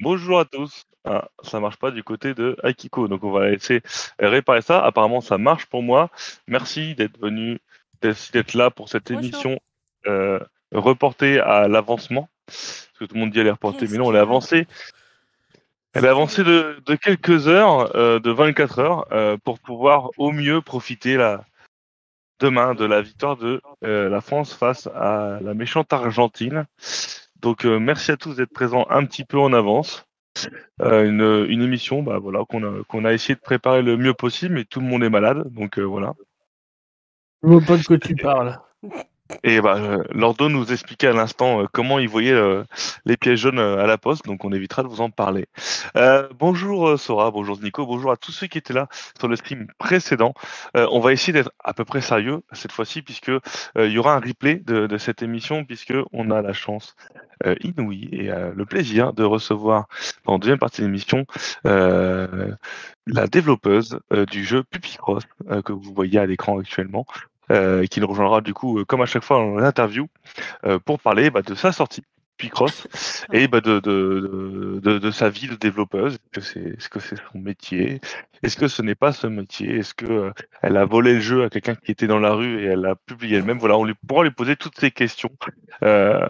Bonjour à tous. Ah, ça marche pas du côté de Akiko, donc on va laisser réparer ça. Apparemment, ça marche pour moi. Merci d'être venu, d'être là pour cette Bonjour. émission euh, reportée à l'avancement. Parce que tout le monde dit elle est reportée, mais non, elle est avancée. Elle est avancée de, de quelques heures, euh, de 24 heures, euh, pour pouvoir au mieux profiter là, demain de la victoire de la France face à la méchante Argentine. Donc euh, merci à tous d'être présents un petit peu en avance. Euh, une, une émission bah, voilà, qu'on a, qu'on a essayé de préparer le mieux possible, mais tout le monde est malade. Donc euh, voilà. Je vois pas de quoi tu parles. Et bah, euh, Lordo nous expliquait à l'instant euh, comment il voyait euh, les pièges jaunes à la poste, donc on évitera de vous en parler. Bonjour Sora, bonjour Nico, bonjour à tous ceux qui étaient là sur le stream précédent. On va essayer d'être à peu près sérieux cette fois-ci, puisque euh, il y aura un replay de, cette émission, puisque on a la chance inouïe et le plaisir de recevoir en deuxième partie de l'émission la développeuse du jeu Pupicross euh, que vous voyez à l'écran actuellement euh, qui nous rejoindra du coup, euh, comme à chaque fois en interview, euh, pour parler bah, de sa sortie, puis Cross, et bah, de, de, de, de sa vie de développeuse. Est-ce que c'est son métier? Est-ce que ce n'est pas ce métier? Est-ce que euh, elle a volé le jeu à quelqu'un qui était dans la rue et elle l'a publié elle-même? Voilà, on lui, pourra lui poser toutes ces questions. Euh,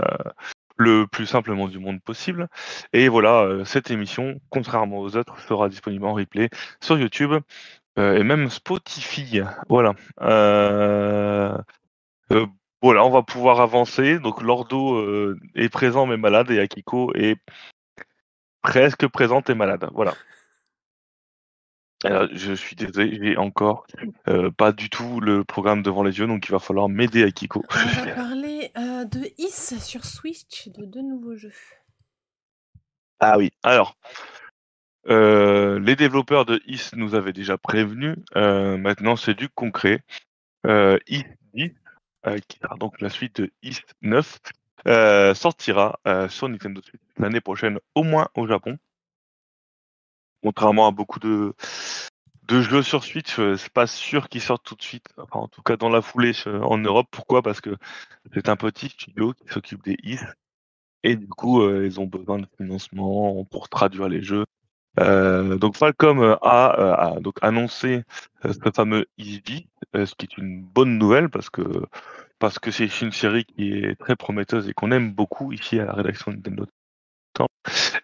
le plus simplement du monde possible. Et voilà, cette émission, contrairement aux autres, sera disponible en replay sur YouTube et même Spotify. Voilà. Euh, euh, voilà, on va pouvoir avancer. Donc Lordo euh, est présent mais malade et Akiko est presque présente et malade. Voilà. Alors, je suis désolé, j'ai encore euh, pas du tout le programme devant les yeux, donc il va falloir m'aider Akiko. On va parler euh, de Is sur Switch, de deux nouveaux jeux. Ah oui. Alors, euh, les développeurs de Is nous avaient déjà prévenus. Euh, maintenant, c'est du concret. Euh, Is 10, euh, qui sera donc la suite de Is 9, euh, sortira sur Nintendo Switch l'année prochaine, au moins au Japon. Contrairement à beaucoup de, jeux sur Switch, c'est pas sûr qu'ils sortent tout de suite. En tout cas, dans la foulée en Europe. Pourquoi? Parce que c'est un petit studio qui s'occupe des Is. Et du coup, ils ont besoin de financement pour traduire les jeux. Euh, donc Falcom euh, a, euh, a donc annoncé ce fameux Easy, euh, ce qui est une bonne nouvelle parce que parce que c'est une série qui est très prometteuse et qu'on aime beaucoup ici à la rédaction de Nintendo.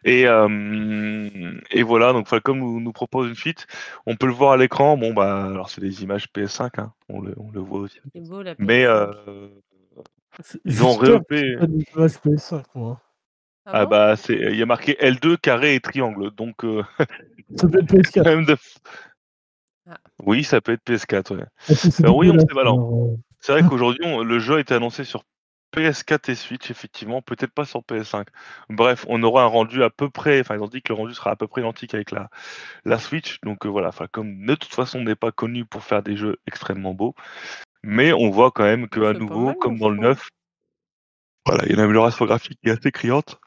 Et, euh, et voilà, donc Falcom nous, nous propose une suite. On peut le voir à l'écran. Bon bah alors c'est des images PS5, hein, on, le, on le voit aussi. C'est beau la Mais PS5. euh, C'est- ils ont réopé. que c'est pas des images PS5, moi. Ah Ah bon bah c'est il y a marqué L2 carré et triangle donc euh, Ça peut être PS4. même de... Ah. Oui, ça peut être PS4 ouais. Parce que c'est Alors oui, on sait alors, euh, C'est vrai qu'aujourd'hui le jeu a été annoncé sur PS4 et Switch effectivement, peut-être pas sur PS5. Bref, on aura un rendu à peu près enfin ils ont dit que le rendu sera à peu près identique avec la la Switch donc euh, voilà, enfin comme de toute façon on n'est pas connu pour faire des jeux extrêmement beaux, mais on voit quand même que à C'est pas nouveau mal, comme dans le copain. 9 voilà, il y a une amélioration graphique qui est assez criante.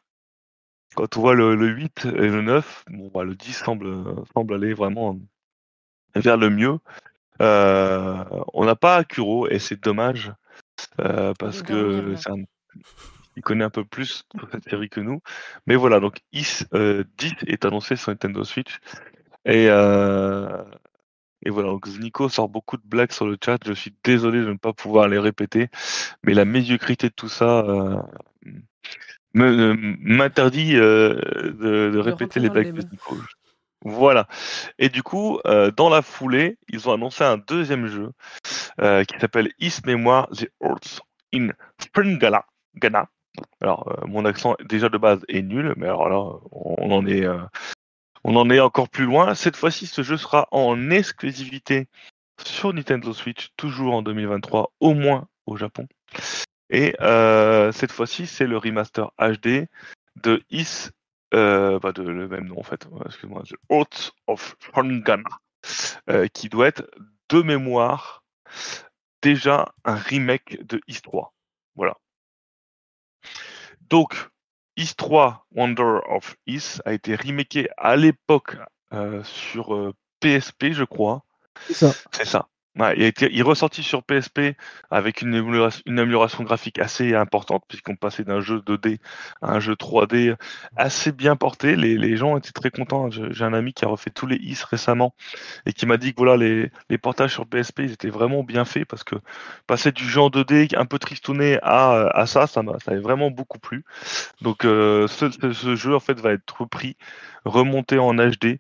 Quand on voit le, le 8 et le 9, bon, bah, le 10 semble, semble aller vraiment vers le mieux. Euh, on n'a pas Kuro et c'est dommage euh, parce que c'est un- il connaît un peu plus cette série que nous. Mais voilà, donc Is euh, 10 est annoncé sur Nintendo Switch. Et, euh, et voilà, donc Nico sort beaucoup de blagues sur le chat. Je suis désolé de ne pas pouvoir les répéter, mais la médiocrité de tout ça euh, m'interdit euh, de, de répéter les blagues de. Voilà. Et du coup, euh, dans la foulée, ils ont annoncé un deuxième jeu euh, qui s'appelle Is Memoir The Earth in Springala, Ghana. Alors, euh, mon accent déjà de base est nul, mais alors là, on en est, euh, on en est encore plus loin. Cette fois-ci, ce jeu sera en exclusivité sur Nintendo Switch, toujours en 2023, au moins au Japon. Et euh, cette fois-ci, c'est le remaster HD de Is, euh, bah, de le même nom en fait, excuse-moi, The Earth of Shangana, euh, qui doit être de mémoire déjà un remake de Is 3. Voilà. Donc, Is 3 Wonder of Is a été remaké à l'époque euh, sur PSP, je crois. C'est ça. C'est ça. Il, est ressorti sur PSP avec une amélioration, graphique assez importante, puisqu'on passait d'un jeu 2D à un jeu 3D assez bien porté. Les, gens étaient très contents. J'ai un ami qui a refait tous les IS récemment et qui m'a dit que voilà, les, portages sur PSP étaient vraiment bien faits parce que passer du jeu en 2D un peu tristouné à, ça, ça m'a vraiment beaucoup plu. Donc euh, ce, ce, jeu en fait va être repris, remonté en HD et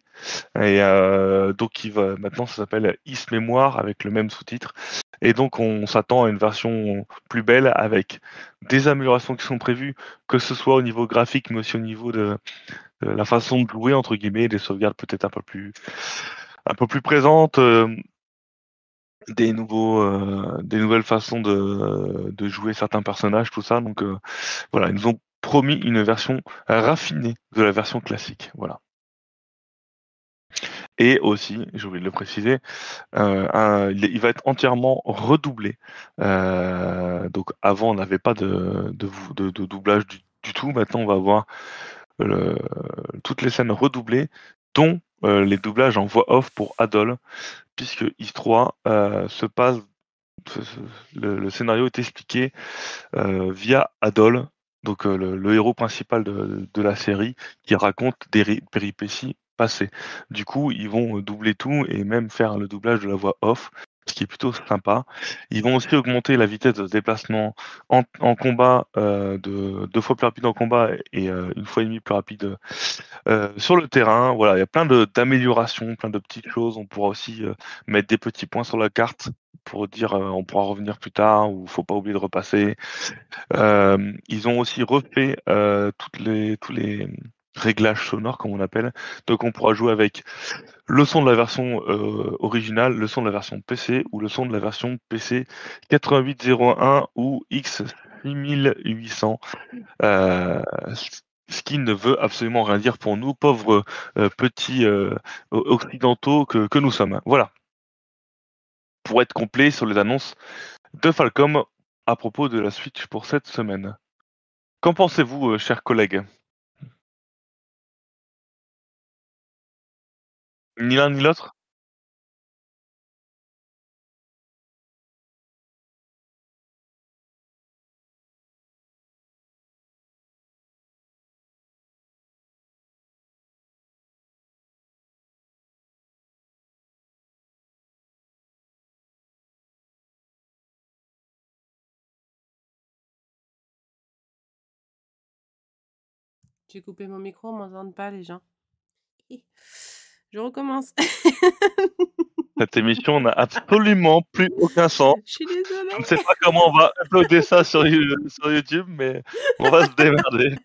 euh, donc il va maintenant ça s'appelle IS Mémoire avec le même sous-titre. Et donc on s'attend à une version plus belle avec des améliorations qui sont prévues, que ce soit au niveau graphique, mais aussi au niveau de, la façon de jouer, entre guillemets, des sauvegardes peut-être un peu plus un peu plus présentes. Euh, des nouveaux euh, des nouvelles façons de, de, jouer certains personnages tout ça donc euh, voilà ils nous promis une version raffinée de la version classique voilà et aussi, j'ai oublié de le préciser, euh, il va être entièrement redoublé. Euh, donc avant, on n'avait pas de, doublage du, tout. Maintenant, on va avoir toutes les scènes redoublées, dont euh, les doublages en voix off pour Adol, puisque Is3 se passe, le, scénario est expliqué via Adol, donc le, le, héros principal de, de, la série, qui raconte des péripéties passé. Du coup, ils vont doubler tout et même faire le doublage de la voix off, ce qui est plutôt sympa. Ils vont aussi augmenter la vitesse de déplacement en, combat euh, de deux fois plus rapide en combat et euh, une fois et demie plus rapide euh, sur le terrain. Voilà, il y a plein d'améliorations, plein de petites choses. On pourra aussi mettre des petits points sur la carte pour dire on pourra revenir plus tard ou faut pas oublier de repasser. ils ont aussi refait toutes les tous les réglage sonore comme on appelle. Donc on pourra jouer avec le son de la version euh, originale, le son de la version PC ou le son de la version PC 8801 ou X6800. Euh, ce qui ne veut absolument rien dire pour nous, pauvres euh, petits occidentaux que, que, nous sommes. Voilà. Pour être complet sur les annonces de Falcom à propos de la Switch pour cette semaine. Qu'en pensez-vous, chers collègues? Ni l'un ni l'autre? J'ai coupé mon micro, on m'entend pas les gens. Je recommence. Cette émission n'a absolument plus aucun sens. Je suis désolée. Je ne sais pas comment on va uploader ça sur, YouTube, mais on va se démerder.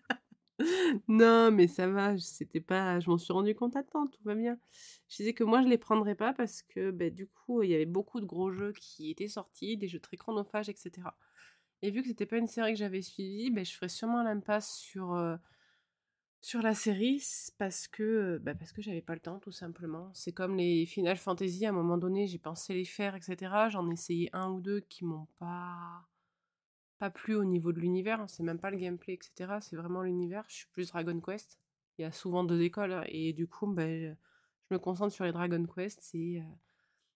Non, mais ça va. C'était pas. Je m'en suis rendu compte à temps. Tout va bien. Je disais que moi, je les prendrais pas parce que, bah, du coup, il y avait beaucoup de gros jeux qui étaient sortis, des jeux très chronophages, etc. Et vu que c'était pas une série que j'avais suivie, bah, je ferais sûrement l'impasse sur. Euh, sur la série, parce que, bah, parce que j'avais pas le temps, tout simplement. C'est comme les Final Fantasy, à un moment donné, j'ai pensé les faire, etc. J'en ai essayé un ou deux qui m'ont pas pas plu au niveau de l'univers. Hein. C'est même pas le gameplay, etc. C'est vraiment l'univers. Je suis plus Dragon Quest. Il y a souvent deux écoles, hein, et du coup, bah, je me concentre sur les Dragon Quest et, euh,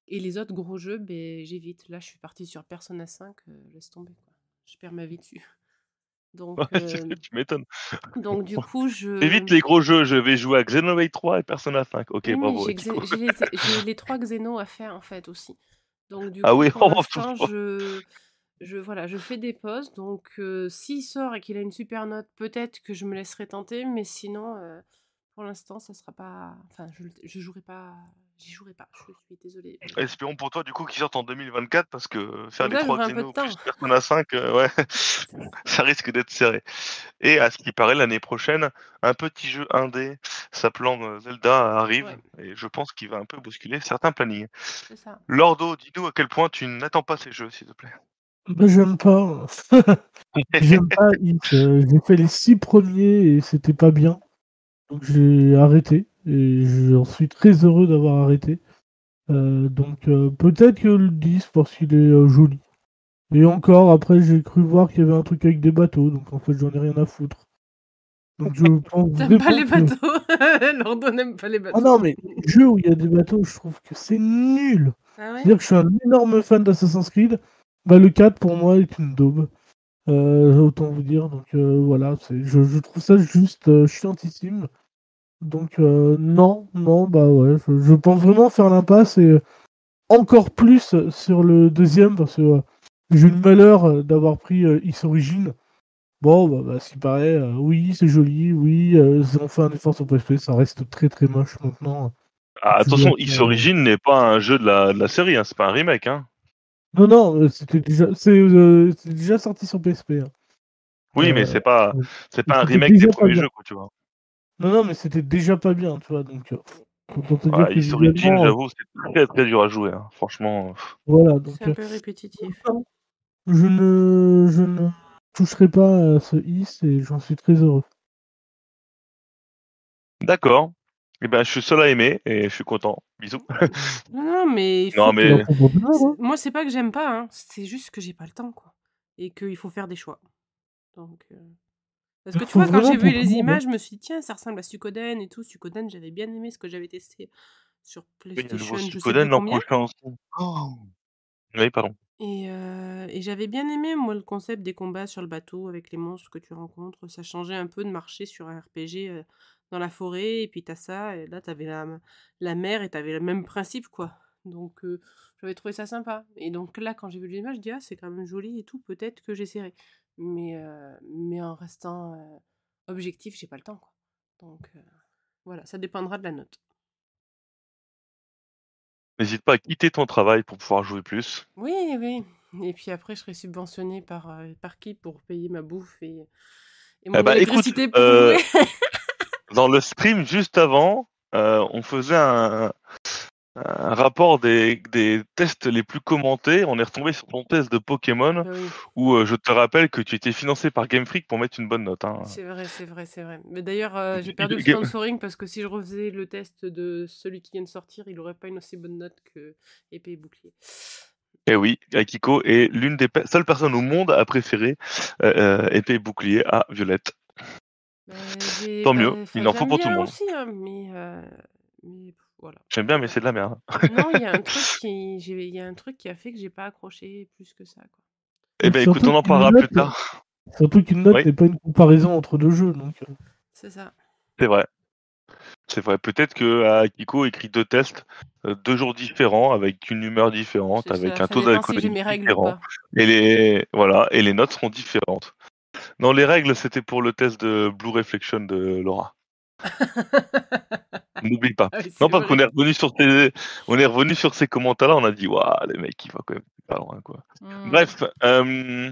et les autres gros jeux, ben, j'évite. Là, je suis partie sur Persona 5, euh, laisse tomber. Quoi. Je perds ma vie dessus. Donc, euh, tu m'étonnes. donc du coup, je. Évite les gros jeux, je vais jouer à Xenoblade 3 et Persona 5. Ok, bravo. J'ai les, les, trois Xeno à faire en fait aussi. Donc du ah coup, oui, pour je, je, voilà, je fais des pauses. Donc euh, s'il sort et qu'il a une super note, peut-être que je me laisserai tenter, mais sinon, euh, pour l'instant, ça sera pas. Enfin, je, je jouerai pas j'y jouerai pas. Je suis désolée. Espérons pour toi du coup qu'il sorte en 2024 parce que faire les trois Xeno plus Persona 5, euh, ouais, ça risque d'être serré. Et à ce qui paraît l'année prochaine, un petit jeu indé s'appelant euh, Zelda arrive et je pense qu'il va un peu bousculer certains plannings. Ça. Lordo, dis-nous à quel point tu n'attends pas ces jeux, s'il te plaît. Bah, j'aime pas. j'aime pas. Euh, j'ai fait les six premiers et c'était pas bien. Donc j'ai arrêté. Et j'en suis très heureux d'avoir arrêté. Euh, donc euh, peut-être que le 10 parce qu'il est euh, joli. Et encore, après j'ai cru voir qu'il y avait un truc avec des bateaux, donc en fait j'en ai rien à foutre. Donc je pense T'aimes pas les que- bateaux? Lordo n'aime pas les bateaux. Ah non, mais les jeux où il y a des bateaux, je trouve que c'est nul. Ah ouais? C'est-à-dire que je suis un énorme fan d'Assassin's Creed. Bah, le 4 pour moi est une daube. Autant vous dire. Donc voilà, je, je trouve ça juste chiantissime. Donc euh, non, non, bah ouais, je, je pense vraiment faire l'impasse et euh, encore plus sur le deuxième parce que euh, j'ai eu le malheur d'avoir pris euh, X Origin. Bon, bah, bah s'il paraît, oui, c'est joli, oui, ils ont fait un effort sur PSP, ça reste très très moche maintenant. Ah, attention, vois, X Origin n'est pas un jeu de la, de la série, hein, c'est pas un remake. Hein. Non, non, c'était déjà, déjà sorti sur PSP. hein. Oui, mais c'est pas, c'est pas un remake des premiers jeux, quoi, tu vois. Non, non, mais c'était déjà pas bien, tu vois. Donc, euh, visuellement, euh, j'avoue, c'est très très dur à jouer. hein. Franchement, euh, voilà. Donc, C'est un euh, peu répétitif. je ne, je ne toucherai pas à ce Is et j'en suis très heureux. d'accord. Eh ben, je suis seul à aimer et je suis content. Bisous. Non, non, mais il Non, mais- hein. Moi, c'est pas que j'aime pas, hein. c'est juste que j'ai pas le temps, quoi. Et qu'il faut faire des choix. Donc. euh, Parce que tu vois, quand j'ai vu les images, je me suis dit, tiens, ça ressemble à Suikoden et tout. Suikoden, j'avais bien aimé ce que j'avais testé sur Oui, il y a le PlayStation, nouveau je sais Suikoden plus l'an combien. prochain aussi. Oh. Oui, pardon. Et, euh, et j'avais bien aimé, moi, le concept des combats sur le bateau avec les monstres que tu rencontres. Ça changeait un peu de marcher sur un RPG euh, dans la forêt, et puis t'as ça, et là t'avais la, la mer, et t'avais le même principe, quoi. Donc euh, j'avais trouvé ça sympa. Et donc là, quand j'ai vu l'image, je dis, ah, c'est quand même joli et tout, peut-être que j'essaierai. Mais, euh, mais en restant euh, objectif, j'ai pas le temps, quoi. Donc euh, voilà, ça dépendra de la note. N'hésite pas à quitter ton travail pour pouvoir jouer plus. Oui, oui. Et puis après, je serai subventionnée par, par qui pour payer ma bouffe et, et mon Eh bah, écoute, électricité pour euh, jouer? Dans le stream juste avant, on faisait un, un rapport des, des tests les plus commentés. On est retombé sur ton test de Pokémon oui, où euh, je te rappelle que tu étais financé par Game Freak pour mettre une bonne note. hein. c'est vrai, c'est vrai, c'est vrai. Mais d'ailleurs, euh, j'ai Du- perdu du- le sponsoring parce que si je refaisais le test de celui qui vient de sortir, il aurait pas une aussi bonne note que Épée et Bouclier. Et oui, Akiko est l'une des pe- seules personnes au monde à préférer euh, épée et bouclier à Violette. Bah, Tant mieux, il en faut pour tout le monde. aussi, hein, mais, mais voilà. J'aime bien, mais c'est de la merde. Non, il y a un truc qui, j'ai- il y a un truc qui a fait que j'ai pas accroché plus que ça. Quoi. Eh ben écoute, on en parlera note- plus tard. Surtout qu'une note Oui. n'est pas une comparaison entre deux jeux. Donc, euh, C'est ça. C'est vrai. C'est vrai. Peut-être que Akiko écrit deux tests, euh, deux jours différents, avec une humeur différente, avec ça, un ça taux si ou différent. Et les voilà, et les notes seront différentes. Non, les règles, c'était pour le test de Blue Reflection de Laura. N'oublie pas. Ah oui, Non, parce qu'on est revenu sur ces, on est revenu sur ces commentaires-là, on a dit, waouh, les mecs, ils vont quand même pas loin, quoi. Hmm. Bref, euh,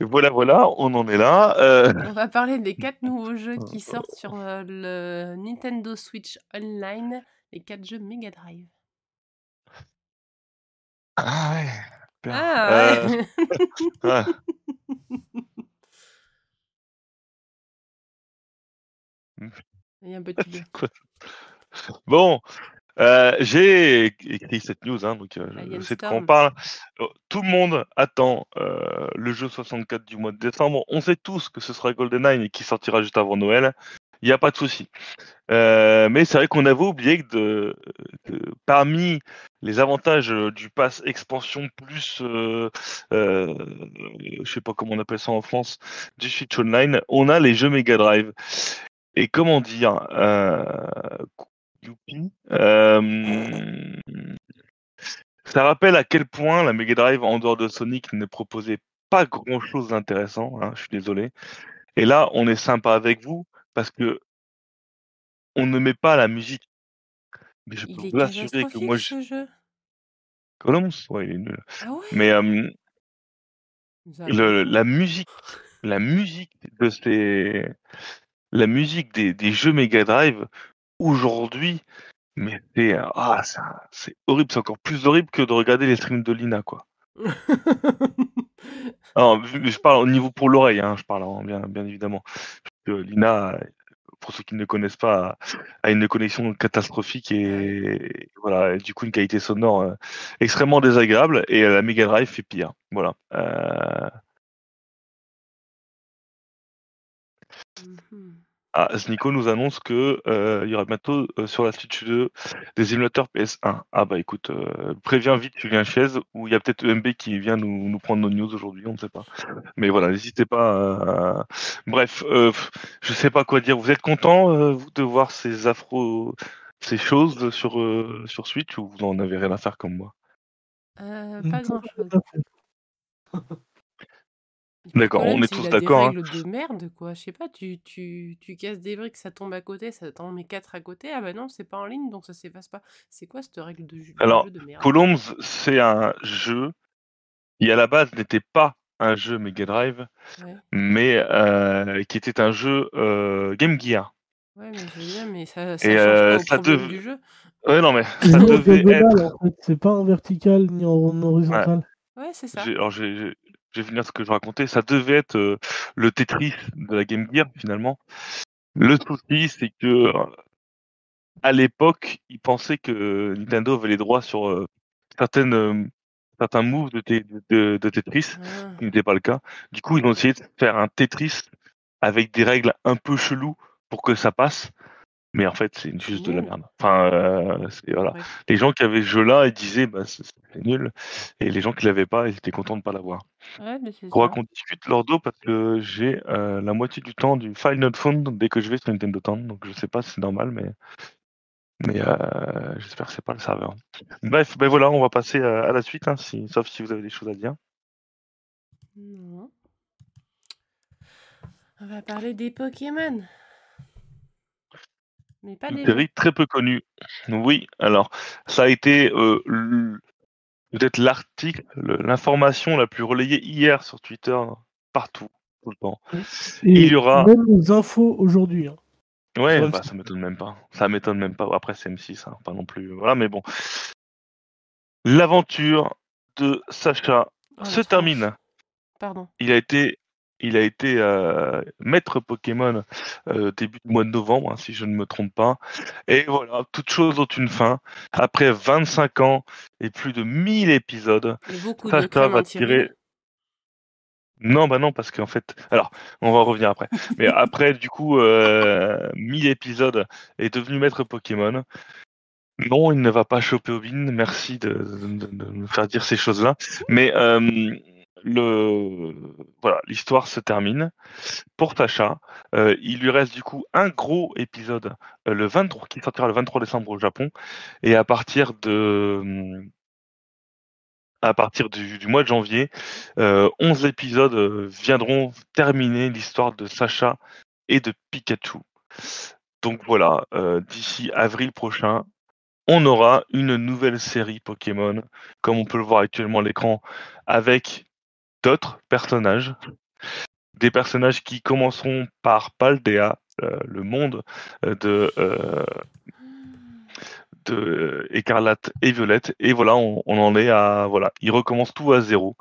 voilà, voilà, on en est là. Euh, On va parler des quatre nouveaux jeux qui sortent sur euh, le Nintendo Switch Online, les quatre jeux Mega Drive. Ah ouais. Ah ouais. ouais. Il y a un petit Bon, euh, j'ai écrit cette news, hein, donc euh, je Alien sais de quoi on parle. Euh, Tout le monde attend euh, le jeu 64 du mois de décembre. On sait tous que ce sera GoldenEye et qui sortira juste avant Noël. Il n'y a pas de souci. Mais c'est vrai qu'on avait oublié que, de, que parmi les avantages du pass expansion plus, je sais pas comment on appelle ça en France, du Switch Online, on a les jeux Mega Drive. Et comment dire, euh, youpi, euh, ça rappelle à quel point la Mega Drive en dehors de Sonic ne proposait pas grand chose d'intéressant. hein, je suis désolé. Et là, on est sympa avec vous parce que on ne met pas la musique. Mais je peux Il vous assurer que moi, je... ce jeu. Colombe, ouais, il est nul. Ah ouais? Mais euh, le, la musique, la musique de ces, la musique des, des jeux Mega Drive aujourd'hui, mais c'est ah, c'est horrible, c'est encore plus horrible que de regarder les streams de Lina, quoi. Alors, je parle au niveau pour l'oreille, hein, je parle hein, bien, bien évidemment. Que Lina, pour ceux qui ne le connaissent pas, a une connexion catastrophique et, voilà, et du coup une qualité sonore euh, extrêmement désagréable. Et la Mega Drive fait pire. Voilà. Euh, Ah, Nico nous annonce que euh, il y aura bientôt euh, sur la Switch 2 des émulateurs PS1. Ah bah écoute, euh, préviens vite Julien Chaise, ou il y a peut-être EMB qui vient nous, nous prendre nos news aujourd'hui, on ne sait pas. Mais voilà, n'hésitez pas. à- Bref, euh, je sais pas quoi dire. Vous êtes content euh, vous de voir ces afro, ces choses sur euh, sur Switch ou vous en avez rien à faire comme moi? Euh, pas grand chose. D'accord, on est tous d'accord, hein. Des règles de merde, quoi. Je sais pas, tu, tu, tu casses des briques, ça tombe à côté, ça t'en met quatre à côté. Ah bah non, c'est pas en ligne, donc ça s'efface pas. C'est quoi cette règle de, de Alors, jeu de merde? Colomns, c'est un jeu qui à la base n'était pas un jeu Mega Drive, Ouais. mais euh, qui était un jeu euh, Game Gear. Ouais, mais je veux bien, mais ça, ça Et, change euh, pas au ça dev- du jeu. Ouais, non, mais C'est ça en devait diagonale, être. en fait. C'est pas en vertical ni en horizontal. Ouais, c'est ça. Alors, j'ai- je vais finir ce que je racontais. Ça devait être euh, le Tetris de la Game Gear, finalement. Le souci, c'est que euh, à l'époque, ils pensaient que Nintendo avait les droits sur euh, certaines, euh, certains moves de, Te- de- de Tetris. Ah. ce qui n'était pas le cas. Du coup, ils ont essayé de faire un Tetris avec des règles un peu cheloues pour que ça passe. Mais en fait, c'est juste de la merde. Enfin, euh, voilà. Ouais. Les gens qui avaient ce jeu-là, ils disaient, bah, c'est nul. Et les gens qui l'avaient pas, ils étaient contents de pas l'avoir. Ouais, ça. qu'on discute leur dos parce que j'ai euh, la moitié du temps du file not found dès que je vais sur Nintendo Town. Donc je sais pas si c'est normal, mais mais euh, j'espère que c'est pas le serveur. Bref, ben voilà, on va passer à, à la suite, hein, si, sauf si vous avez des choses à dire. Non. On va parler des Pokémon. Mais pas Une des série très peu connue. Oui, alors ça a été euh, peut-être l'article, le- l'information la plus relayée hier sur Twitter, partout, tout le temps. Et il y aura- même les infos aujourd'hui. hein. Ouais, bah, M6. ça m'étonne même pas. Ça m'étonne même pas. Après, c'est M6, hein, pas non plus. Voilà, mais bon. L'aventure de Sacha Oh, se termine. Pardon. Il a été, il a été euh, maître Pokémon euh, début du mois de novembre, hein, si je ne me trompe pas. Et voilà, toutes choses ont une fin. Après 25 ans et plus de 1000 épisodes, crème va tirer. Non, bah non, parce qu'en fait, alors, on va revenir après. Mais après, du coup, euh, 1000 épisodes est devenu maître Pokémon. Non, il ne va pas choper Obin. Merci de, de- de me faire dire ces choses-là. Mais euh, voilà, l'histoire se termine pour Sacha. Euh, il lui reste du coup un gros épisode euh, le 23 qui sortira le 23 décembre au Japon et à partir de à partir du, du mois de janvier, euh, 11 épisodes euh, viendront terminer l'histoire de Sacha et de Pikachu. Donc voilà, euh, d'ici avril prochain, on aura une nouvelle série Pokémon, comme on peut le voir actuellement à l'écran, avec d'autres personnages. Des personnages qui commenceront par Paldea, euh, le monde euh, de, euh, de Écarlate et Violette. Et voilà, on, on en est à. Voilà, ils recommencent tout à zéro.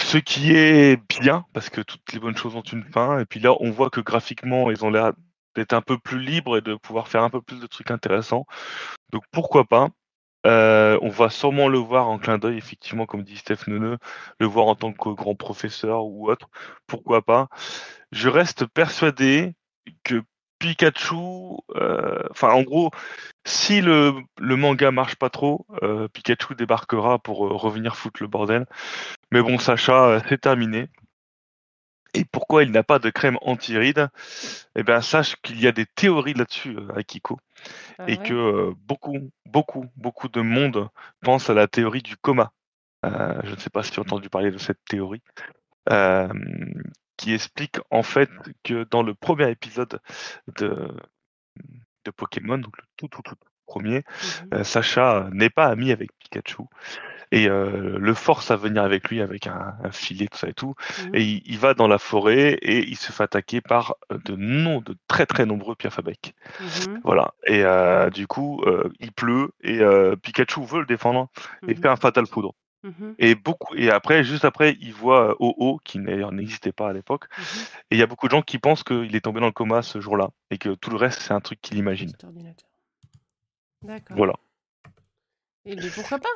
Ce qui est bien, parce que toutes les bonnes choses ont une fin. Et puis là, on voit que graphiquement, ils ont l'air d'être un peu plus libres et de pouvoir faire un peu plus de trucs intéressants. Donc pourquoi pas? Euh, On va sûrement le voir en clin d'œil, effectivement, comme dit Steph Neuneu, le voir en tant que grand professeur ou autre. Pourquoi pas Je reste persuadé que Pikachu, euh, enfin en gros, si le, manga marche pas trop, euh, Pikachu débarquera pour revenir foutre le bordel. Mais bon, Sacha, c'est terminé. Et pourquoi il n'a pas de crème anti-rides Eh bien, sache qu'il y a des théories là-dessus, euh, Akiko, Ah et ouais? que euh, beaucoup, beaucoup, beaucoup de monde pense à la théorie du coma. Euh, je ne sais pas si tu as entendu parler de cette théorie, euh, qui explique en fait que dans le premier épisode de, de Pokémon, donc le tout, tout, tout premier, Mhm. Sacha n'est pas ami avec Pikachu et euh, le force à venir avec lui avec un, un filet, tout ça et tout. Mhm. Et il, il va dans la forêt et il se fait attaquer par euh, de non, de très très nombreux pierres à bec. Mhm. Voilà. Et euh, du coup, euh, il pleut et Pikachu veut le défendre et Mhm. fait un fatal foudre. Mhm. Et beaucoup et après, juste après, il voit Oh qui d'ailleurs n'existait pas à l'époque. Et il y a beaucoup de gens qui pensent qu'il est tombé dans le coma ce jour-là et que tout le reste c'est un truc qu'il imagine. D'accord. Voilà. Et mais pourquoi pas?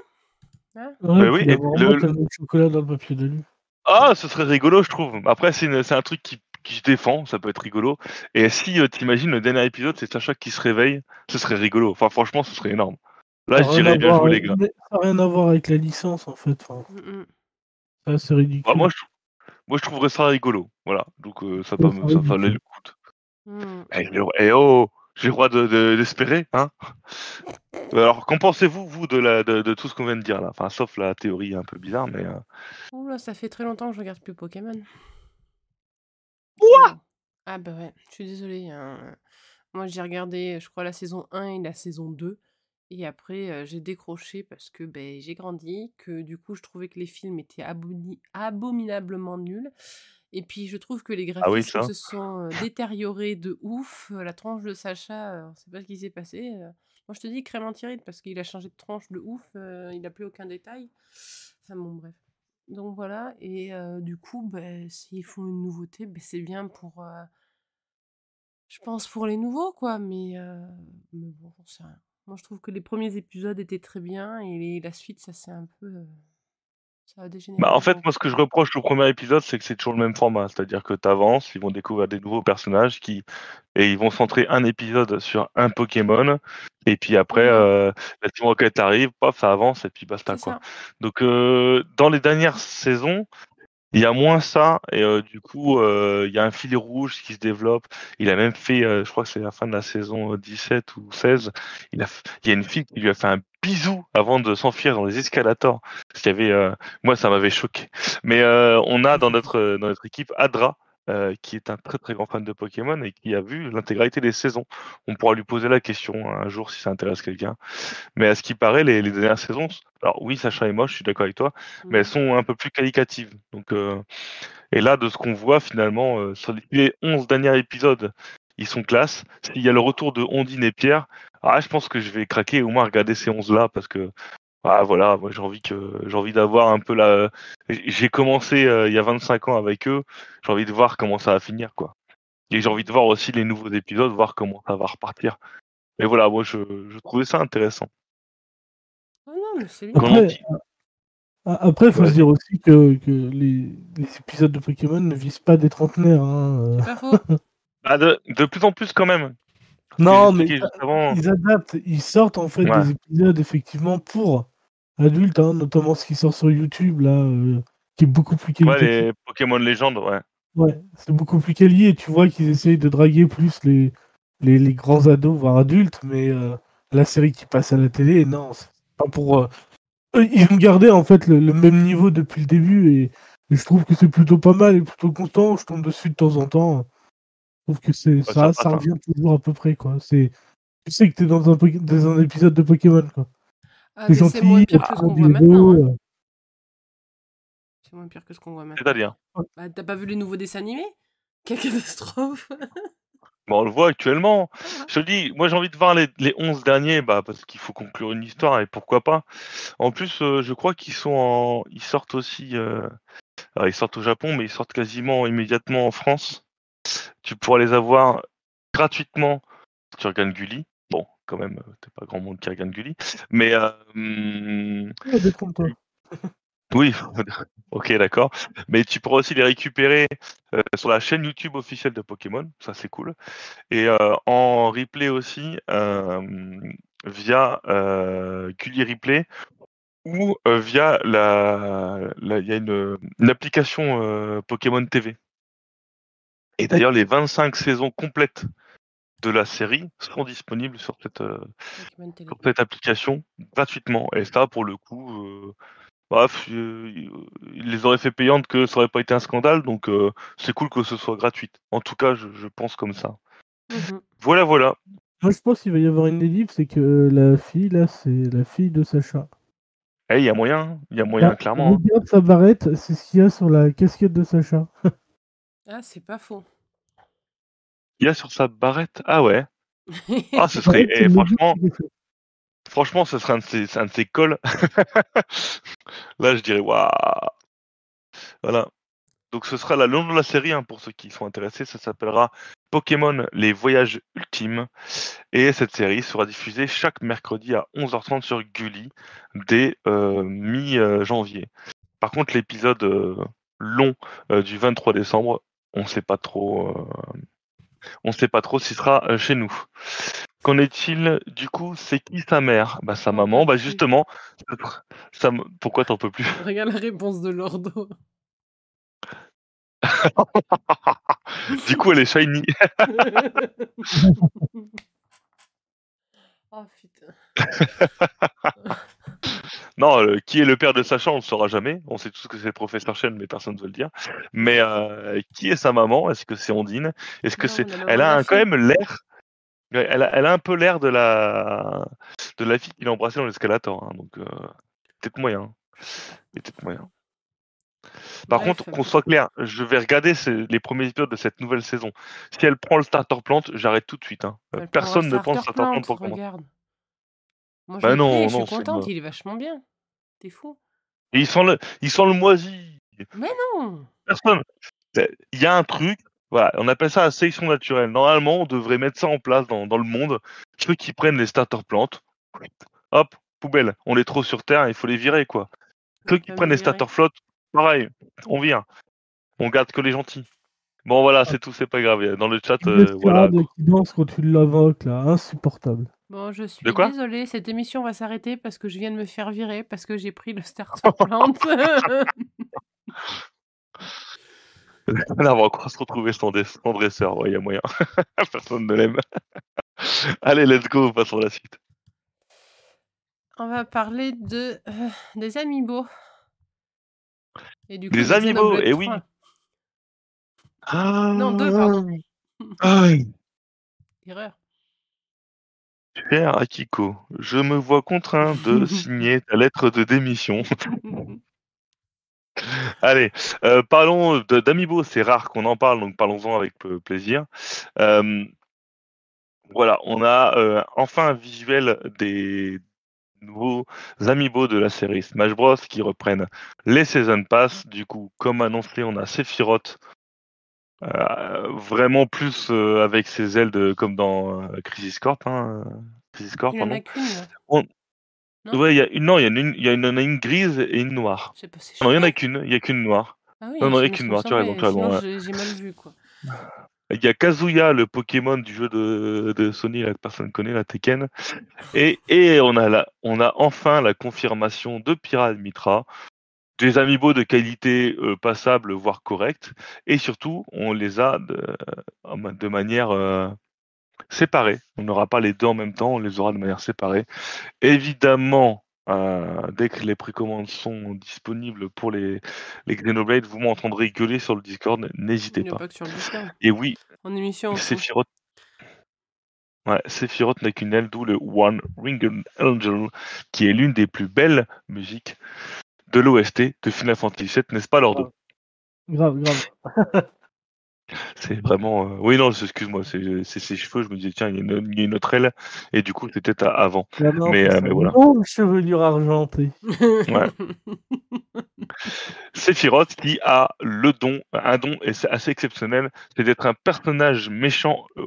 Hein Ouais, oui, puis et avoir le- vraiment tellement de chocolat dans le papier de lui. Ah, ce serait rigolo, je trouve. Après, c'est une- c'est un truc qui, qui se défend, ça peut être rigolo. Et si euh, t'imagines le dernier épisode, c'est Sacha qui se réveille, ce serait rigolo. Enfin, franchement, ce serait énorme. Là, Ça je dirais bien joué, les gars. Ça n'a rien à voir avec la licence en fait. Enfin, Mm, mm. ça, c'est ridicule. Bah, moi, je, moi, je trouverais ça rigolo. Voilà. Donc, euh, ça, Ouais, peut ça valait le coup. de- Mm. Eh, j'ai- eh, oh, j'ai le droit de- de- d'espérer, hein Alors, qu'en pensez-vous, vous, de, la, de, de tout ce qu'on vient de dire là? Enfin, sauf la théorie un peu bizarre, mais. euh, Oula, ça fait très longtemps que je regarde plus Pokémon. Quoi? Oh. Ah bah ouais, je suis désolée. hein. Moi j'ai regardé, je crois, la saison 1 et la saison 2. Et après, euh, j'ai décroché parce que ben, j'ai grandi, que du coup, je trouvais que les films étaient abominablement nuls. Et puis, je trouve que les Ah oui, graphismes se sont détériorés de ouf. La tronche de Sacha, on sait pas ce qui s'est passé. Moi, je te dis crème anti-rides parce qu'il a changé de tronche de ouf. il n'a plus aucun détail. Enfin bon, bref. Donc voilà, et euh, du coup, ben, s'ils font une nouveauté, ben, c'est bien pour, euh, je pense, pour les nouveaux, quoi. Mais, euh, mais bon, j'en sais rien. Moi, je trouve que les premiers épisodes étaient très bien, et les- la suite, ça c'est un peu, ça a dégénéré. Bah, en fait, moi, ce que je reproche au premier épisode, c'est que c'est toujours le même format. C'est-à-dire que tu avances, ils vont découvrir des nouveaux personnages qui et ils vont centrer un épisode sur un Pokémon. Et puis après, euh, la Team Rocket arrive, paf, ça avance et puis basta quoi. ça. Donc euh, dans les dernières saisons, il y a moins ça et euh, du coup, euh, il y a un fil rouge qui se développe. Il a même fait, euh, je crois que c'est la fin de la saison euh, 17 ou 16, il a, il y a une fille qui lui a fait un bisou avant de s'enfuir dans les escalators. Parce qu'il y avait, euh, moi, ça m'avait choqué. Mais euh, on a dans notre dans notre équipe Adra. Euh, qui est un très très grand fan de Pokémon et qui a vu l'intégralité des saisons. On pourra lui poser la question un jour si ça intéresse quelqu'un. Mais à ce qui paraît, les, les dernières saisons, alors oui, Sacha est moche, je suis d'accord avec toi, mais elles Mhm. sont un peu plus qualitatives. Donc, euh, et là, de ce qu'on voit finalement, euh, sur les 11 derniers épisodes, ils sont classe. S'il y a le retour de Ondine et Pierre, ah, je pense que je vais craquer au moins regarder ces 11 là parce que ah voilà, moi j'ai envie que j'ai envie d'avoir un peu la. J'ai commencé euh, il y a 25 ans avec eux, j'ai envie de voir comment ça va finir quoi. Et j'ai envie de voir aussi les nouveaux épisodes, voir comment ça va repartir. Mais voilà, moi je, je trouvais ça intéressant. Ah non, mais c'est bien. Comment Après, dit a- après, il faut Ouais. se dire aussi que, que les, les épisodes de Pokémon ne visent pas des trentenaires. hein, euh. C'est pas faux. Ah, de, de plus en plus quand même. Non, mais ils adaptent, ils sortent en fait Ouais. des épisodes effectivement pour adultes, hein, notamment ce qui sort sur YouTube là, euh, qui est beaucoup plus Ouais, qualitatif. les Pokémon légendes, ouais. Ouais, c'est beaucoup plus quali et tu vois qu'ils essayent de draguer plus les, les, les grands ados, voire adultes, mais euh, la série qui passe à la télé, non, c'est pas pour. euh, Ils ont gardé en fait le, le même niveau depuis le début et, et je trouve que c'est plutôt pas mal et plutôt constant. Je tombe dessus de temps en temps. Je trouve que c'est ça ça, hein. revient toujours à peu près quoi. C'est tu sais que t'es dans un, dans un épisode de Pokémon quoi. Ah, C'est moins pire que ce qu'on voit maintenant. hein. C'est moins pire que ce qu'on voit maintenant. C'est-à-dire? Bah, T'as pas vu les nouveaux dessins animés? Quelle catastrophe Bon, on le voit actuellement. Je te dis, moi j'ai envie de voir les, les 11 derniers, bah, parce qu'il faut conclure une histoire et pourquoi pas. En plus, euh, je crois qu'ils sont en. Ils sortent aussi. euh, alors, ils sortent au Japon, mais ils sortent quasiment immédiatement en France. Tu pourras les avoir gratuitement si tu regardes Gulli. Bon, quand même, euh, t'es pas grand monde qui regarde Gulli. Mais. euh. Oui, ok, d'accord. Mais tu pourras aussi les récupérer euh, sur la chaîne YouTube officielle de Pokémon, ça c'est cool. Et euh, en replay aussi via Gulli Replay ou via la, il y a une, une application Pokémon TV. Et d'ailleurs, les 25 saisons complètes de la série seront disponibles sur cette, euh, sur cette application gratuitement. Et ça, pour le coup, euh, bref, euh, ils les auraient fait payantes que ça aurait pas été un scandale, donc euh, c'est cool que ce soit gratuit. En tout cas, je, je pense comme ça. Mhm. Voilà, voilà. Moi je pense qu'il va y avoir une ellipse, c'est que la fille là, c'est la fille de Sacha. Eh, il y a moyen, hein. il y a moyen, Bah, clairement. hein. Regarde sa barrette, c'est ce qu'il y a sur la casquette de Sacha. Ah, c'est pas faux. Il y a sur sa barrette. Ah ouais. Ah, ce serait. Eh, franchement, franchement, ce serait un de ses, un de ses cols. Là, je dirais waouh. Voilà. Donc, ce sera la long de la série hein, pour ceux qui sont intéressés. Ça s'appellera Pokémon Les Voyages Ultimes. Et cette série sera diffusée chaque mercredi à 11h30 sur Gulli dès euh, mi-janvier. Par contre, l'épisode euh, long euh, du 23 décembre on sait pas trop. On sait pas trop s'il sera euh, chez nous. Qu'en est-il du coup? C'est qui sa mère? Bah sa maman. Bah justement. ça Pourquoi t'en peux plus? Regarde la réponse de Lordo. Du coup, elle est shiny. oh putain. Non, euh, qui est le père de Sacha, on ne le saura jamais. On sait tous que c'est le professeur Chen, mais personne ne veut le dire. Mais euh, qui est sa maman? Est-ce que c'est Ondine? Est-ce que c'est Elle a un- quand même l'air. Elle a, elle a un peu l'air de la de la fille qu'il a embrassée dans l'escalator. hein, donc euh, peut-être moyen. Peut-être moyen. Par Bref, contre, qu'on soit clair, je vais regarder ces- les premiers épisodes de cette nouvelle saison. Si elle prend le starter plant, j'arrête tout de suite. hein. Personne ne prend le starter plant, pour commencer. Moi, je Bah non, pris et je non, suis contente, moi. il est vachement bien. T'es fou Et ils sont le, ils sont le moisi. Mais non Personne. Il y a un truc, voilà, on appelle ça la sélection naturelle. Normalement, on devrait mettre ça en place dans, dans le monde. Ceux qui prennent les starter plantes, hop, poubelle. On les trouve sur Terre, il faut les virer, quoi. Ceux qui prennent les starter flottes, pareil, on vire. On garde que les gentils. Bon, voilà, c'est tout, c'est pas grave. Dans le chat, euh, voilà. qui danse quand tu l'invoques, là, insupportable. Bon, je suis De quoi? désolée, cette émission va s'arrêter parce que je viens de me faire virer parce que j'ai pris le starter plant. Là, on va encore se retrouver sans, dresseur, ouais, il y a moyen. Personne ne l'aime. Allez, let's go, passons à la suite. On va parler de euh, des amiibo. Et du coup, Des de amiibo, Xenoblade eh oui. 3. Non, deux, pardon. Aïe. Erreur. Cher Akiko, je me vois contraint de signer ta lettre de démission. Allez, euh, parlons d'Amiibo, c'est rare qu'on en parle, donc parlons-en avec plaisir. Euh, voilà, on a euh, enfin un visuel des nouveaux Amiibo de la série Smash Bros qui reprennent les Season Pass. Du coup, comme annoncé, on a Sephiroth, euh, vraiment plus euh, avec ses ailes de, comme dans euh, Crisis Core. Hein, euh, Crisis Core, Il en pardon. a qu'une. On- Non? Ouais, il y a une, non, il y en a une, il y en a une grise et une noire. Pas, Non, il y en a qu'une, il y a qu'une noire. Ah oui, non, non, il y a qu'une noire, tu as raison, ouais. j'ai- j'ai mal vu quoi. Il y a Kazuya, le Pokémon du jeu de, de Sony, là, que personne ne connaît, la Tekken. Et, et on, a la, on a enfin la confirmation de Pyramid Mitra, des amiibo de qualité euh, passable, voire correcte. Et surtout, on les a de, de manière euh, séparée. On n'aura pas les deux en même temps, on les aura de manière séparée. Évidemment, euh, dès que les précommandes sont disponibles pour les, les Xenoblade, vous m'entendrez gueuler sur le Discord, n'hésitez pas. pas que sur le Discord. Et oui, En émission. Sephiroth. Ouais, Sephiroth n'a qu'une aile, d'où le One Ringed Angel, qui est l'une des plus belles musiques de l'OST de Final Fantasy VII, n'est-ce pas, Lordo? Grave, grave. C'est vraiment. euh, Oui, non, c'est- excuse-moi, c'est c'est ses cheveux. Je me disais, tiens, il y, a une- il y a une autre aile, et du coup, c'était avant. Mais, euh, mais voilà. longue chevelure argentée. Ouais. Sephiroth qui a le don, un don et c'est assez exceptionnel, c'est d'être un personnage méchant euh,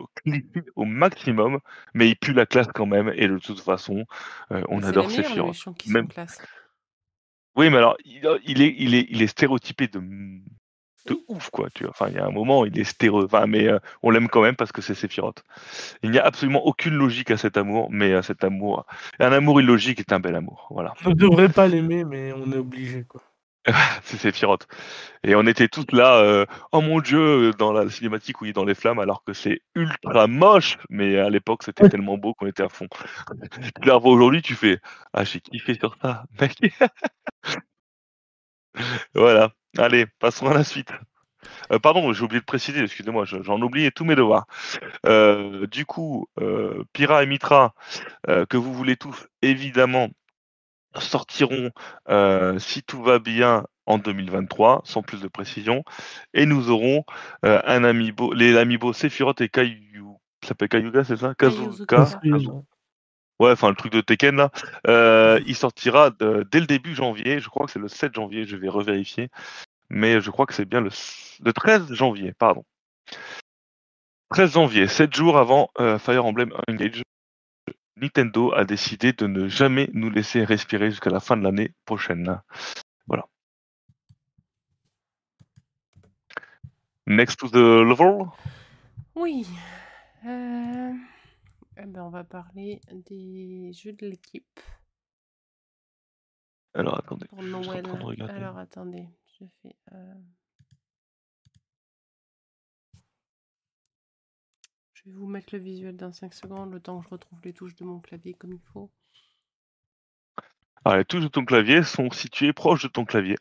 au maximum, mais il pue la classe quand même, et de toute façon, euh, on adore Sephiroth. Même- classe. Oui, mais alors, il, est, il, est, il est stéréotypé de, de ouf, quoi. Tu vois. Enfin, il y a un moment, il est stéréo. Enfin, mais euh, on l'aime quand même parce que c'est Sephiroth. Il n'y a absolument aucune logique à cet amour, mais à cet amour. Un amour illogique est un bel amour. Voilà. On ne devrait pas l'aimer, mais on est obligé, quoi. c'est Sephiroth. Et on était tous là, euh, oh mon dieu, dans la cinématique où il est dans les flammes, alors que c'est ultra moche, mais à l'époque c'était tellement beau qu'on était à fond. tu la revois aujourd'hui, tu fais, ah j'ai kiffé sur ça, mec. voilà. Allez, passons à la suite. Euh, pardon, j'ai oublié de préciser, excusez-moi, je- j'en oubliais tous mes devoirs. Euh, du coup, Pyra et Mitra, que vous voulez tous, évidemment, sortiront, euh, si tout va bien, en 2023, sans plus de précision. Et nous aurons euh, un amiibo, les amiibo Sephiroth et Kayu. Ça s'appelle Kayuga, c'est ça? Kazuka Ouais, enfin le truc de Tekken là. Euh, il sortira de- dès le début janvier. Je crois que c'est le 7 janvier. Je vais revérifier. Mais je crois que c'est bien le, le 13 janvier, pardon. 13 janvier, 7 jours avant euh, Fire Emblem Engage. Nintendo a décidé de ne jamais nous laisser respirer jusqu'à la fin de l'année prochaine. Voilà. Next to the level? Oui. Euh, eh ben, on va parler des jeux de l'équipe Alors attendez, pour Noël. Alors attendez, je fais. euh, vais vous mettre le visuel dans 5 secondes, le temps que je retrouve les touches de mon clavier comme il faut. Alors, les touches de ton clavier sont situées proches de ton clavier,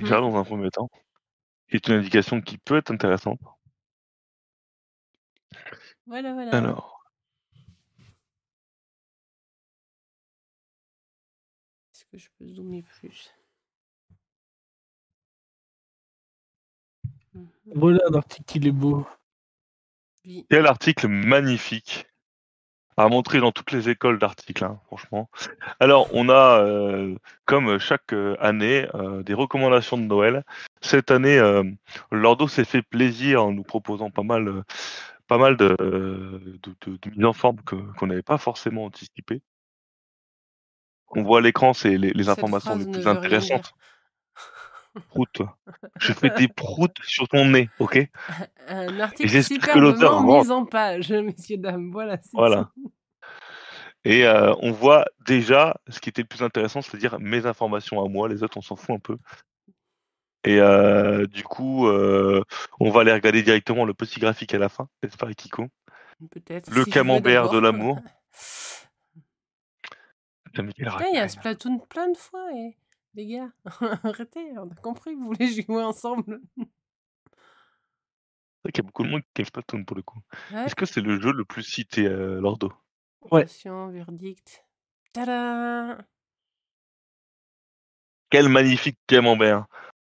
déjà Mhm. dans un premier temps. C'est une indication qui peut être intéressante. Voilà, voilà. Alors, Est-ce que je peux zoomer plus? Mhm. Voilà un article, il est beau. Oui. quel article magnifique à montrer dans toutes les écoles d'articles, hein, franchement. Alors, on a, euh, comme chaque euh, année, euh, des recommandations de Noël. Cette année, euh, Lordo s'est fait plaisir en nous proposant pas mal, pas mal de, de, de, de mises en forme qu'on n'avait pas forcément anticipées. On voit à l'écran, c'est les, informations les plus intéressantes. Prout. Je fais des proutes sur ton nez, ok? Un article superbement mis en page, messieurs, dames. Voilà, Voilà. Et euh, on voit déjà ce qui était le plus intéressant, c'est-à-dire mes informations à moi. Les autres, on s'en fout un peu. Et euh, du coup, euh, on va aller regarder directement le petit graphique à la fin, n'est-ce pas, Kiko? Le si camembert de l'amour. Il y a. Splatoon plein de fois, et... les gars. Arrêtez, on a compris, vous voulez jouer ensemble. C'est vrai qu'il y a beaucoup de monde qui aime Splatoon pour le coup. Ouais. Est-ce que c'est le jeu le plus cité, euh, Lordo? Ouais. Attention, verdict. Tada Quel magnifique camembert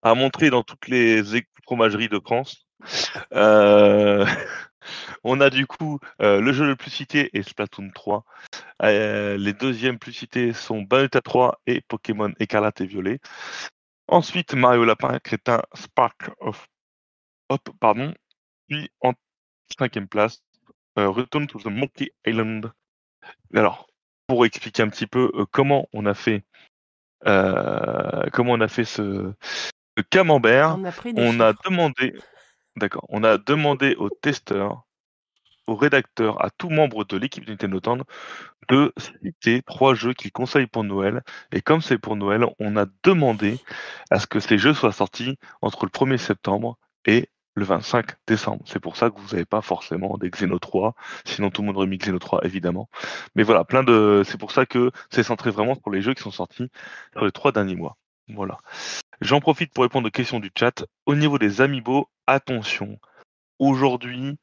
à montrer dans toutes les fromageries de France. Euh, on a du coup euh, le jeu le plus cité est Splatoon 3. Euh, les deuxièmes plus cités sont Bayonetta 3 et Pokémon Écarlate et Violet. Ensuite, Mario Lapin Crétin Spark of Hop, pardon. Puis en cinquième place, euh, Return to the Monkey Island. Alors, pour expliquer un petit peu comment on a fait, comment on a fait ce, camembert, On a on demandé, d'accord, on a demandé aux testeurs, aux rédacteurs, à tout membre de l'équipe de Nintendo de citer trois jeux qu'ils conseillent pour Noël. Et comme c'est pour Noël, on a demandé à ce que ces jeux soient sortis entre le 1er septembre et le 25 décembre. C'est pour ça que vous n'avez pas forcément des Xeno 3, sinon tout le monde aurait mis Xeno 3 évidemment. Mais voilà, plein de. C'est pour ça que c'est centré vraiment sur les jeux qui sont sortis sur les trois derniers mois. Voilà. J'en profite pour répondre aux questions du chat. Au niveau des amiibo, attention. Aujourd'hui,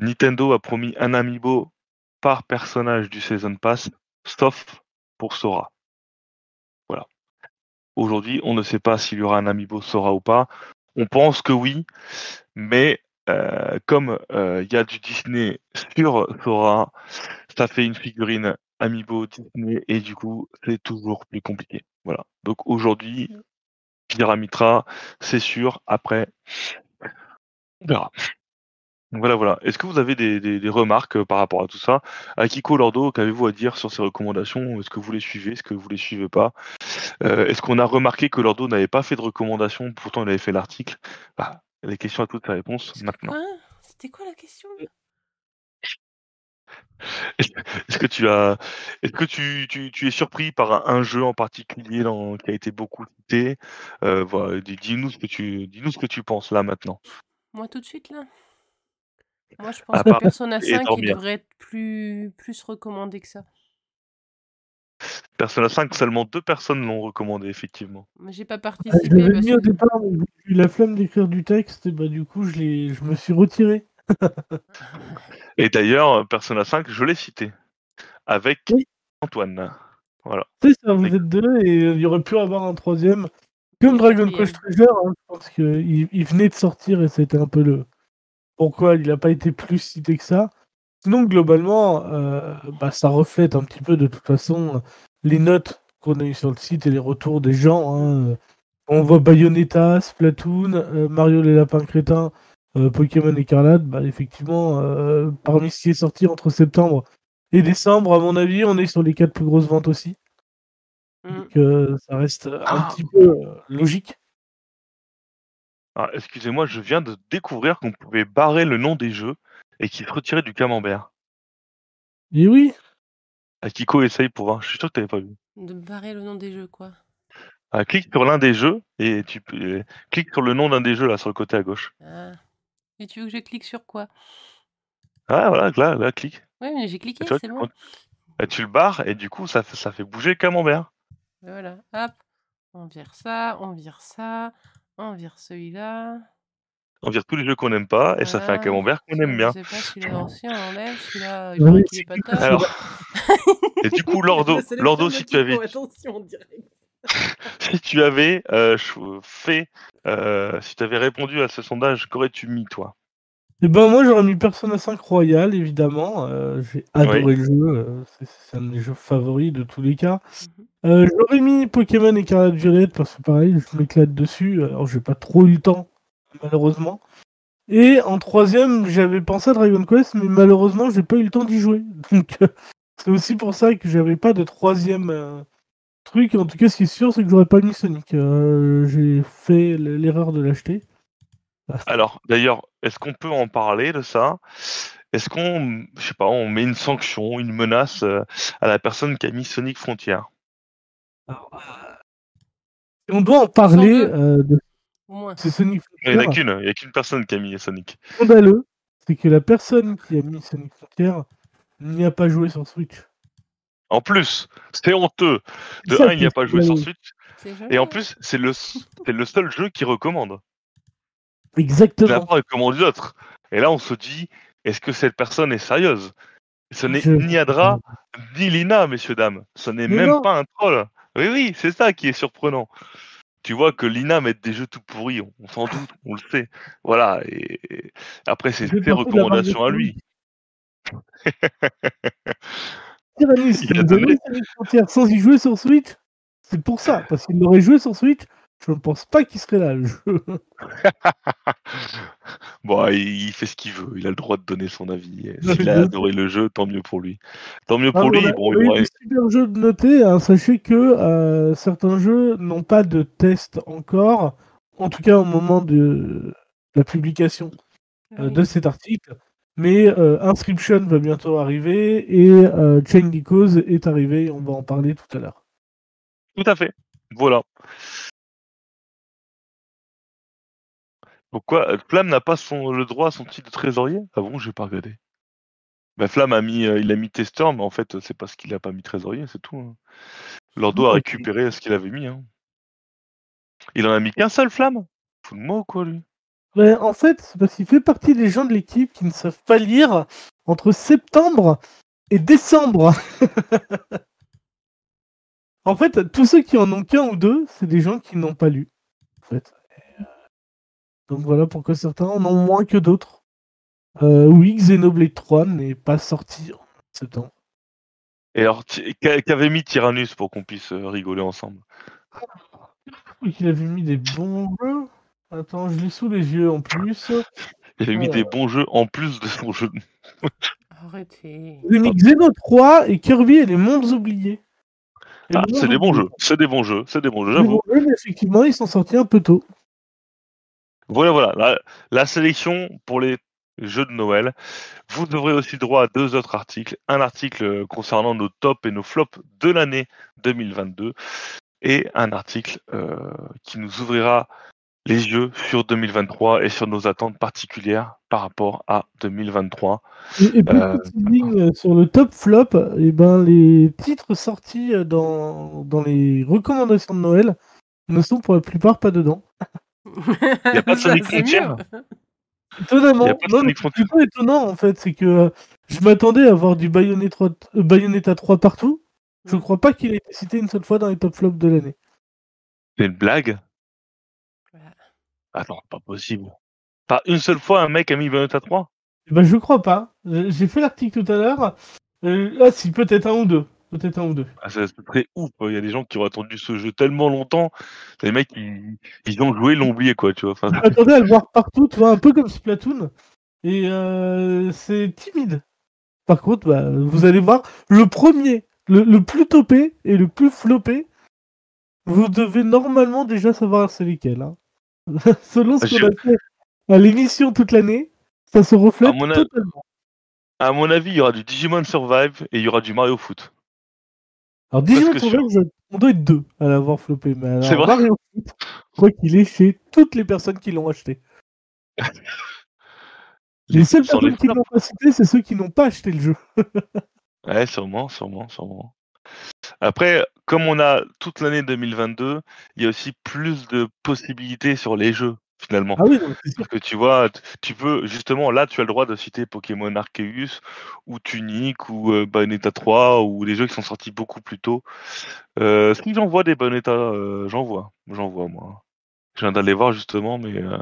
Nintendo a promis un amiibo par personnage du Season Pass, sauf pour Sora. Voilà. Aujourd'hui, on ne sait pas s'il y aura un amiibo Sora ou pas. On pense que oui, mais euh, comme euh, il y a du Disney sur Sora, ça fait une figurine amiibo Disney et du coup, c'est toujours plus compliqué. Voilà. Donc aujourd'hui, Pyramitra, c'est sûr. Après, on verra. Donc Voilà, voilà. Est-ce que vous avez des, des- des remarques euh, par rapport à tout ça? Akiko Lordo, qu'avez-vous à dire sur ces recommandations? Est-ce que vous les suivez? Est-ce que vous les suivez pas? Euh, Est-ce qu'on a remarqué que Lordo n'avait pas fait de recommandations? Pourtant, il avait fait l'article. Bah, les questions à toutes les réponses maintenant. C'était quoi la question? Est-ce que tu as, est-ce que tu, tu, tu es surpris par un, jeu en particulier dans- qui a été beaucoup cité? Euh, voilà, dis- Dis-nous ce que tu, dis-nous ce que tu penses là maintenant. Moi tout de suite là? Moi je pense que Persona et 5 il dormir. devrait être plus, plus recommandé que ça. Persona 5, seulement deux personnes l'ont recommandé effectivement. Mais j'ai pas Ah, je participé l'avais parce mis au que départ, mais j'ai eu la flemme d'écrire du texte, et bah du coup, je, l'ai- je me suis retiré. Et d'ailleurs, Persona 5, je l'ai cité avec Oui. Antoine. Voilà. C'est ça, vous êtes deux, et il y aurait pu avoir un troisième. Comme Dragon. Quest Treasure, hein, je pense qu'il il venait de sortir, et c'était un peu le... Pourquoi il n'a pas été plus cité que ça. Sinon, globalement, euh, bah, ça reflète un petit peu, de toute façon, les notes qu'on a eues sur le site et les retours des gens. hein. On voit Bayonetta, Splatoon, euh, Mario les lapins crétins, euh, Pokémon Écarlate. Bah, effectivement, euh, parmi ce qui est sorti entre septembre et décembre, à mon avis, on est sur les quatre plus grosses ventes aussi. Mm. Donc, euh, ça reste un Ah. petit peu euh, logique. Ah, excusez-moi, je viens de découvrir qu'on pouvait barrer le nom des jeux et qu'ils se retiraient du camembert. Et oui, Ah, Kiko essaye pour voir, je suis sûr que t'avais pas vu. De barrer le nom des jeux, quoi. Ah, clique sur l'un des jeux et tu peux... euh, clique sur le nom d'un des jeux là sur le côté à gauche. Ah. Et tu veux que je clique sur quoi? Ah voilà, là, là, clique. Oui, mais j'ai cliqué, c'est bon. et tu le barres et du coup ça, fait- ça fait bouger le camembert. Voilà, hop. On vire ça, on vire ça, on vire celui-là. On vire tous les jeux qu'on n'aime pas et ça fait un camembert qu'on aime bien. Je sais pas, celui-là ancien, on enlève. Celui-là, il Oui, qu'il est pas top. Alors, et du coup, Lordo, sélection Lordo si tu avais, Attention, direct. si tu avais euh, fait, euh, si tu avais répondu à ce sondage, qu'aurais-tu mis toi? Et ben moi j'aurais mis Persona 5 Royal évidemment. euh, J'ai adoré le jeu. euh, c'est- un de mes jeux favoris de tous les cas. Mhm. Euh, j'aurais mis Pokémon Écarlate Violette parce que pareil, je m'éclate dessus. Alors j'ai pas trop eu le temps malheureusement. Et en troisième, j'avais pensé à Dragon Quest, mais malheureusement j'ai pas eu le temps d'y jouer. Donc euh, c'est aussi pour ça que j'avais pas de troisième truc. En tout cas, ce qui est sûr, c'est que j'aurais pas mis Sonic. J'ai fait l'erreur de l'acheter. Alors, d'ailleurs, est-ce qu'on peut en parler de ça? Est-ce qu'on, je sais pas, on met une sanction, une menace euh, à la personne qui a mis Sonic Frontier Alors, euh, on doit en parler euh, de Au moins. ce Sonic Il n'y en a Frontier, qu'une, il n'y a qu'une personne qui a mis Sonic. scandaleux, c'est que la personne qui a mis Sonic Frontier n'y a pas joué sur Switch. En plus, c'est honteux. De Ça, un, il n'y a c'est pas joué sur. Switch, C'est et en plus, c'est le, c'est le seul jeu qui recommande. Exactement. Et là, on se dit, est-ce que cette personne est sérieuse? Ce n'est Je- ni Adra, ni Lina, messieurs, dames. Ce n'est même non. pas un troll. Oui, oui, c'est ça qui est surprenant. Tu vois que Lina met des jeux tout pourris, on, s'en doute, on le sait. Voilà, et, et après, c'est ses recommandations à lui. Il a donné. sans y jouer sur Switch C'est pour ça, parce qu'il aurait joué sur Switch, je ne pense pas qu'il serait là, le jeu. Bon, il, fait ce qu'il veut, il a le droit de donner son avis. S'il a adoré le jeu, tant mieux pour lui. Tant mieux Ah, pour lui, bon, il aurait... super jeux de noter. hein. Sachez que euh, certains jeux n'ont pas de test encore, en tout cas au moment de la publication euh, de cet article. Mais euh, Inscription va bientôt arriver et euh, Chain Cause est arrivé. On va en parler tout à l'heure. Tout à fait. Voilà. Pourquoi euh, Flamme n'a pas son, le droit à son titre de trésorier? Ah bon, j'ai pas regardé. Bah, Flamme a mis, euh, il a mis testeur, mais en fait, c'est parce qu'il a pas mis trésorier, c'est tout. hein. Lordo a récupéré ce qu'il avait mis. hein. Il en a mis qu'un seul, Flamme? Fou de moi ou quoi, lui Mais en fait, c'est parce qu'il fait partie des gens de l'équipe qui ne savent pas lire entre septembre et décembre. en fait, tous ceux qui en ont qu'un ou deux, c'est des gens qui n'ont pas lu. En fait. Donc voilà pourquoi certains en ont moins que d'autres. Euh, oui, Xenoblade 3 n'est pas sorti en septembre. Et alors, qu'avait mis Tyrannus pour qu'on puisse euh, rigoler ensemble? Oui, il avait mis des bons jeux. Attends, je l'ai sous les yeux en plus. Il avait mis des bons jeux en plus de son jeu. Arrêtez. J'ai mis Xeno 3 et Kirby et les mondes oubliés. Ah, c'est des bons jeux, c'est des bons jeux, c'est des bons jeux, j'avoue. bons jeux, mais effectivement, ils sont sortis un peu tôt. Voilà, voilà, la, la sélection pour les jeux de Noël. Vous aurez aussi droit à deux autres articles. Un article euh, concernant nos tops et nos flops de l'année 2022 et un article euh, qui nous ouvrira les yeux sur 2023 et sur nos attentes particulières par rapport à 2023. Et, Euh, sur le top flop, et ben, les titres sortis dans, dans les recommandations de Noël ne sont pour la plupart pas dedans. Il y a pas de Sonic Frontier Étonnamment, non, Sonic c'est Frontier. plutôt étonnant en fait, c'est que euh, je m'attendais à voir du Bayonetta, euh, Bayonetta 3 partout. Je Mm. crois pas qu'il ait été cité une seule fois dans les top flops de l'année. C'est une blague Attends, pas possible. Pas une seule fois un mec a mis Bayonetta 3 Eh Ben, je crois pas. J'ai j'ai fait l'article tout à l'heure. Euh, ah si, peut-être un ou deux. Peut-être un ou deux. Ah, c'est c'est très ouf. quoi. Il y a des gens qui ont attendu ce jeu tellement longtemps. Les mecs, ils, ils ont joué, ils l'ont oublié, quoi, tu vois. Enfin, m'attendais à le voir partout, tu vois, un peu comme Splatoon. Et euh, c'est timide. Par contre, bah, vous allez voir, le premier, le, le plus topé et le plus floppé, vous devez normalement déjà savoir c'est lesquels. hein. Selon ce Je- qu'on a fait à l'émission toute l'année, ça se reflète À mon a- totalement. À mon avis, il y aura du Digimon Survive et il y aura du Mario Foot. Alors, Digimon Presque Survive, je- on doit être deux à l'avoir flopé. Mais C'est vrai Mario Foot, je crois qu'il est chez toutes les personnes qui l'ont acheté. Les seules les personnes qui l'ont pas cité, c'est ceux qui n'ont pas acheté le jeu. Ouais, sûrement, sûrement, sûrement. Après, comme on a toute l'année 2022, il y a aussi plus de possibilités sur les jeux, finalement. Ah oui. Parce que tu vois, tu peux, justement, là, tu as le droit de citer Pokémon Arceus, ou Tunic, ou euh, Bayonetta 3, ou des jeux qui sont sortis beaucoup plus tôt. Euh, si j'en vois des Bayonetta, euh, j'en vois, j'en vois, moi. Je viens d'aller voir, justement, mais... euh,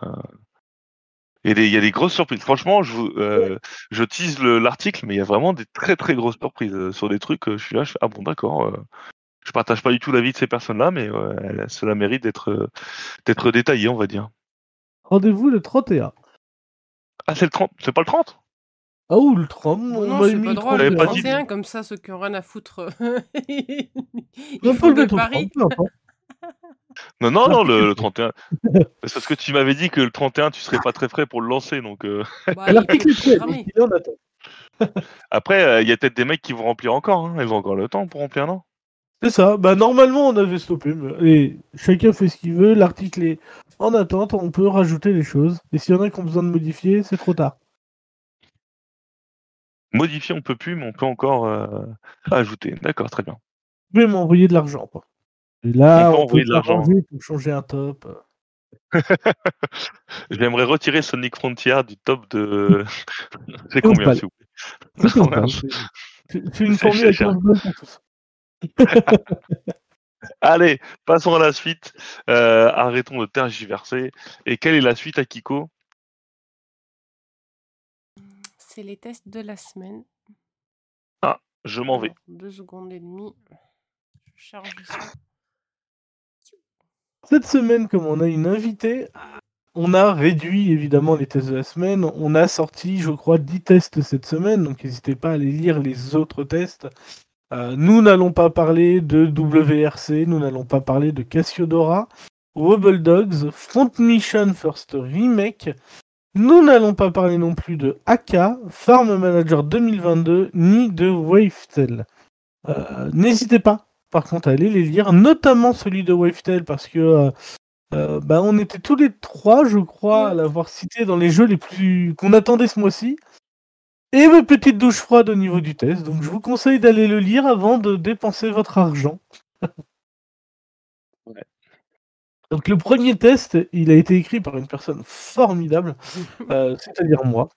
Il y, a des, grosses surprises. Franchement, je, euh, je tease le- l'article, mais il y a vraiment des très très grosses surprises sur des trucs. je suis là, je fais, ah bon, d'accord. je partage pas du tout l'avis de ces personnes-là, mais cela mérite d'être d'être détaillé, on va dire. Rendez-vous le 31. Ah, c'est le 30, c'est pas le 30 Ah ou le 30 Bon, on non, m'a c'est mis pas le drôle. T'avais Le 31. pas dit- 31, comme ça, ceux qui ont rien à foutre. Ils On peut font le de mettre au Paris. 30, peu importe. Non, non, non, le, est le 31. C'est parce que tu m'avais dit que le 31, tu serais pas très frais pour le lancer. Donc euh, Bah, il après, euh, il y a peut-être des mecs qui vont remplir encore. Hein. Ils ont encore le temps pour remplir, non? C'est ça. Bah, normalement, on avait stoppé. Mais... Et chacun fait ce qu'il veut. L'article est en attente. On peut rajouter les choses. Et s'il y en a qui ont besoin de modifier, c'est trop tard. Modifier, on peut plus, mais on peut encore euh, ajouter. D'accord, très bien. Vous pouvez m'envoyer de l'argent. Et là, On peut on, envoyer peut de l'argent. pour changer un top. J'aimerais retirer Sonic Frontier du top de. C'est combien, s'il vous plaît? C'est C'est une formule à cher. 15 balles pour tous. Allez, passons à la suite. Euh, arrêtons de tergiverser. Et quelle est la suite à Kiko? C'est les tests de la semaine. Je m'en vais. Deux secondes et demie. Je charge ça. Cette semaine, comme on a une invitée, on a réduit évidemment les tests de la semaine. On a sorti, je crois, 10 tests cette semaine, donc n'hésitez pas à aller lire les autres tests. Euh, nous n'allons pas parler de WRC, nous n'allons pas parler de Cassiodora, Wobble Dogs, Front Mission First Remake. Nous n'allons pas parler non plus de AK, Farm Manager 2022, ni de Wavetail. Euh, N'hésitez pas par contre à aller les lire, notamment celui de Wavetail parce que euh, bah, on était tous les trois, je crois, à l'avoir cité dans les jeux les plus qu'on attendait ce mois-ci. Et ma petite douche froide au niveau du test, donc je vous conseille d'aller le lire avant de dépenser votre argent. Ouais. Donc le premier test, il a été écrit par une personne formidable, euh, c'est-à-dire moi,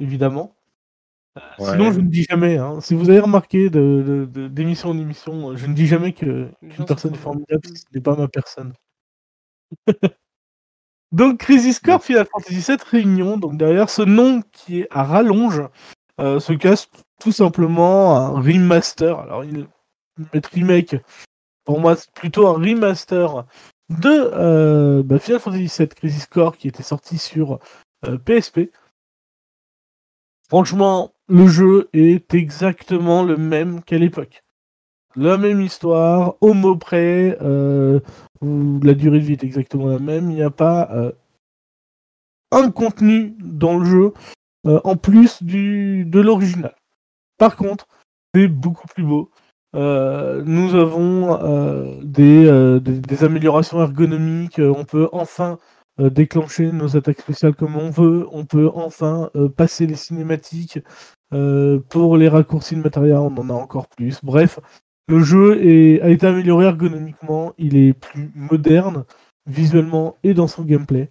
évidemment. Ouais. Sinon, je ne dis jamais. hein. Si vous avez remarqué de- de- de- d'émission en émission, je ne dis jamais qu'une sont personne est formidable si ce n'est pas ma personne. donc, Crisis Core Final Fantasy VII Réunion, donc derrière ce nom qui est à rallonge, euh, se cache tout simplement un remaster. Alors, il mettre remake, pour moi, c'est plutôt un remaster de euh, bah, Final Fantasy VII Crisis Core qui était sorti sur euh, PSP. Franchement, le jeu est exactement le même qu'à l'époque. La même histoire, au mot près, euh, la durée de vie est exactement la même. Il n'y a pas euh, un contenu dans le jeu euh, en plus de l'original. Par contre, c'est beaucoup plus beau. Nous avons des, améliorations ergonomiques. On peut enfin déclencher nos attaques spéciales comme on veut. On peut enfin passer les cinématiques. Pour les raccourcis de matériel, on en a encore plus. Bref, le jeu est- a été amélioré ergonomiquement. Il est plus moderne visuellement et dans son gameplay.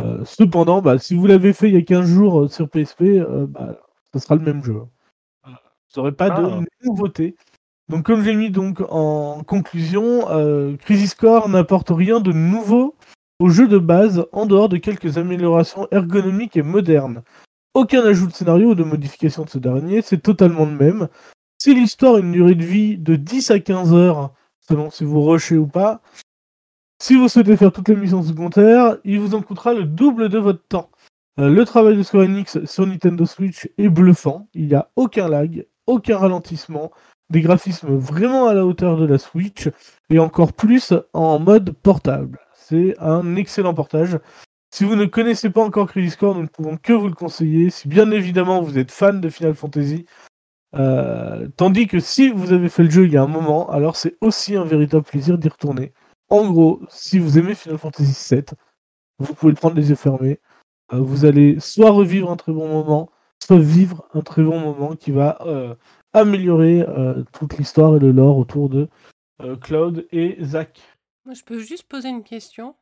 Euh, cependant, bah, si vous l'avez fait il y a 15 jours euh, sur PSP, euh, bah, ce sera le même jeu. Vous n'aurez pas Ah. de nouveauté. Donc, comme j'ai mis donc en conclusion, euh, Crisis Core n'apporte rien de nouveau au jeu de base en dehors de quelques améliorations ergonomiques et modernes. Aucun ajout de scénario ou de modification de ce dernier, c'est totalement le même. Si l'histoire a une durée de vie de 10 à 15 heures, selon si vous rushez ou pas, si vous souhaitez faire toutes les missions secondaires, il vous en coûtera le double de votre temps. Euh, le travail de Square Enix sur Nintendo Switch est bluffant. Il n'y a aucun lag, aucun ralentissement, des graphismes vraiment à la hauteur de la Switch et encore plus en mode portable. c'est un excellent portage. Si vous ne connaissez pas encore Crisis Core, nous ne pouvons que vous le conseiller. Si bien évidemment vous êtes fan de Final Fantasy, euh, tandis que si vous avez fait le jeu il y a un moment, alors c'est aussi un véritable plaisir d'y retourner. En gros, si vous aimez Final Fantasy VII, vous pouvez le prendre les yeux fermés. Euh, vous allez soit revivre un très bon moment, soit vivre un très bon moment qui va euh, améliorer toute l'histoire et le lore autour de Cloud et Zack. Moi, je peux juste poser une question.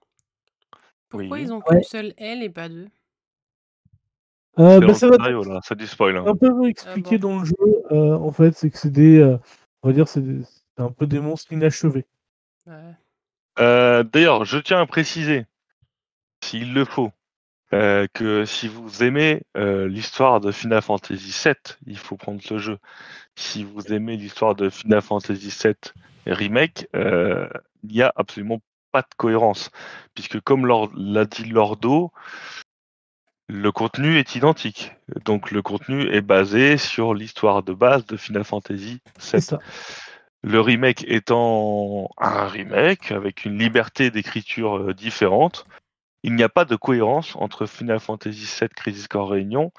Pourquoi ils ont qu'une seule L et pas deux? Euh, bah, ça va là, ça dit spoil. Hein. un peu expliqué dans le jeu. euh, en fait, c'est que c'est des, euh, on va dire, c'est un peu des monstres inachevés. Ouais. Euh, D'ailleurs, je tiens à préciser, s'il le faut, euh, que si vous aimez euh, l'histoire de Final Fantasy VII, il faut prendre ce jeu. Si vous aimez l'histoire de Final Fantasy VII Remake, euh, il n'y a absolument pas de cohérence. Puisque comme l'a l'a dit Lordo, le contenu est identique. Donc le contenu est basé sur l'histoire de base de Final Fantasy VII. ça. Le remake étant un remake avec une liberté d'écriture euh, différente, il n'y a pas de cohérence entre Final Fantasy VII Crisis Core Réunion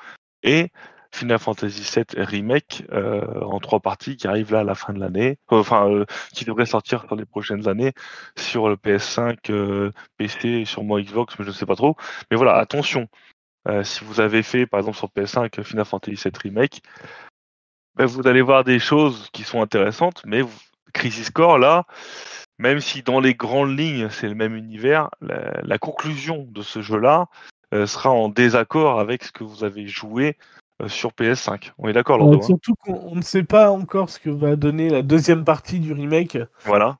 et Final Fantasy VII Remake euh, en trois parties qui arrive là à la fin de l'année, enfin euh, qui devrait sortir dans les prochaines années sur le PS5, euh, PC sûrement Xbox, mais je ne sais pas trop. Mais voilà, attention, euh, si vous avez fait par exemple sur PS5 Final Fantasy VII Remake, ben, vous allez voir des choses qui sont intéressantes, mais vous- Crisis Core là, même si dans les grandes lignes c'est le même univers, la, la conclusion de ce jeu-là euh, sera en désaccord avec ce que vous avez joué euh, sur PS5. On est d'accord, Lordo hein? surtout qu'on on ne sait pas encore ce que va donner la deuxième partie du remake. Voilà.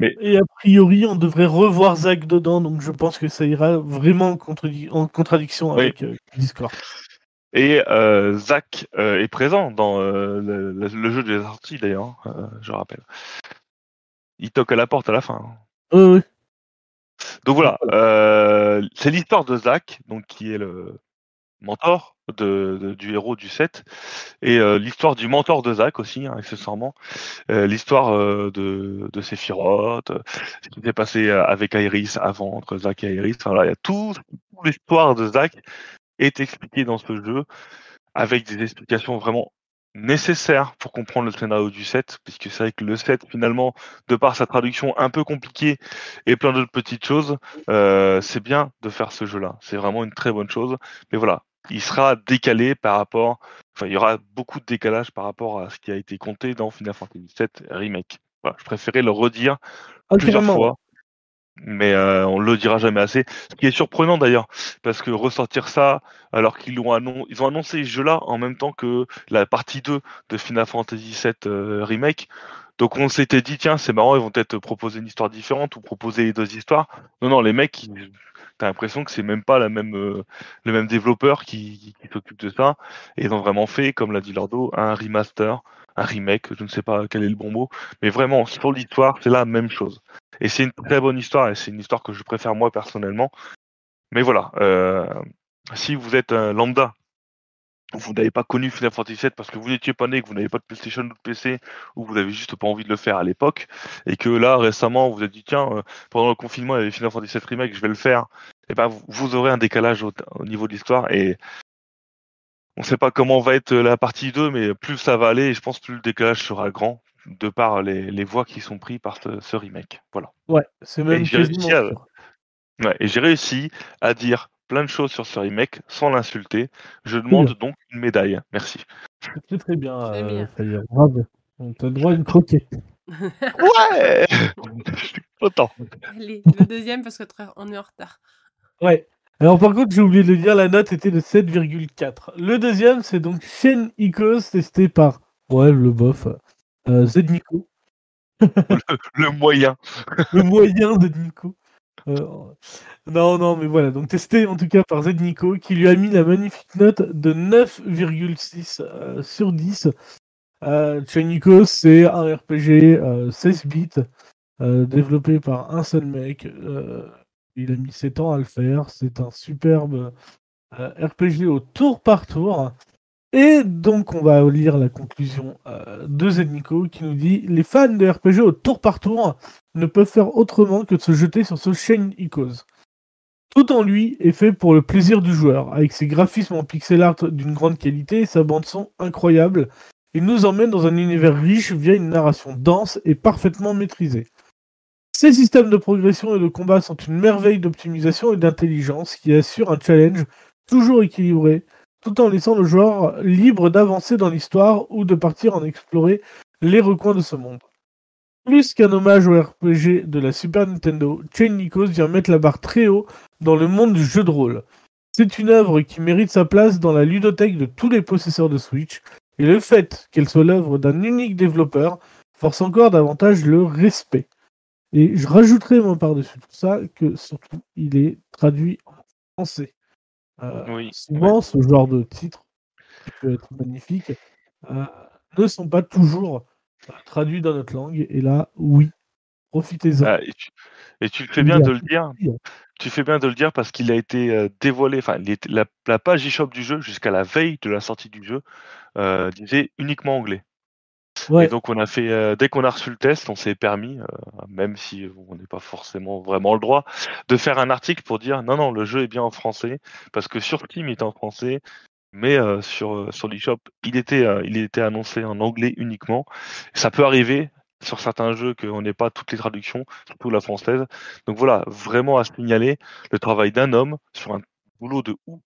Mais- Et a priori, on devrait revoir Zack dedans, donc je pense que ça ira vraiment en, contradiction Oui. avec euh, Discord. Et euh, Zach euh, est présent dans le, le- le jeu des sorties d'ailleurs, hein, je rappelle. Il toque à la porte à la fin. hein. Ouais. Donc voilà, c'est l'histoire de Zach, donc qui est le mentor de, du héros du 7, et euh, l'histoire du mentor de Zach aussi, hein, accessoirement, Euh, l'histoire euh, de, de Sephiroth, ce qui s'est passé avec Iris avant, entre Zach et Iris, il y a tout, l'histoire de Zach est expliquée dans ce jeu, avec des explications vraiment nécessaires pour comprendre le scénario du 7, puisque c'est vrai que le 7, finalement, de par sa traduction un peu compliquée et plein d'autres petites choses, c'est bien de faire ce jeu-là. C'est vraiment une très bonne chose. Mais voilà, il sera décalé par rapport. Enfin, il y aura beaucoup de décalage par rapport à ce qui a été compté dans Final Fantasy VII Remake. Voilà, je préférais le redire plusieurs fois. Mais euh, on le dira jamais assez. Ce qui est surprenant d'ailleurs, parce que ressortir ça alors qu'ils l'ont annon- ils ont annoncé ce jeu-là en même temps que la partie 2 de Final Fantasy VII euh, Remake. Donc on s'était dit tiens c'est marrant ils vont peut-être proposer une histoire différente ou proposer les deux histoires. Non non les mecs ils- t'as l'impression que c'est même pas même euh, le même développeur qui, s'occupe de ça et ils ont vraiment fait comme l'a dit Lordo un remaster, un remake, je ne sais pas quel est le bon mot, mais vraiment sur l'histoire c'est la même chose. Et c'est une très bonne histoire et c'est une histoire que je préfère moi personnellement. Mais voilà, euh, si vous êtes un lambda, vous n'avez pas connu Final Fantasy VII parce que vous n'étiez pas né, que vous n'avez pas de PlayStation ou de PC, ou vous n'avez juste pas envie de le faire à l'époque, et que là récemment vous vous êtes dit tiens, euh, pendant le confinement il y avait Final Fantasy VII Remake, je vais le faire, et ben vous, aurez un décalage au, au niveau de l'histoire et on ne sait pas comment va être la partie 2, mais plus ça va aller, et je pense plus le décalage sera grand, de par les, les voix qui sont prises par ce, ce remake. Voilà. Ouais, c'est même j'ai quasiment réussi à-. Ouais, et j'ai réussi à dire plein de choses sur ce remake sans l'insulter. Je demande donc une médaille. Merci. C'est très très bien, Très euh, bien. Bravo. On t'a le droit à une croquette. Ouais Je suis content. Allez, le deuxième parce que très- on est en retard. Ouais. Alors par contre, j'ai oublié de le dire, la note était de 7,4. Le deuxième, c'est donc Shen Icos, testé par, ouais, le bof, euh, Z Nico, Le moyen. le moyen de Nico. Euh, non, non, mais voilà, donc testé en tout cas par Z Nico, qui lui a mis la magnifique note de 9,6 euh, sur 10. Euh, Shen Icos, c'est un RPG euh, 16 bits, euh, développé par un seul mec. euh, il a mis 7 ans à le faire. C'est un superbe euh, RPG au tour par tour. Et donc, on va lire la conclusion euh, de Zednico qui nous dit Les fans de RPG au tour par tour ne peuvent faire autrement que de se jeter sur ce Shane Icos. Tout en lui est fait pour le plaisir du joueur, avec ses graphismes en pixel art d'une grande qualité et sa bande son incroyable. Il nous emmène dans un univers riche via une narration dense et parfaitement maîtrisée. Ces systèmes de progression et de combat sont une merveille d'optimisation et d'intelligence qui assure un challenge toujours équilibré, tout en laissant le joueur libre d'avancer dans l'histoire ou de partir en explorer les recoins de ce monde. Plus qu'un hommage au RPG de la Super Nintendo, Chain Nikos vient mettre la barre très haut dans le monde du jeu de rôle. C'est une œuvre qui mérite sa place dans la ludothèque de tous les possesseurs de Switch, et le fait qu'elle soit l'œuvre d'un unique développeur force encore davantage le respect. Et je rajouterai moi par-dessus tout ça que surtout il est traduit en français. Euh, Oui, souvent, ce genre de titres, qui peut être magnifique, euh, ne sont pas toujours euh, traduits dans notre langue. Et là, oui, profitez-en. Ah, et, tu, et tu fais bien de le dire. Tu fais bien de le dire parce qu'il a été dévoilé. Enfin, la, la page eShop du jeu jusqu'à la veille de la sortie du jeu euh, disait uniquement anglais. Ouais, Et donc on a fait euh, dès qu'on a reçu le test, on s'est permis, euh, même si on n'est pas forcément vraiment le droit, de faire un article pour dire non non le jeu est bien en français parce que sur Steam il est en français, mais euh, sur sur l'eShop il était il était annoncé en anglais uniquement. Ça peut arriver sur certains jeux qu'on n'ait pas toutes les traductions, surtout la française. Donc voilà, vraiment à signaler le travail d'un homme sur un boulot de ouf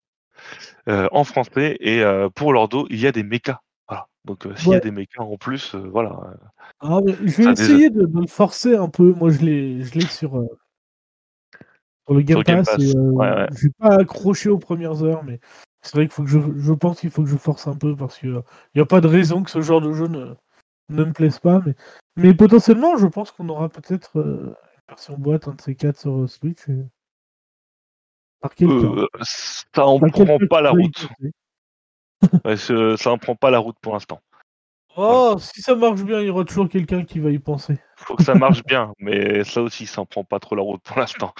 euh, en français et euh, pour leur dos il y a des mechas. Voilà. Donc s'il y a des mechas en plus, voilà. Ah, mais je vais déjà. essayer de, forcer un peu. Moi, je l'ai, je l'ai sur, sur le Game Sur Game Pass. Pass. Et, Ouais, ouais. Je vais pas accroché aux premières heures, mais c'est vrai qu'il faut que je, je pense qu'il faut que je force un peu parce que il n'y a pas de raison que ce genre de jeu ne, ne me plaise pas. Mais, mais potentiellement, je pense qu'on aura peut-être euh, une version boîte, un de ces quatre sur euh, Switch. et- Par quelqu'un. Ça en Par prend pas la route. Ça en prend pas la route pour l'instant. Oh, si ça marche bien, il y aura toujours quelqu'un qui va y penser. Faut que ça marche bien, mais ça aussi, ça en prend pas trop la route pour l'instant.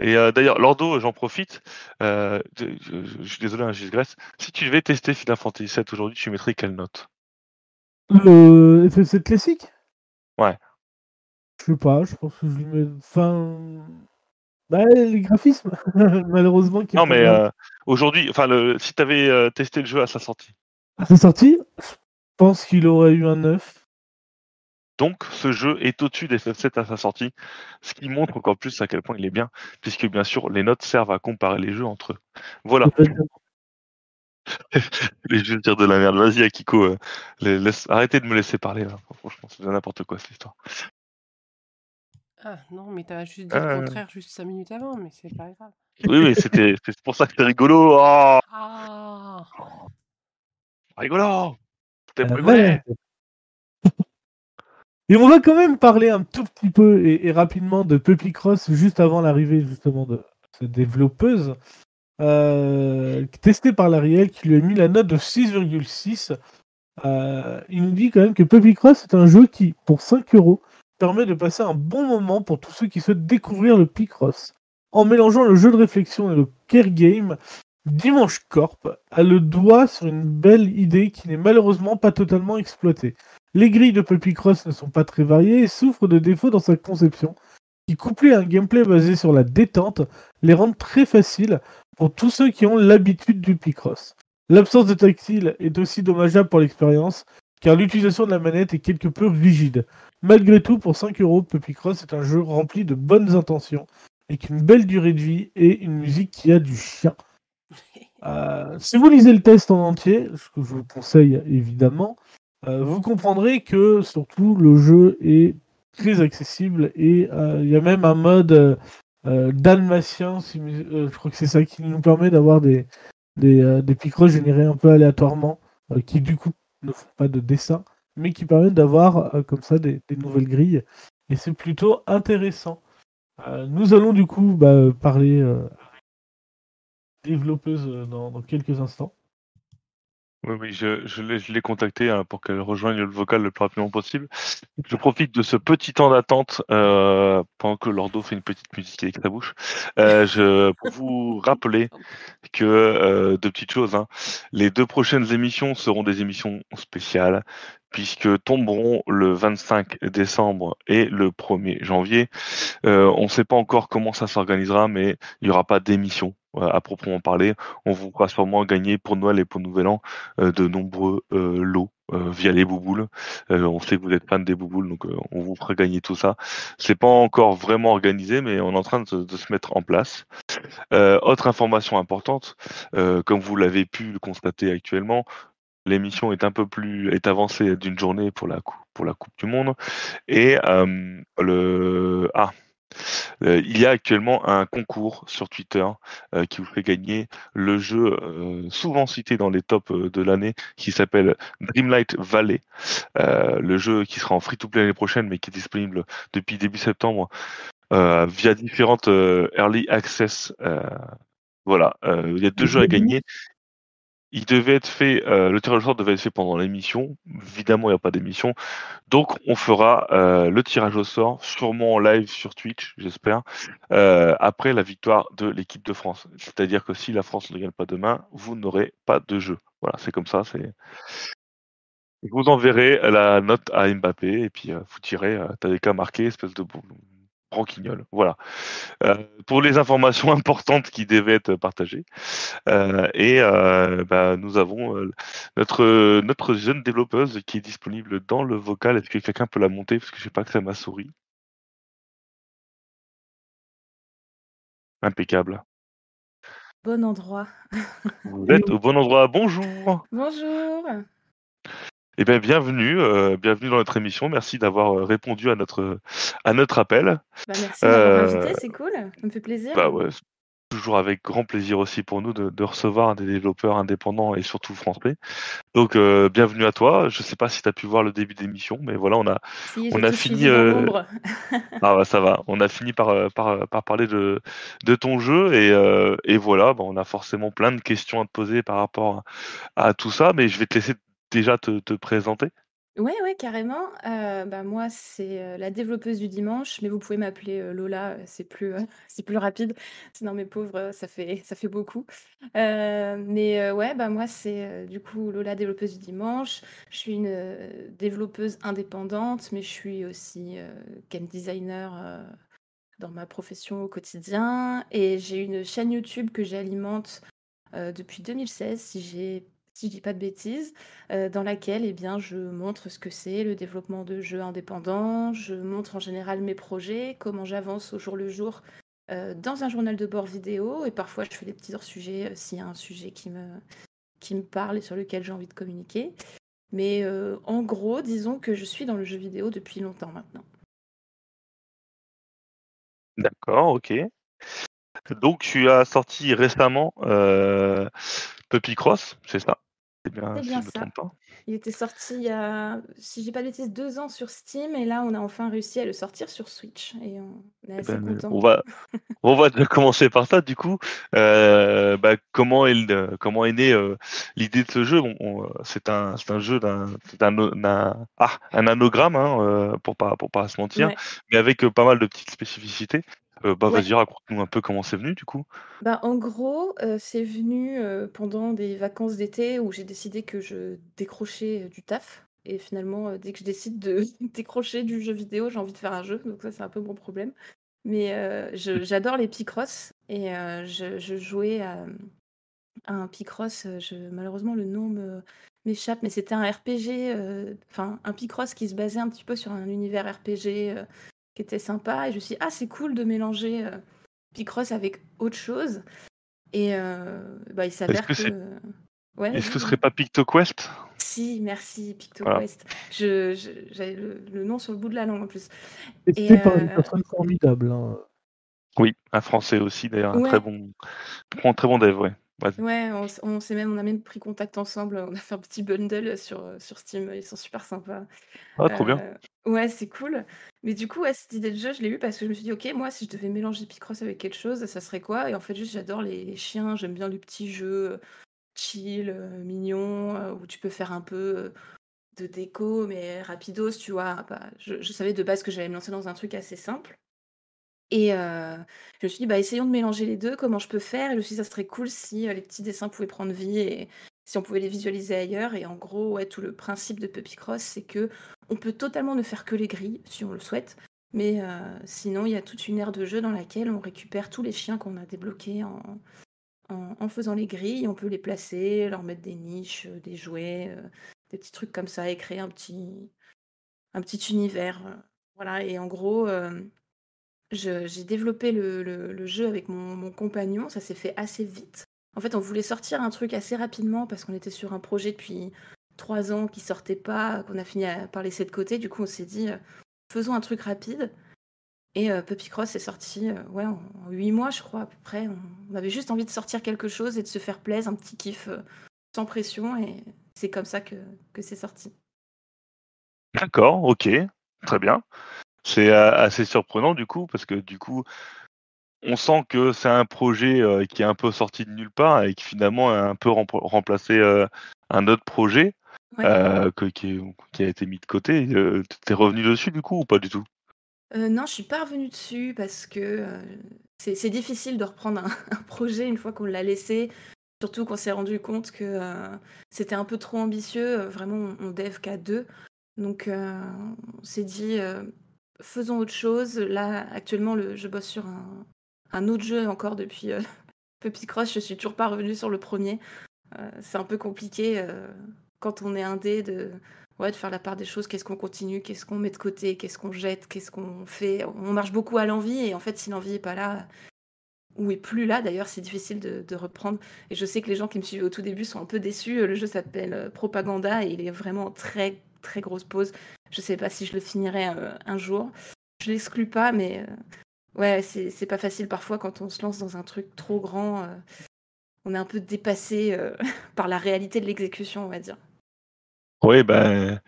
Et euh, d'ailleurs, Lordo, j'en profite. euh, je, je- je suis désolé, hein, digresse. Si tu devais tester Final Fantasy VII aujourd'hui, tu mettrais quelle note? Le FF7 classique? Ouais. Je sais pas, je pense que je lui mets. Enfin. Bah, les graphismes, malheureusement. qui est Non, mais euh, aujourd'hui, enfin, le, si tu avais testé le jeu à sa sortie, À sa sortie, je pense qu'il aurait eu un 9. donc ce jeu est au-dessus des FF7 à sa sortie, ce qui montre encore plus à quel point il est bien, puisque bien sûr, les notes servent à comparer les jeux entre eux. Voilà. Les jeux dire de la merde. Vas-y, Akiko, euh, les- laisse- arrêtez de me laisser parler. Là. Franchement, c'est n'importe quoi cette histoire. Ah non, mais t'as juste dit le Euh. contraire juste 5 minutes avant, mais c'est pas grave. Oui, oui, c'était c'est pour ça que c'était rigolo. Oh, Ah rigolo. La rigolo. tête. Et on va quand même parler un tout petit peu et, et rapidement de Puppy Cross juste avant l'arrivée justement de cette développeuse euh, testée par l'Ariel qui lui a mis la note de 6,6. Euh, il nous dit quand même que Puppy Cross est un jeu qui, pour 5 euros, permet de passer un bon moment pour tous ceux qui souhaitent découvrir le Picross. En mélangeant le jeu de réflexion et le care game, Dimanche Corp a le doigt sur une belle idée qui n'est malheureusement pas totalement exploitée. Les grilles de Puppy Cross ne sont pas très variées et souffrent de défauts dans sa conception, qui couplé à un gameplay basé sur la détente, les rendent très faciles pour tous ceux qui ont l'habitude du Picross. L'absence de tactile est aussi dommageable pour l'expérience, car l'utilisation de la manette est quelque peu rigide. Malgré tout, pour 5 euros, Puppy Cross est un jeu rempli de bonnes intentions, avec une belle durée de vie et une musique qui a du chien. Euh, si vous lisez le test en entier, ce que je vous conseille évidemment, euh, vous comprendrez que surtout le jeu est très accessible et euh, il y a même un mode dalmatien, si je crois que c'est ça qui nous permet d'avoir des, des, des générés un peu aléatoirement, qui du coup ne font pas de dessin, mais qui permettent d'avoir euh, comme ça des, nouvelles grilles. Et c'est plutôt intéressant. Euh, nous allons du coup bah, parler euh, développeuse dans quelques instants. Oui, oui, je je l'ai contactée, hein, pour qu'elle rejoigne le vocal le plus rapidement possible. Je profite de ce petit temps d'attente, heu, pendant que Lordo fait une petite musique avec sa bouche, heu, je pour vous rappeler que, heu, 2 petites choses, hein. Les 2 prochaines émissions seront des émissions spéciales, puisque tomberont le 25 décembre et le 1er janvier. Heu, on sait pas encore comment ça s'organisera, mais il y aura pas d'émission, à proprement parler. On vous fera sûrement gagner pour Noël et pour Nouvel An, heu, de nombreux, heu, lots, heu, via les bouboules. On sait que vous êtes fan des bouboules, donc on vous fera gagner tout ça. C'est pas encore vraiment organisé, mais on est en train de se mettre en place. Autre information importante, comme vous l'avez pu le constater actuellement, l'émission est un peu plus est avancée d'une journée pour la coupe pour la coupe du monde et le ah, heu, il y a actuellement un concours sur Twitter, heu, qui vous fait gagner le jeu, heu, souvent cité dans les tops, de l'année, qui s'appelle Dreamlight Valley. Le jeu qui sera en free to play l'année prochaine, mais qui est disponible depuis début septembre, via différentes, early access, voilà, il y a 2 jeux à gagner. Il devait être fait, heu, le tirage au sort devait être fait pendant l'émission. Évidemment, il y a pas d'émission, donc on fera, heu, le tirage au sort, sûrement en live sur Twitch, j'espère, heu, après la victoire de l'équipe de France. C'est-à-dire que si la France ne gagne pas demain, vous n'aurez pas de jeu. Voilà, c'est comme ça, c'est vous enverrai la note à Mbappé et puis, vous heu: «Tu avais qu'à marquer, espèce de branquignol». Voilà, heu, pour les informations importantes qui devaient être partagées, heu et heu, bah, nous avons, notre, notre jeune développeuse qui est disponible dans le vocal. Est-ce que quelqu'un peut la monter? Parce que j'ai pas accès à ma souris. Impeccable. Bon endroit. Vous êtes au bon endroit. Bonjour! Bonjour! Et bah, bienvenue, heu, bienvenue dans notre émission. Merci d'avoir, heu, répondu à notre à notre appel. Bah, merci de m'avoir Heu, invitée, c'est cool, ça me fait plaisir. bah, ouais, toujours avec grand plaisir aussi pour nous de de recevoir des développeurs indépendants et surtout français. Donc heu, bienvenue à toi. Je sais pas si tu as pu voir le début d'émission, mais voilà, on a Si, on a fini, l'ombre. ah bah, ça va, on a fini par, heu, par, par parler de de ton jeu et heu et voilà, bah, on a forcément plein de questions à te poser par rapport à à tout ça, mais je vais te laisser déjà te te présenter? Ouais, carrément. Heu, bah, moi, c'est, heu, la développeuse du dimanche, mais vous pouvez m'appeler, heu, Lola, c'est plus, c'est plus rapide. Sinon mes pauvres, ça fait ça fait beaucoup. Mais ouais, bah, moi, c'est, du coup Lola, développeuse du dimanche. Je suis une, développeuse indépendante, mais je suis aussi, game designer, dans ma profession au quotidien et j'ai une chaîne YouTube que j'alimente, depuis 2016 si j'ai si je dis pas de bêtises, heu, dans laquelle, eh bien, je montre ce que c'est le développement de jeux indépendants. Je montre en général mes projets, comment j'avance au jour le jour, heu, dans un journal de bord vidéo et parfois je fais des petits hors sujets, heu, s'il y a un sujet qui me qui me parle et sur lequel j'ai envie de communiquer. Mais en gros, disons que je suis dans le jeu vidéo depuis longtemps maintenant. D'accord, OK. Donc tu as sorti récemment, Puppy Cross, c'est ça? C'est bien C'est si bien je me ça. trompe pas? Il était sorti il y a, si je dis pas de bêtises, 2 ans sur Steam et là, on a enfin réussi à le sortir sur Switch et on est Et assez ben, on va on va commencer par ça du coup. Heu, bah, comment est comment est née, heu, l'idée de ce jeu? Bon, on, heu, c'est un c'est un jeu d'un d'un ah, un anagramme, hein, pour pas pour pas se mentir, Ouais. mais avec, pas mal de petites spécificités. Heu, bah, Ouais. vas-y, raconte-nous un peu comment c'est venu du coup. Bah, en gros, c'est venu, pendant des vacances d'été où j'ai décidé que je décrochais, du taf et finalement, dès que je décide de décrocher du jeu vidéo, j'ai envie de faire un jeu, donc ça, c'est un peu mon problème. Mais je j'adore les Picross et je je jouais à, mmh, à un Picross, je malheureusement le nom me m'échappe, mais c'était un RPG, enfin un Picross qui se basait un petit peu sur un univers RPG, qui était sympa et je me suis dit: «Ah, c'est cool de mélanger, heu, Picross avec autre chose» et heu, bah, il s'avère que que c'est ouais, est-ce vas-y, que ce serait pas PictoQuest? Si, merci, Voilà. PictoQuest. Je je j'avais le le nom sur le bout de la langue en plus et Testé par une heu personne formidable, hein, Oui, un Français aussi d'ailleurs, un très bon un très bon dev, ouais. Vas-y. Ouais, on s on s'est même on a même pris contact ensemble, on a fait un petit bundle, heu, sur, heu, sur Steam, ils sont super sympas. Ah, trop bien. Ouais, c'est cool. Mais du coup, ouais, cette idée de jeu, je l'ai eue parce que je me suis dit: «OK, moi, si je devais mélanger Picross avec quelque chose, ça serait quoi?» et en fait, juste, j'adore les les chiens, j'aime bien les petits jeux, chill, mignon, où tu peux faire un peu, de déco, mais rapidos, tu vois? Bah, je je savais de base que j'allais me lancer dans un truc assez simple et je me suis dit: «Bah, essayons de mélanger les 2, comment je peux faire?» et je me suis dit: «Ça serait cool si, les petits dessins pouvaient prendre vie et si on pouvait les visualiser ailleurs» et en gros, ouais, tout le principe de Puppy Cross, c'est que on peut totalement ne faire que les grilles, si on le souhaite, mais sinon, il y a toute une aire de jeu dans laquelle on récupère tous les chiens qu'on a débloqués en en faisant les grilles. On peut les placer, leur mettre des niches, des jouets, des petits trucs comme ça et créer un petit un petit univers, voilà et en gros, j'ai développé le jeu avec mon compagnon, ça s'est fait assez vite. En fait, on voulait sortir un truc assez rapidement parce qu'on était sur un projet depuis trois ans qui sortait pas, qu'on a fini par laisser de côté. Du coup, on s'est dit: «Faisons un truc rapide» et Puppy Cross est sorti, ouais, en huit mois, je crois, à peu près. On avait juste envie de sortir quelque chose et de se faire plaisir, un petit kiff, sans pression et c'est comme ça que que c'est sorti. D'accord, OK, très bien. C'est, assez surprenant du coup, parce que du coup, on sent que c'est un projet, qui est un peu sorti de nulle part et qui finalement a un peu remplacé, un autre projet, que qui qui a été mis de côté. tu es revenu dessus du coup ou pas du tout? non, je suis pas revenue dessus parce que, c'est difficile de reprendre un projet une fois qu'on l'a laissé. Surtout qu'on s'est rendu compte que, c'était un peu trop ambitieux, vraiment on dev qu'à 2. Donc, on s'est dit, faisons autre chose. Là, actuellement, le je bosse sur un autre jeu encore depuis, Puppy Cross. Je suis toujours pas revenue sur le premier. c'est un peu compliqué, quand on est indé de ouais, de faire la part des choses. Qu'est-ce qu'on continue? Qu'est-ce qu'on met de côté? Qu'est-ce qu'on jette? Qu'est-ce qu'on fait? On marche beaucoup à l'envie et en fait, si l'envie est pas là, ou est plus là d'ailleurs, c'est difficile de reprendre et je sais que les gens qui me suivaient au tout début sont un peu déçus. Le jeu s'appelle, Propaganda et il est vraiment très, très grosse pause. Je sais pas si je le finirai, un jour. Je l'exclus pas mais ouais, c'est pas facile parfois quand on se lance dans un truc trop grand, on est un peu dépassé, par la réalité de l'exécution, on va dire. Oui, ben,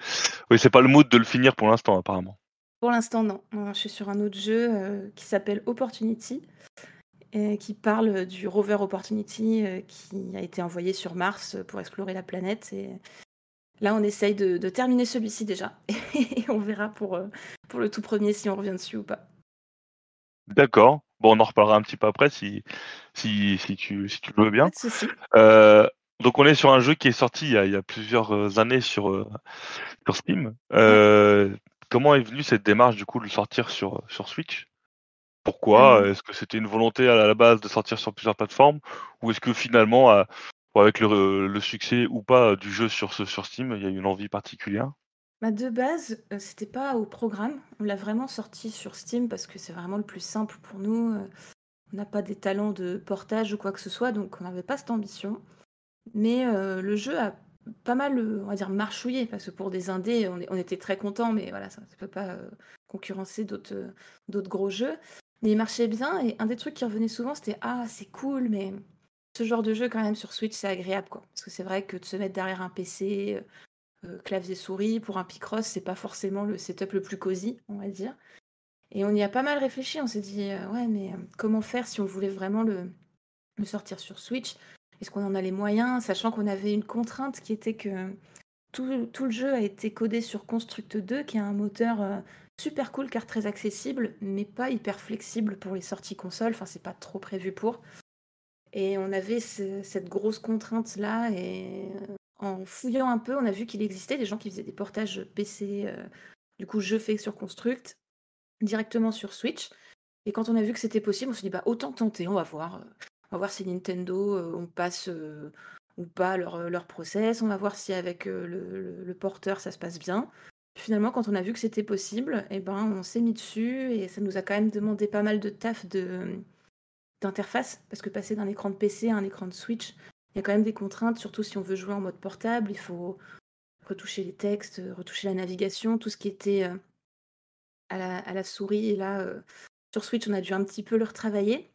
oui, c'est pas le mood de le finir pour l'instant, apparemment. Pour l'instant, non. je suis sur un autre jeu, euh, qui s'appelle Opportunity et qui parle, du rover Opportunity, euh, qui a été envoyé sur Mars, pour explorer la planète et là, on essaye de terminer celui-ci déjà et on verra pour, euh, pour le tout premier si on revient dessus ou pas. D'accord. Bon, on en reparlera un petit peu après si si si tu si tu le veux bien. Souci. Donc on est sur un jeu qui est sorti il y a, plusieurs euh, années sur, euh, sur Steam. comment est venue cette démarche du coup de le sortir sur, sur Switch? Pourquoi? Est-ce que c'était une volonté à la base de sortir sur plusieurs plateformes? Ou est-ce que finalement, avec le, succès ou pas du jeu sur, Steam, il y a une envie particulière? Bah de base, c'était pas au programme. On l'a vraiment sorti sur Steam parce que c'est vraiment le plus simple pour nous. on n'a pas des talents de portage ou quoi que ce soit, donc on n'avait pas cette ambition. Mais le jeu a pas mal, on va dire marchouillé parce que pour des indés, on était très contents, mais voilà, ça ne peut pas, concurrencer d'autres gros jeux. Mais il marchait bien et un des trucs qui revenait souvent, c'était: «Ah, c'est cool, mais ce genre de jeu quand même sur Switch, c'est agréable, quoi». Parce que c'est vrai que de se mettre derrière un PC, clavier souris pour un Picross, c'est pas forcément le setup le plus cosy, on va dire. Et on y a pas mal réfléchi, on s'est dit: «Ouais, mais comment faire si on voulait vraiment le sortir sur Switch?» Est-ce qu'on en a les moyens? Sachant qu'on avait une contrainte qui était que tout le jeu a été codé sur Construct 2 qui est un moteur, euh, super cool car très accessible, mais pas hyper flexible pour les sorties consoles. Enfin, c'est pas trop prévu pour et on avait cette grosse contrainte-là et euh, en fouillant un peu, on a vu qu'il existait des gens qui faisaient des portages PC, euh, du coup, jeux faits sur Construct, directement sur Switch et quand on a vu que c'était possible, on s'est dit: «Bah, autant tenter, on va voir, on va voir si Nintendo, passe, ou pas leur, leur process. On va voir si avec, le porteur ça se passe bien. Finalement, quand on a vu que c'était possible et ben, on s'est mis dessus et ça nous a quand même demandé pas mal de taf de, d'interface parce que passer d'un écran de PC à un écran de Switch, il y a quand même des contraintes, surtout si on veut jouer en mode portable. Il faut retoucher les textes, retoucher la navigation, tout ce qui était, à la à la souris et là, sur Switch, on a dû un petit peu le retravailler.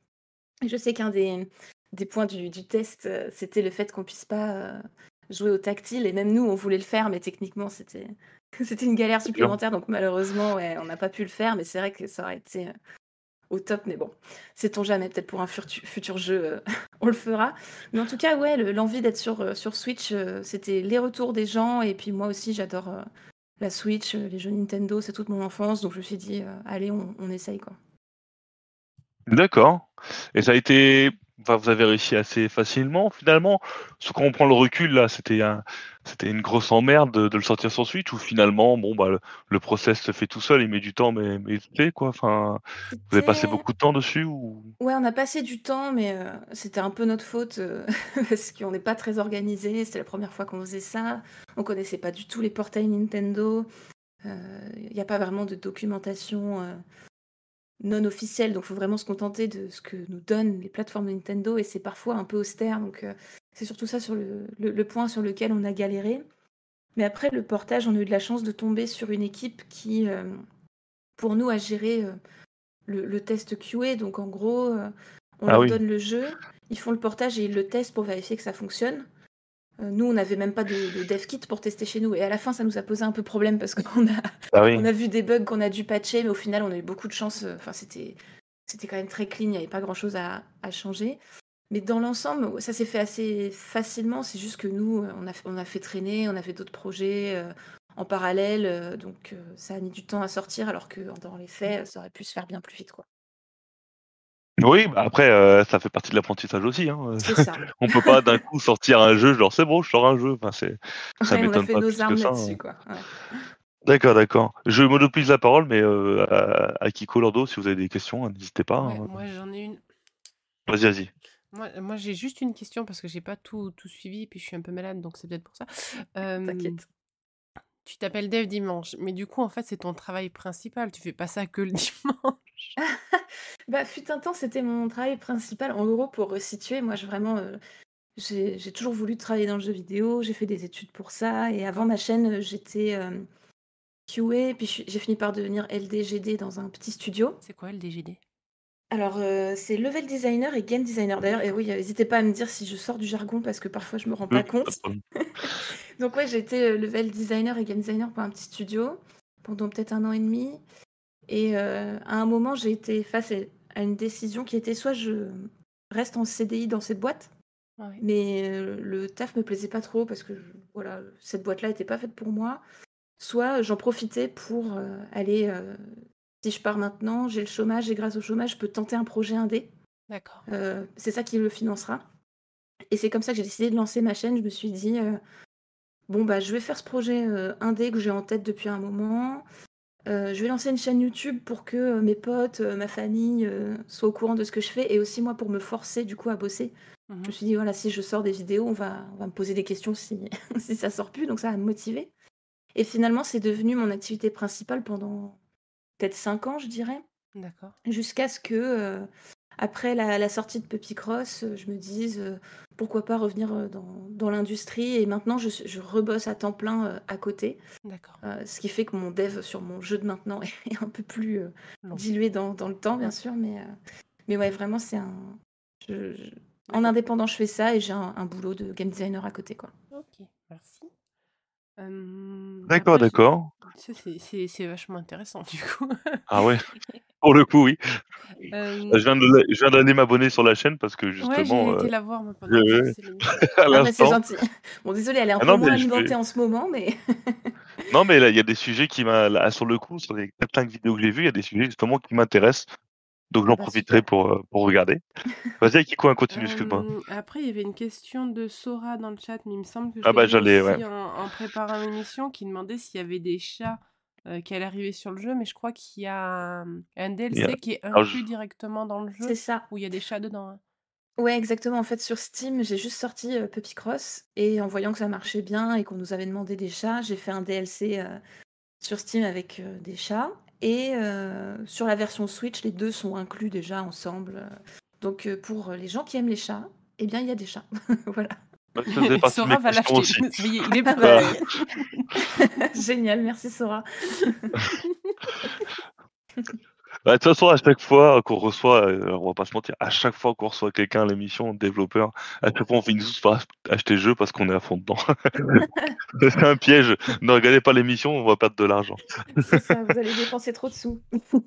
Je sais qu'un des des points du du test, c'était le fait qu'on puisse pas, jouer au tactile et même nous, on voulait le faire, mais techniquement, c'était c'était une galère supplémentaire donc malheureusement, ouais, on n'a pas pu le faire, mais c'est vrai que ça aurait été, au top, mais bon, sait-on jamais, peut-être pour un futur jeu, on le fera. Mais en tout cas, ouais, l'envie d'être sur, sur Switch, c'était les retours des gens et puis moi aussi j'adore, la Switch, les jeux Nintendo, c'est toute mon enfance, donc je me suis dit: «Allez, on essaye, quoi». D'accord et ça a été vous avez réussi assez facilement finalement? Quand on prend le recul là, c'était un c'était une grosse emmerde de de le sortir sur Switch ou finalement bon, bah, le le process se fait tout seul, il met du temps mais mais quoi? Enfin, vous avez passé C'était beaucoup de temps dessus ou? ouais, on a passé du temps, mais heu, c'était un peu notre faute, heu, parce qu'on n'est pas très organisé. C'était la première fois qu'on faisait ça. On connaissait pas du tout les portails Nintendo. il n'y a pas vraiment de documentation, non officiel, donc il faut vraiment se contenter de ce que nous donnent les plateformes de Nintendo et c'est parfois un peu austère, donc euh, c'est surtout ça sur le, point sur lequel on a galéré. Mais après, le portage, on a eu de la chance de tomber sur une équipe qui, euh, pour nous, a géré euh, le, test QA. Donc en gros, on ah leur donne le jeu, ils font le portage et ils le testent pour vérifier que ça fonctionne. Euh, nous, on n'avait même pas de, dev kit pour tester chez nous. Et à la fin, ça nous a posé un peu problème parce qu'on a, ah on a vu des bugs qu'on a dû patcher, mais au final, on a eu beaucoup de chance. Euh, enfin, c'était, c'était quand même très clean, il n'y avait pas grand-chose à, changer. Mais dans l'ensemble, ça s'est fait assez facilement. C'est juste que nous, euh, on a, on a fait traîner, on avait d'autres projets en parallèle. donc, ça a mis du temps à sortir, alors que dans les faits, ça aurait pu se faire bien plus vite. Quoi. Oui, bah après, euh, ça fait partie de l'apprentissage aussi. Hein. on peut pas d'un coup sortir un jeu, genre c'est bon, je sors un jeu. Enfin, c'est, ça on a fait nos armes là-dessus, hein. quoi. D'accord, d'accord. Je monopolise la parole, mais euh, à, Kiko Lordo, si vous avez des questions, n'hésitez pas. Hein. Moi, j'en ai une. Vas-y, vas-y. Moi, j'ai juste une question parce que j'ai pas tout, tout suivi, puis je suis un peu malade, donc c'est peut-être pour ça. T'inquiète. Tu t'appelles Dev Dimanche, mais du coup, en fait, c'est ton travail principal. Tu fais pas ça que le dimanche. bah, fut un temps, c'était mon travail principal. En gros, pour resituer, moi, je vraiment, euh, j'ai toujours voulu travailler dans le jeu vidéo. J'ai fait des études pour ça. Et avant ma chaîne, j'étais euh, QA. Puis j'ai fini par devenir LDGD dans un petit studio. C'est quoi LDGD alors, euh, c'est level designer et game designer. D'ailleurs, et oui, n'hésitez pas à me dire si je sors du jargon parce que parfois je me rends pas compte. Donc ouais, j'ai été euh, level designer et game designer pour un petit studio pendant peut-être un an et demi. Et euh, à un moment, j'ai été face à une décision qui était soit je reste en CDI dans cette boîte, mais le taf me plaisait pas trop parce que voilà, cette boîte-là n'était pas faite pour moi. Soit j'en profitais pour aller si je pars maintenant, j'ai le chômage et grâce au chômage, je peux tenter un projet indé. D'accord. Euh, c'est ça qui le financera. Et c'est comme ça que j'ai décidé de lancer ma chaîne. Je me suis dit, euh, bon, bah, je vais faire ce projet euh, indé que j'ai en tête depuis un moment. je vais lancer une chaîne YouTube pour que mes potes, ma famille soient au courant de ce que je fais et aussi moi pour me forcer du coup à bosser. Je me suis dit, voilà, si je sors des vidéos, on va, on va me poser des questions si, si ça sort plus, donc ça va me motiver. Et finalement, c'est devenu mon activité principale pendant peut-être 5 ans, je dirais. D'accord. Jusqu'à ce que, euh, après la, sortie de Puppy Cross, euh, je me dise euh, pourquoi pas revenir dans, l'industrie. Et maintenant, je, je, rebosse à temps plein à côté. D'accord. ce qui fait que mon dev sur mon jeu de maintenant est un peu plus dilué dans, le temps, bien sûr. Mais, mais ouais, vraiment, c'est un. en indépendant, je fais ça et j'ai un, un, boulot de game designer à côté. Quoi. Ok, merci. D'accord, d'accord. C'est vachement intéressant du coup. Ah ouais, pour le coup, oui. je viens de d'aller m'abonner sur la chaîne parce que ouais, j'ai été la voir pendant Ah c'est gentil. Bon désolé, elle est un ah peu moins alimentée en ce moment, mais Non, mais il y a des sujets qui m'a sur le coup, sur les 4-5 vidéos que j'ai vues, il y a des sujets justement qui m'intéressent. Donc j'en ah profiterai pour, euh, pour regarder. Vas-y, Kiko, continue, excuse-moi. après, il y avait une question de Sora dans le chat, mais il me semble que je Ah bah, j'allais, ouais. en, préparant l'émission qui demandait s'il y avait des chats euh, qui allaient arriver sur le jeu, mais je crois qu'il y a un, DLC qui est inclus directement dans le jeu, c'est ça. où il y a des chats dedans. Hein. Ouais, exactement. En fait, sur Steam, j'ai juste sorti euh, Puppy Cross et en voyant que ça marchait bien et qu'on nous avait demandé des chats, j'ai fait un DLC sur Steam avec des chats. Et euh, sur la version Switch, les deux sont inclus déjà ensemble. Donc euh, pour les gens qui aiment les chats, eh bien il y a des chats. voilà. Sora va l'acheter. il est prêt. Génial, merci Sora. Bah, de toute façon, à chaque fois qu'on reçoit, euh, on va pas se mentir, à chaque fois qu'on reçoit quelqu'un à l'émission, développeur, à chaque fois on finit tous par acheter le jeu parce qu'on est à fond dedans. c'est un piège. Ne regardez pas l'émission, on va perdre de l'argent. c'est ça, vous allez dépenser trop de sous.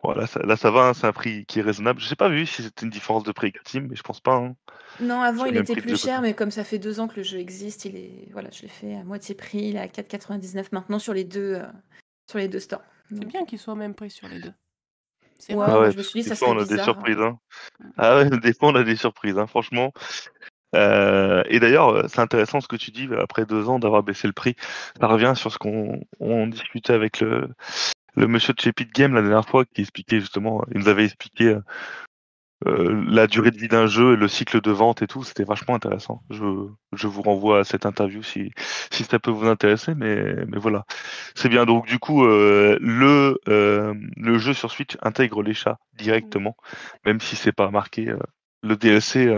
Voilà, ça, là ça va, hein, c'est un prix qui est raisonnable. Je n'ai pas vu si c'était une différence de prix avec Team, mais je pense pas. hein. Non, avant, il était plus cher, mais comme ça fait deux ans que le jeu existe, il est... voilà, je l'ai fait à moitié prix, il est à 4,99 maintenant sur les deux, euh, sur les deux stores. C'est bien qu'ils soient au même prix sur les deux. C'est Ouais. Ah bah, ouais, je me suis dit, des ça fois on a des bizarre. surprises. Hein. Ah ouais, des fois on a des surprises, hein, franchement. Euh, et d'ailleurs, euh, c'est intéressant ce que tu dis, euh, après deux ans d'avoir baissé le prix. Ça revient sur ce qu'on on discutait avec le, le monsieur de chez Pit Game la dernière fois, qui expliquait justement, il nous avait expliqué euh, la durée de vie d'un jeu et le cycle de vente et tout. C'était vachement intéressant. Je, je vous renvoie à cette interview si, si ça peut vous intéresser, mais, mais voilà. C'est bien. Donc du coup, euh, le, euh, le jeu sur Switch intègre les chats directement, même si c'est pas marqué. euh, le DLC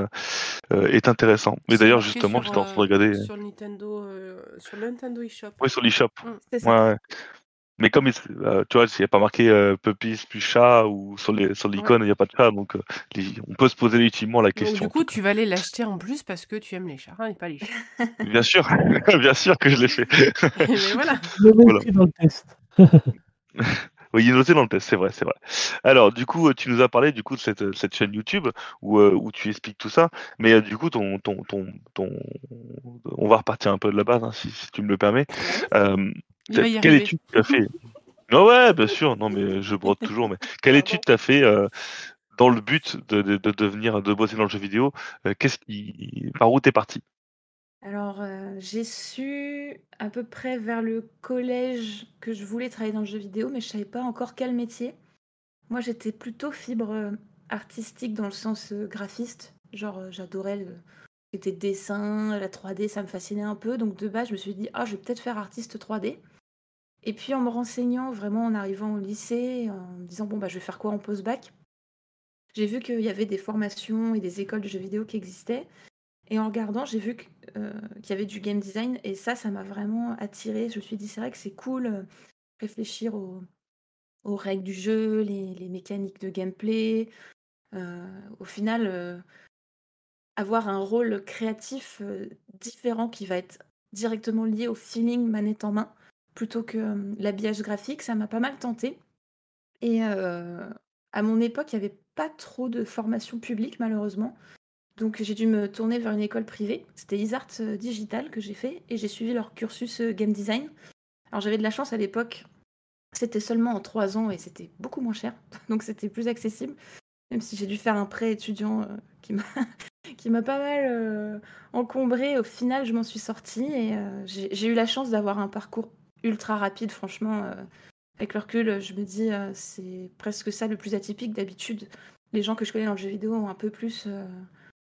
euh, est intéressant. Mais d'ailleurs, justement, j'étais en train de regarder. sur le Nintendo, euh, sur le Nintendo eShop. Ouais, sur l'eShop. Mm. Ouais, ouais. Mais comme il- euh, tu vois, s'il n'y a pas marqué euh, Puppies plus chat ou sur les sur l'icône, il n'y a pas de chat, donc euh, les- on peut se poser légitimement la Donc question. du coup, tu vas aller l'acheter en plus parce que tu aimes les chats hein, et pas les chats. Bien sûr, bien sûr que je l'ai fait. Mais voilà. Dans le test. Oui, il est noté dans le test, c'est vrai, c'est vrai. Alors, du coup, euh, tu nous as parlé du coup de cette, cette chaîne YouTube où, euh, où tu expliques tout ça, mais euh, du coup, ton, ton, ton, ton, on va repartir un peu de la base, hein, si, si tu me le permets. Euh, Il quelle arriver. étude tu as fait? Ah ouais, bien sûr. Non, mais je brode toujours. Mais quelle Pardon. étude tu as fait euh, dans le but de, de, de devenir, de bosser dans le jeu vidéo? Euh, Qu'est-ce qui, par où t'es parti? Alors, euh, j'ai su à peu près vers le collège que je voulais travailler dans le jeu vidéo, mais je savais pas encore quel métier. Moi, j'étais plutôt fibre euh, artistique dans le sens graphiste. Genre, j'adorais le c'était dessin, la 3D, ça me fascinait un peu. Donc, de base, je me suis dit, ah, je vais peut-être faire artiste 3D. Et puis, en me renseignant, vraiment en arrivant au lycée, en me disant, bon, bah, je vais faire quoi en post-bac? J'ai vu qu'il y avait des formations et des écoles de jeux vidéo qui existaient. Et en regardant, j'ai vu euh, qu'il y avait du game design et ça, ça m'a vraiment attirée. Je me suis dit, c'est vrai que c'est cool euh, réfléchir aux, règles du jeu, les, mécaniques de gameplay. Euh, au final, avoir un rôle créatif différent qui va être directement lié au feeling manette en main plutôt que l'habillage graphique, ça m'a pas mal tenté. Et à mon époque, il n'y avait pas trop de formation publique, malheureusement. Donc j'ai dû me tourner vers une école privée. C'était Isart Digital que j'ai fait et j'ai suivi leur cursus game design. Alors j'avais de la chance à l'époque. C'était seulement en trois ans et c'était beaucoup moins cher. Donc c'était plus accessible. Même si j'ai dû faire un prêt étudiant qui m'a qui m'a pas mal encombré. Au final, je m'en suis sortie et j'ai eu la chance d'avoir un parcours ultra rapide. Franchement, euh, avec le recul, je me dis euh, c'est presque ça le plus atypique. D'habitude, les gens que je connais dans le jeu vidéo ont un peu plus euh,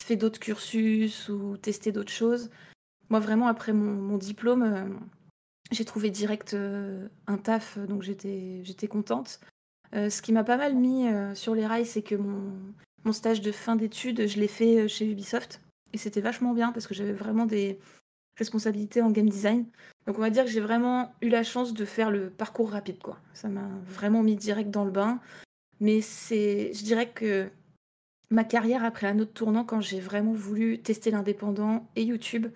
fait d'autres cursus ou testé d'autres choses. Moi, vraiment, après mon, diplôme, j'ai trouvé direct un taf, donc j'étais contente. Ce qui m'a pas mal mis sur les rails, c'est que mon, mon stage de fin d'études, je l'ai fait chez Ubisoft. Et c'était vachement bien parce que j'avais vraiment des responsabilités en game design. Donc on va dire que j'ai vraiment eu la chance de faire le parcours rapide. quoi. Ça m'a vraiment mis direct dans le bain. Mais c'est, je dirais que ma carrière a pris un autre tournant quand j'ai vraiment voulu tester l'indépendant et YouTube.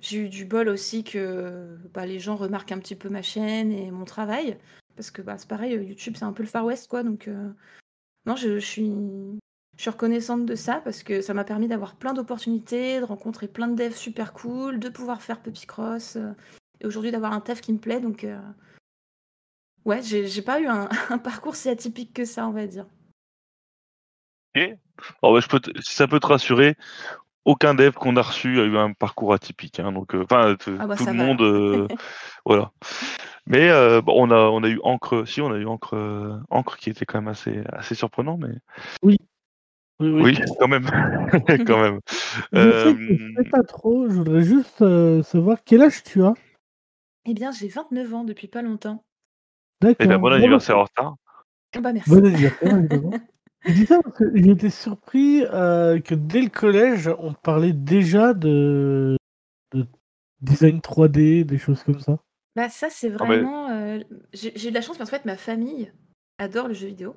J'ai eu du bol aussi que bah, les gens remarquent un petit peu ma chaîne et mon travail. Parce que bah, c'est pareil, YouTube c'est un peu le Far West quoi. Donc euh, non, je suis, je suis reconnaissante de ça parce que ça m'a permis d'avoir plein d'opportunités, de rencontrer plein de devs super cool, de pouvoir faire Puppy Cross euh, et aujourd'hui d'avoir un taf qui me plaît. Donc euh, ouais, j'ai pas eu un, un parcours si atypique que ça, on va dire. Ok. Bah, je peux te- si ça peut te rassurer, aucun dev qu'on a reçu a eu un parcours atypique. hein, donc, euh, enfin, Ah bah, tout ça le va, monde, euh, voilà. Mais euh, bon, on a, on a eu Encre, si, on a eu Encre, euh, Encre qui était quand même assez, assez surprenant, mais Oui, oui. oui, quand même, quand même. Je sais que je Euh, sais pas trop, je voudrais juste euh, savoir quel âge tu as. Eh bien, j'ai 29 ans depuis pas longtemps. D'accord. Eh ben, bon Bon, anniversaire en retard. Ah bah merci. Bon anniversaire, évidemment. Je dis ça parce que j'ai été surpris euh, que dès le collège, on parlait déjà de, de design 3D, des choses comme ça. Bah ça c'est Ah, mais- vraiment... euh, j'ai j'ai eu de la chance parce qu'en fait ma famille adore le jeu vidéo.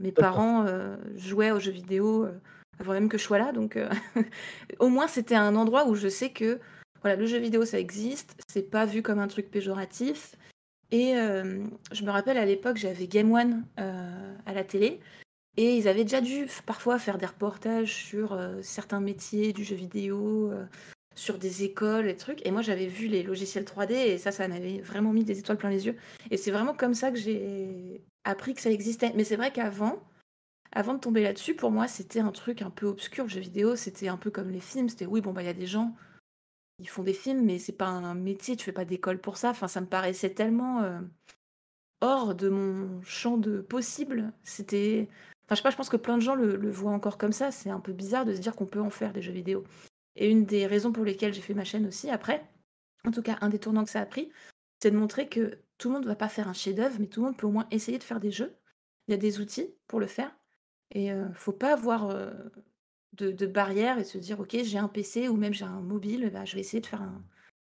Mes parents euh, jouaient aux jeux vidéo euh, avant même que je sois là. Donc euh, au moins c'était un endroit où je sais que voilà, le jeu vidéo ça existe, c'est pas vu comme un truc péjoratif. Et je me rappelle à l'époque j'avais Game One à la télé. Et ils avaient déjà dû parfois faire des reportages sur certains métiers du jeu vidéo, sur des écoles et trucs. Et moi, j'avais vu les logiciels 3D et ça, ça m'avait vraiment mis des étoiles plein les yeux. Et c'est vraiment comme ça que j'ai appris que ça existait. Mais c'est vrai qu'avant, avant de tomber là-dessus, pour moi, c'était un truc un peu obscur. Le jeu vidéo, c'était un peu comme les films. C'était oui, bon, bah, il y a des gens, ils font des films, mais c'est pas un métier, tu fais pas d'école pour ça. Enfin, ça me paraissait tellement euh, hors de mon champ de possible. C'était. Enfin, je sais pas, je pense que plein de gens le, le voient encore comme ça. C'est un peu bizarre de se dire qu'on peut en faire des jeux vidéo. Et une des raisons pour lesquelles j'ai fait ma chaîne aussi après, en tout cas un des tournants que ça a pris, c'est de montrer que tout le monde ne va pas faire un chef-d'œuvre, mais tout le monde peut au moins essayer de faire des jeux. Il y a des outils pour le faire. Et ne euh, faut pas avoir euh, de, barrière et se dire ok j'ai un PC ou même j'ai un mobile, bah, je vais essayer de faire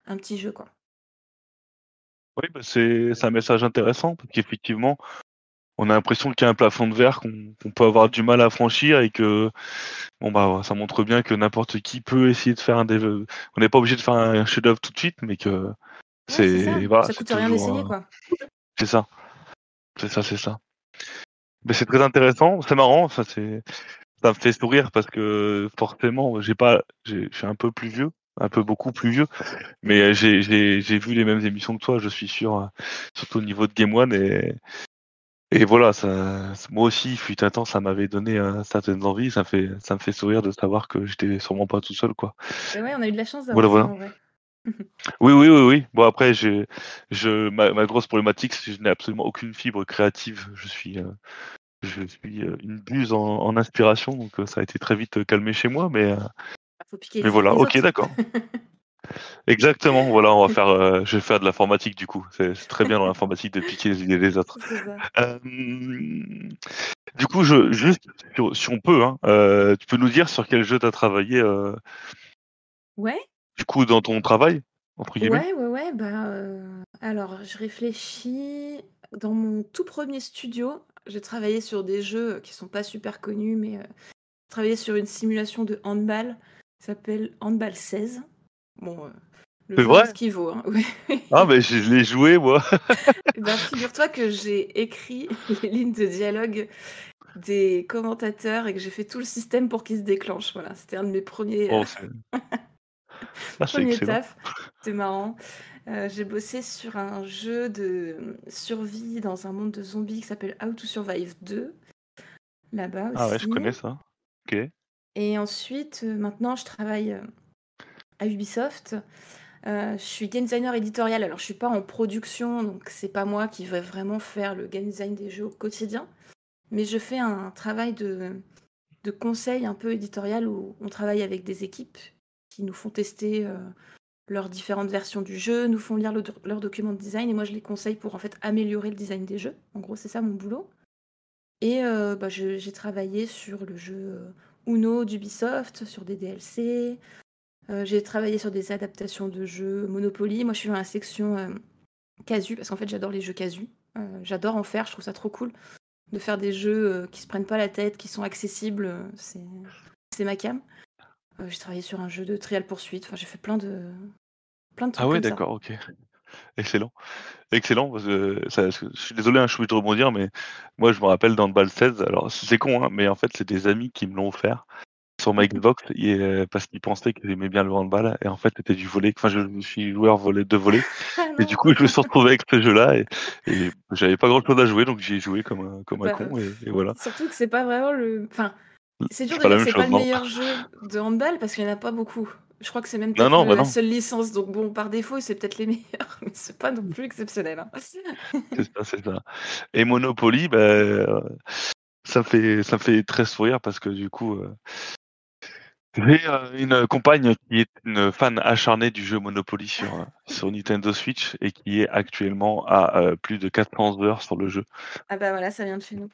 un, petit jeu quoi. Oui, bah, c'est un message intéressant parce qu'effectivement, on a l'impression qu'il y a un plafond de verre qu'on peut avoir du mal à franchir et que bon bah ça montre bien que n'importe qui peut essayer de faire un. On n'est pas obligé de faire un chef-d'œuvre tout de suite, mais que c'est ça. coûte rien d'essayer quoi. C'est ça, c'est ça, c'est ça. Mais c'est très intéressant, c'est marrant, ça c'est ça me fait sourire parce que forcément j'ai pas, je suis un peu plus vieux, un peu beaucoup plus vieux, mais j'ai vu les mêmes émissions que toi, je suis sûr, surtout au niveau de Game One et et voilà, ça, moi aussi, fut un temps, ça m'avait donné euh, certaines envies. Ça, fait, ça me fait sourire de savoir que j'étais sûrement pas tout seul, quoi. Et ouais, on a eu de la chance d'avoir voilà, voilà. Oui, oui, oui, oui. Bon, après, j'ai, je, ma, ma, grosse problématique, c'est que je n'ai absolument aucune fibre créative. Je suis, euh, je suis euh, une buse en, en, inspiration, donc ça a été très vite calmé chez moi, mais. Faut piquer mais voilà, ok, d'accord. Exactement, voilà, on va faire, euh, je vais faire de l'informatique du coup. C'est très bien dans l'informatique de piquer les idées des autres. Euh, du coup, je, juste, si on peut, hein, euh, tu peux nous dire sur quel jeu tu as travaillé euh, Ouais. Du coup, dans ton travail, entre guillemets? Ouais, ouais, ouais. Bah, alors, je réfléchis. Dans mon tout premier studio, j'ai travaillé sur des jeux qui sont pas super connus, mais j'ai travaillé sur une simulation de handball qui s'appelle Handball 16. Bon, euh, le jeu ce qu'il vaut. Hein. ah, mais je l'ai joué, moi. Eh ben, figure-toi que j'ai écrit les lignes de dialogue des commentateurs et que j'ai fait tout le système pour qu'ils se déclenchent. Voilà, c'était un de mes premiers, oh, euh, ah, taf. C'était marrant. Euh, j'ai bossé sur un jeu de survie dans un monde de zombies qui s'appelle How to Survive 2. Là-bas aussi. Ah ouais, je connais ça. Ok. Et ensuite, maintenant, je travaille à Ubisoft. Euh, je suis game designer éditorial, alors je suis pas en production, donc c'est pas moi qui vais vraiment faire le game design des jeux au quotidien, mais je fais un travail de, de conseil un peu éditorial où on travaille avec des équipes qui nous font tester euh, leurs différentes versions du jeu, nous font lire leurs documents de design et moi je les conseille pour en fait améliorer le design des jeux. En gros, c'est ça mon boulot. Et euh, bah, j'ai travaillé sur le jeu Uno d'Ubisoft, sur des DLC, euh, j'ai travaillé sur des adaptations de jeux Monopoly. Moi, je suis dans la section euh, casu, parce qu'en fait, j'adore les jeux casu. Euh, j'adore en faire, je trouve ça trop cool. De faire des jeux qui se prennent pas la tête, qui sont accessibles, c'est ma cam. J'ai travaillé sur un jeu de trial poursuite. Enfin, j'ai fait plein de, plein de trucs. Ah ouais, d'accord, ok. Excellent. Excellent. je suis désolé, hein, je suis de rebondir, mais moi je me rappelle dans le bal 16, alors c'est con, hein, mais en fait c'est des amis qui me l'ont offert sur ma Xbox euh, parce qu'il pensait qu'il aimait bien le handball et en fait c'était du volet. Enfin, je, suis joueur de volet ah et du coup je me suis retrouvé avec ce jeu-là et, j'avais pas grand-chose à jouer donc j'ai joué comme un, comme un bah, con et, voilà. Surtout que c'est pas vraiment le. Enfin, c'est dur de dire que c'est pas le meilleur jeu de handball parce qu'il y en a pas beaucoup. Je crois que c'est même pas bah la seule licence, donc bon, par défaut, c'est peut-être les meilleurs, mais c'est pas non plus exceptionnel. Hein. c'est ça, c'est ça. Et Monopoly, bah, ça fait ça fait très sourire parce que du coup, euh, j'ai euh, une compagne qui est une fan acharnée du jeu Monopoly sur, euh, sur Nintendo Switch et qui est actuellement à euh, plus de 400 heures sur le jeu. Ah bah voilà, ça vient de chez nous.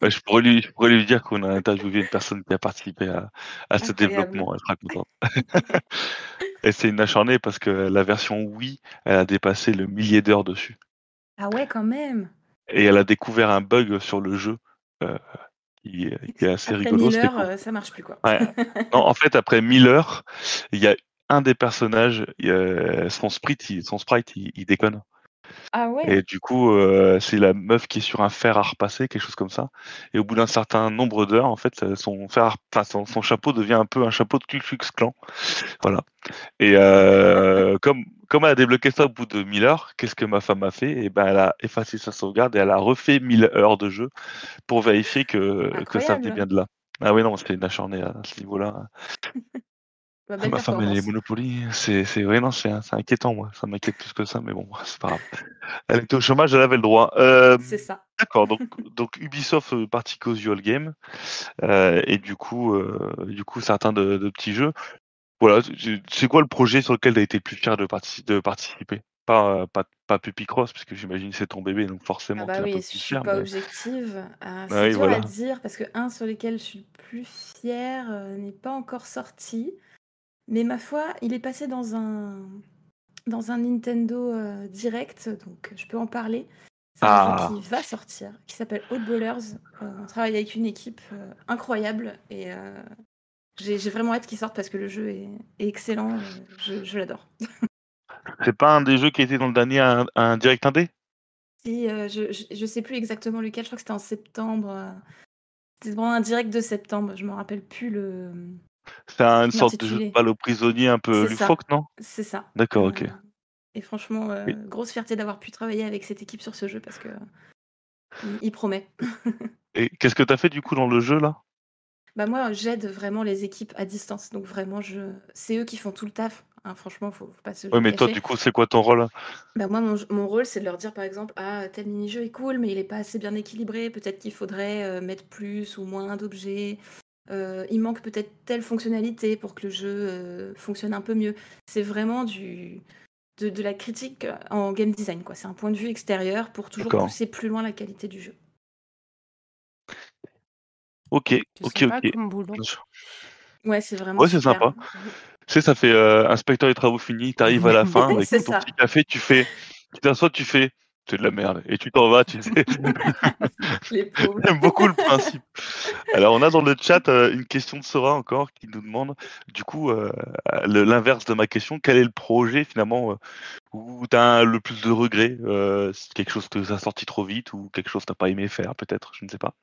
Bah, je, pourrais lui, je pourrais lui dire qu'on a interviewé une personne qui a participé à, à ce développement, elle sera contente. et c'est une acharnée parce que la version Wii, elle a dépassé le millier d'heures dessus. Ah ouais, quand même. Et elle a découvert un bug sur le jeu qui, est assez après rigolo. 1000 heures, euh, ça marche plus quoi. Ouais. non, en fait, après 1000 heures, il y a un des personnages, son sprite, il, son sprite, il, déconne. Ah ouais? Et du coup, heu, c'est la meuf qui est sur un fer à repasser, quelque chose comme ça. Et au bout d'un certain nombre d'heures, en fait, heu, son fer à son son chapeau devient un peu un chapeau de Ku Klux Klan. Voilà. Et heu, comme comme elle a débloqué ça au bout de 1000 heures, qu'est-ce que ma femme a fait? Et ben, elle a effacé sa sauvegarde et elle a refait 1000 heures de jeu pour vérifier que que ça venait bien de là. Ah oui, non, c'était une acharnée à ce niveau-là. Bah, Ah ma femme les performance. Monopoly, c'est c'est ouais, non, c'est c'est inquiétant, moi. Ça m'inquiète plus que ça, mais bon, c'est pas grave. Elle était au chômage, elle avait le droit. C'est Hem, ça. d'accord, donc donc Ubisoft, heu, partie casual game, heu et du coup, heu, du coup certains de de petits jeux. Voilà, c'est c'est quoi le projet sur lequel tu as été le plus fier de partici de participer? Pas, pas pas Puppy Cross parce que j'imagine que c'est ton bébé, donc Ah forcément tu bah es un oui, peu je suis pas mais objective. Heu, Ah c'est oui, dur à dire parce qu'un sur lequel je suis le plus fière, heu, n'est pas encore sorti. Mais ma foi, il est passé dans un dans un Nintendo, heu, Direct, donc je peux en parler. C'est un jeu Ah! qui va sortir, qui s'appelle Oddballers. Heu, on travaille avec une équipe, heu, incroyable et heu, j'ai vraiment hâte qu'il sorte parce que le jeu est est excellent, je je l'adore. C'est pas un des jeux qui était dans le dernier un un direct indé? Si, je je je sais plus exactement lequel, je crois que c'était en septembre, c'était pendant un direct de septembre, je me rappelle plus le, C'est un une sorte de jeu de balle aux prisonniers un peu loufoque, non? c'est ça, D'accord, heu OK. et franchement, heu, grosse fierté d'avoir pu travailler avec cette équipe sur ce jeu parce qu'il il promet. et qu'est-ce que tu as fait du coup dans le jeu là? Bah, moi, j'aide vraiment les équipes à distance, donc vraiment je c'est eux qui font tout le taf, hein, franchement, faut faut pas se Ouais, le mais toi du coup, c'est quoi ton rôle? Bah, moi, mon mon rôle, c'est de leur dire, par exemple: «Ah, tel mini-jeu est cool, mais il est pas assez bien équilibré, peut-être qu'il faudrait, mettre plus ou moins d'objets. Heu, il manque peut-être telle fonctionnalité pour que le jeu, heu, fonctionne un peu mieux». C'est vraiment du de de la critique, en game design, quoi. C'est un point de vue extérieur pour toujours D'accord. pousser plus loin la qualité du jeu. OK, C'est OK, sympa OK. comme boulot. Bien sûr. Ouais, c'est vraiment Ouais, c'est super. sympa. Tu sais, ça fait, heu, inspecteur des travaux finis, tu arrives à la fin avec C'est ton ça. petit café, tu fais tu t'assois, tu fais: «C'est de la merde» et tu t'en vas, tu sais? J'aime beaucoup le principe. Alors on a dans le chat, heu, une question de Sora encore qui nous demande, du coup, le l'inverse de ma question, quel est le projet finalement, heu, où tu as le plus de regrets? Quelque chose que tu as sorti trop vite ou quelque chose que tu as pas aimé faire peut-être? Je ne sais pas.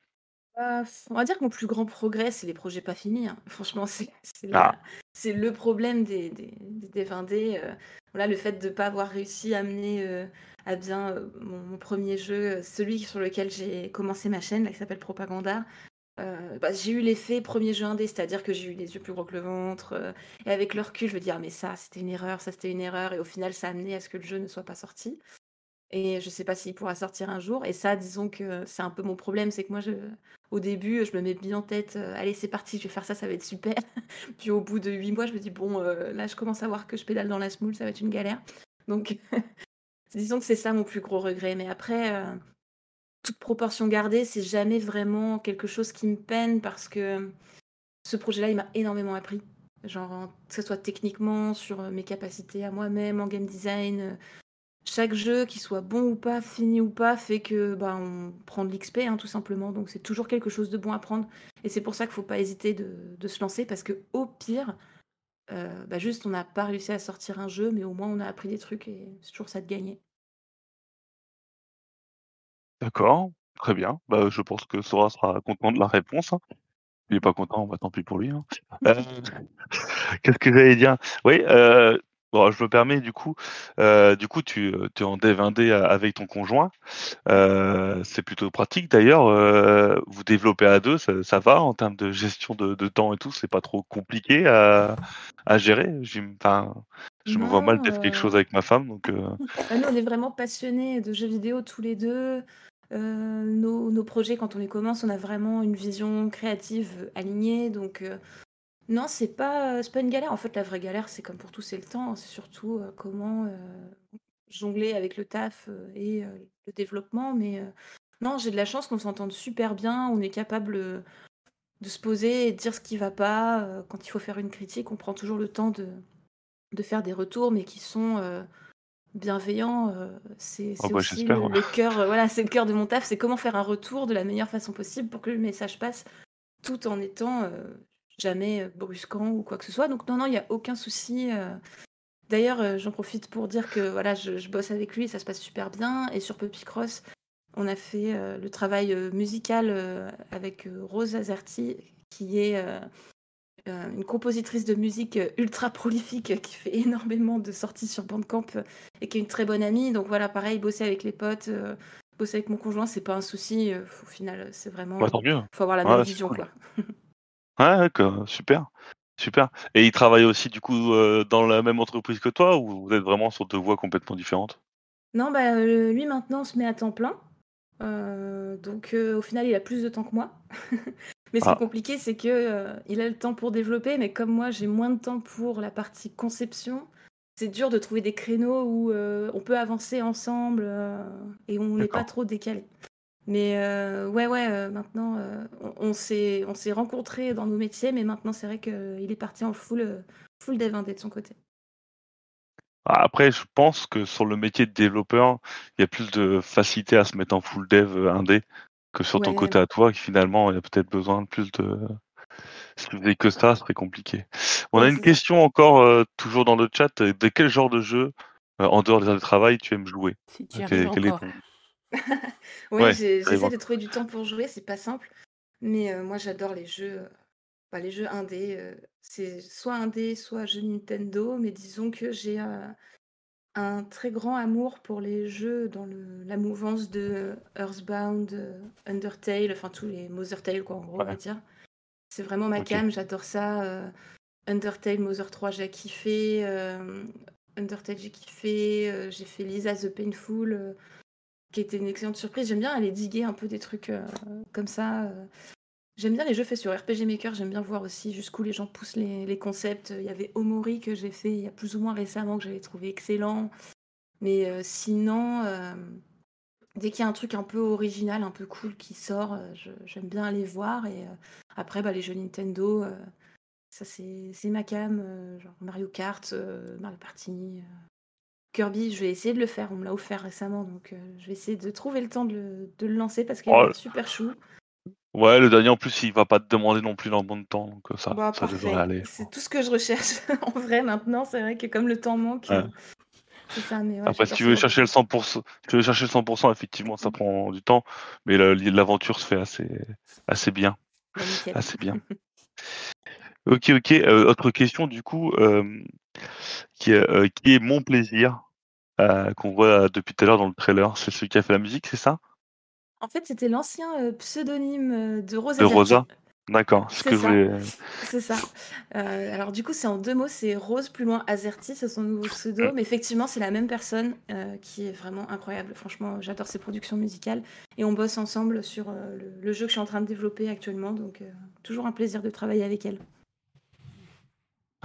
Bah, on va dire que mon plus grand progrès, c'est les projets pas finis, hein. Franchement, c'est Ah, le problème des des des dev indés, heu, voilà, le fait de pas avoir réussi à mener, heu, à bien, heu, mon 1 jeu, heu, celui sur lequel j'ai commencé ma chaîne, qui s'appelle Propaganda. Heu, bah, j'ai eu l'effet premier jeu indé, c'est-à-dire que j'ai eu les yeux plus gros que le ventre, et avec le recul, je me dis: «Ah mais ça, c'était une erreur, ça, c'était une erreur» et au final, ça a amené à ce que le jeu ne soit pas sorti et je sais pas s'il pourra sortir un jour et ça, disons que c'est un peu mon problème, c'est que moi, je au début, je me mets bien en tête, «Allez, c'est parti, je vais faire ça, ça va être super». Puis au bout de 8 mois, je me dis: «Bon, là, je commence à voir que je pédale dans la semoule, ça va être une galère». Donc disons que c'est ça mon plus gros regret, mais après, heu, toute proportion gardée, c'est jamais vraiment quelque chose qui me peine parce que ce projet-là, il m'a énormément appris. Genre, en que ce soit techniquement, sur, heu, mes capacités à moi-même, en game design, heu, chaque jeu, qu'il soit bon ou pas, fini ou pas, fait que, bah, on prend de l'XP, hein, tout simplement, donc c'est toujours quelque chose de bon à prendre et c'est pour ça qu'il faut pas hésiter de de se lancer parce qu'au pire, heu, bah, juste on n'a pas réussi à sortir un jeu, mais au moins on a appris des trucs et c'est toujours ça de gagner. d'accord, très bien. Bah, je pense que Sora sera content de la réponse, hein. Il est Mmh pas content, bah, tant pis pour lui, hein. Heu, qu'est-ce que j'allais dire? Oui, heu, bon, je me permets du coup, heu, du coup tu, heu, tu es en dev indé a avec ton conjoint, heu, c'est plutôt pratique d'ailleurs, vous développez à 2, ça ça va en termes de gestion de de temps et tout? C'est pas trop compliqué à à gérer? Enfin, je me vois mal dev quelque chose avec ma femme donc nous, on est vraiment passionnés de jeux vidéo tous les 2. Heu, nos nos projets, quand on les commence, on a vraiment une vision créative, alignée donc Non, c'est pas, c'est pas une galère. En fait, la vraie galère, c'est comme pour tout, c'est le temps. C'est surtout, heu, comment, heu, jongler avec le taf, et le développement. Mais non, j'ai de la chance qu'on s'entende super bien. On est capable, de se poser et de dire ce qui va pas. Quand il faut faire une critique, on prend toujours le temps de de faire des retours, mais qui sont, bienveillants. C'est oh c'est bah, aussi j'espère, le le cœur, voilà, c'est le cœur de mon taf. C'est comment faire un retour de la meilleure façon possible pour que le message passe, tout en étant, jamais, heu, brusquant ou quoi que ce soit. Donc non, non, il y a aucun souci, heu D'ailleurs, euh, j'en profite pour dire que voilà, je, je bosse avec lui, ça se passe super bien. Et sur Puppy Cross, on a fait euh, le travail euh, musical euh, avec euh, Rose Azerti, qui est euh, euh, une compositrice de musique euh, ultra prolifique euh, qui fait énormément de sorties sur Bandcamp euh, et qui est une très bonne amie. Donc voilà, pareil, bosser avec les potes, euh, bosser avec mon conjoint, c'est pas un souci. euh, au final, c'est vraiment. Bah, tant mieux. faut avoir la Ouais, même c'est vision, cool. quoi. Ouais, d'accord, super. Super. Et il travaille aussi du coup euh, dans la même entreprise que toi ou vous êtes vraiment sur deux voies complètement différentes? Non, bah, lui maintenant se met à temps plein. Donc au final, il a plus de temps que moi. mais ce qui Ah. est compliqué, c'est que il a le temps pour développer, mais comme moi, j'ai moins de temps pour la partie conception. C'est dur de trouver des créneaux où on peut avancer ensemble et on n'est pas D'accord. trop décalé. Mais euh, ouais, ouais, euh, maintenant, euh, on, on s'est on s'est rencontrés dans nos métiers, mais maintenant, c'est vrai qu'il est parti en full, full dev indé de son côté. Ah, Après, je pense que sur le métier de développeur, il y a plus de facilité à se mettre en full dev euh, indé que sur ton Ouais. côté à toi, qui finalement, il y a peut-être besoin de plus de. Si tu faisais que ça, ce serait compliqué. On a Ouais, une c'est ça. question encore, euh, toujours dans le chat. De quel genre de jeu, euh, en dehors des heures de travail, tu aimes jouer? Si tu y Quel- est encore. ton- Oui, Ouais, j'ai- allez j'essaie de trouver du temps pour jouer, c'est pas simple. Mais euh, moi, j'adore les jeux, euh, bah, les jeux indés. euh, c'est soit indé, soit jeux Nintendo. Mais disons que j'ai euh, un très grand amour pour les jeux dans le, la mouvance de Earthbound, euh, Undertale, enfin tous les Mother Tale, quoi, en gros, on va Ouais. dire. C'est vraiment ma Ok. cam, j'adore ça. euh, Undertale, Mother 3, j'ai kiffé. euh, Undertale, j'ai kiffé. euh, j'ai fait Lisa the Painful. euh, qui était une excellente surprise. J'aime bien aller diguer un peu des trucs euh, comme ça. euh. J'aime bien les jeux faits sur RPG Maker. J'aime bien voir aussi jusqu'où les gens poussent les, les concepts. Il y avait Omori que j'ai fait il y a plus ou moins récemment que j'avais trouvé excellent. Mais euh, sinon, dès qu'il y a un truc un peu original, un peu cool qui sort, j'aime bien aller voir. Et après, bah, les jeux Nintendo, ça c'est ma cam. genre Mario Kart, Mario Party. Kirby, je vais essayer de le faire. On me l'a offert récemment, donc euh, je vais essayer de trouver le temps de le, de le lancer parce qu'il a Oh, super chou. Ouais, le dernier en plus, il va pas te demander non plus énormément de temps, donc euh, ça, Bah, ça devrait aller. C'est tout ce que je recherche en vrai maintenant. C'est vrai que comme le temps manque, Ouais. euh, c'est ça. Mais ouais, Après, si tu veux chercher le jeu. 100%, si tu veux chercher le 100%, effectivement, ça prend du temps, mais le- l'aventure se fait assez, assez bien, Bah, assez bien. Ok, ok. euh, autre question du coup, euh, qui est, euh, qui est mon plaisir euh, qu'on voit depuis tout à l'heure dans le trailer. C'est celui qui a fait la musique, c'est ça? En fait, c'était l'ancien euh, pseudonyme euh, de Rose De. Rosa D'accord. Ce que ça. C'est ça. Euh, alors du coup, c'est en deux mots, c'est Rose plus loin Azerty, c'est son nouveau pseudo, mais effectivement, c'est la même personne euh, qui est vraiment incroyable. Franchement, j'adore ses productions musicales et on bosse ensemble sur euh, le, le jeu que je suis en train de développer actuellement, donc euh, toujours un plaisir de travailler avec elle.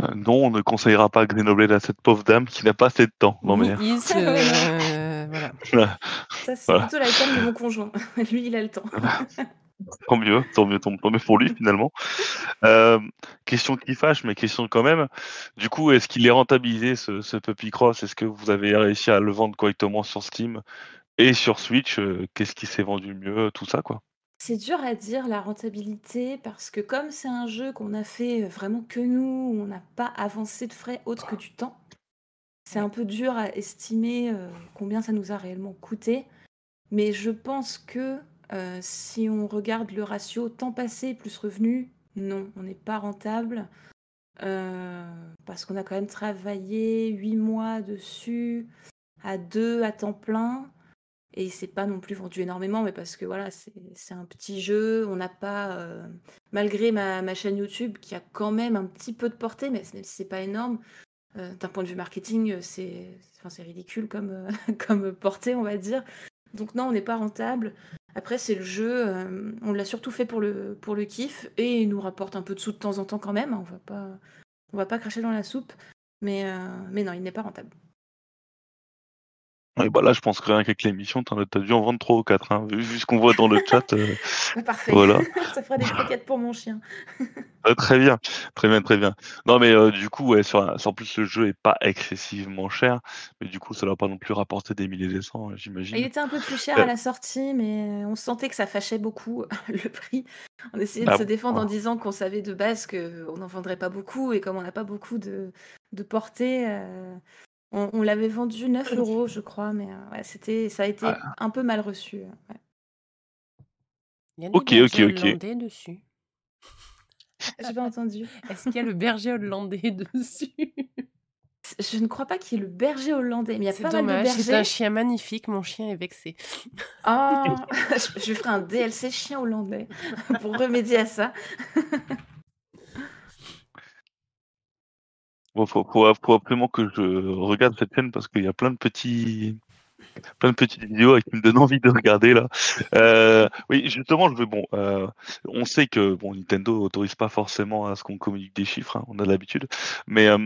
Euh, non, on ne conseillera pas Grenoble à cette pauvre dame qui n'a pas assez de temps. Non mais. Euh, voilà. Ça, c'est Voilà. plutôt la cam de mon conjoint. Lui, il a le temps. Tant mieux, tant mieux, tant mieux pour lui finalement. Euh, question qui fâche, mais question quand même. Du coup, est-ce qu'il est rentabilisé ce, ce Puppy Cross? Est-ce que vous avez réussi à le vendre correctement sur Steam et sur Switch? Qu'est-ce qui s'est vendu mieux? Tout ça quoi. C'est dur à dire la rentabilité parce que comme c'est un jeu qu'on a fait vraiment que nous, on n'a pas avancé de frais autres que du temps, c'est un peu dur à estimer euh, combien ça nous a réellement coûté. Mais je pense que euh, si on regarde le ratio temps passé plus revenu, non, on n'est pas rentable. euh, parce qu'on a quand même travaillé huit mois dessus, à deux à temps plein. Et c'est pas non plus vendu énormément, mais parce que voilà, c'est un petit jeu. On n'a pas, euh, malgré ma, chaîne YouTube qui a quand même un petit peu de portée, mais même si c'est pas énorme, euh, d'un point de vue marketing, euh, c'est enfin, ridicule comme, comme portée, on va dire. Donc non, on n'est pas rentable. Après, c'est le jeu, on l'a surtout fait pour le, pour kiff, et il nous rapporte un peu de sous de temps en temps quand même. hein, On va pas, on va pas cracher dans la soupe, mais, mais non, il n'est pas rentable. Et bah là, je pense que rien qu'avec l'émission, t'en as t'as dû en vendre 3 ou 4. Hein. Vu, ce qu'on voit dans le chat, euh, parfait, voilà. ça fera des croquettes pour mon chien. Euh, très bien, très bien, très bien. Non, mais euh, du coup, ouais, sur, plus, le jeu est pas excessivement cher, mais du coup, ça va pas non plus rapporter des milliers des cents, Il j'imagine. était un peu plus cher Euh, à la sortie, mais on sentait que ça fâchait beaucoup le prix. On essayait de ah se défendre en disant qu'on savait de base qu'on n'en vendrait pas beaucoup, et comme on n'a pas beaucoup de, de portée. On, on l'avait vendu 9 euros, je crois, mais ouais, c'était, ça a été Ah. un peu mal reçu. ouais. Il y a des Ok, ok, bergers ok. hollandais dessus. J'ai pas entendu. Est-ce qu'il y a le berger hollandais dessus? Je ne crois pas qu'il y ait le berger hollandais, mais il y a C'est pas mal de dommage, c'est un bergers. chien magnifique, mon chien est vexé. Ah, je, je ferai un DLC chien hollandais pour remédier à ça. Bon, faut, faut, faut absolument que je regarde cette chaîne parce qu'il y a plein de petits, plein de petites vidéos qui me donnent envie de regarder là. Euh, oui, justement, je veux bon. Euh, on sait que bon, Nintendo autorise pas forcément à ce qu'on communique des chiffres, hein, on a l'habitude. Mais euh,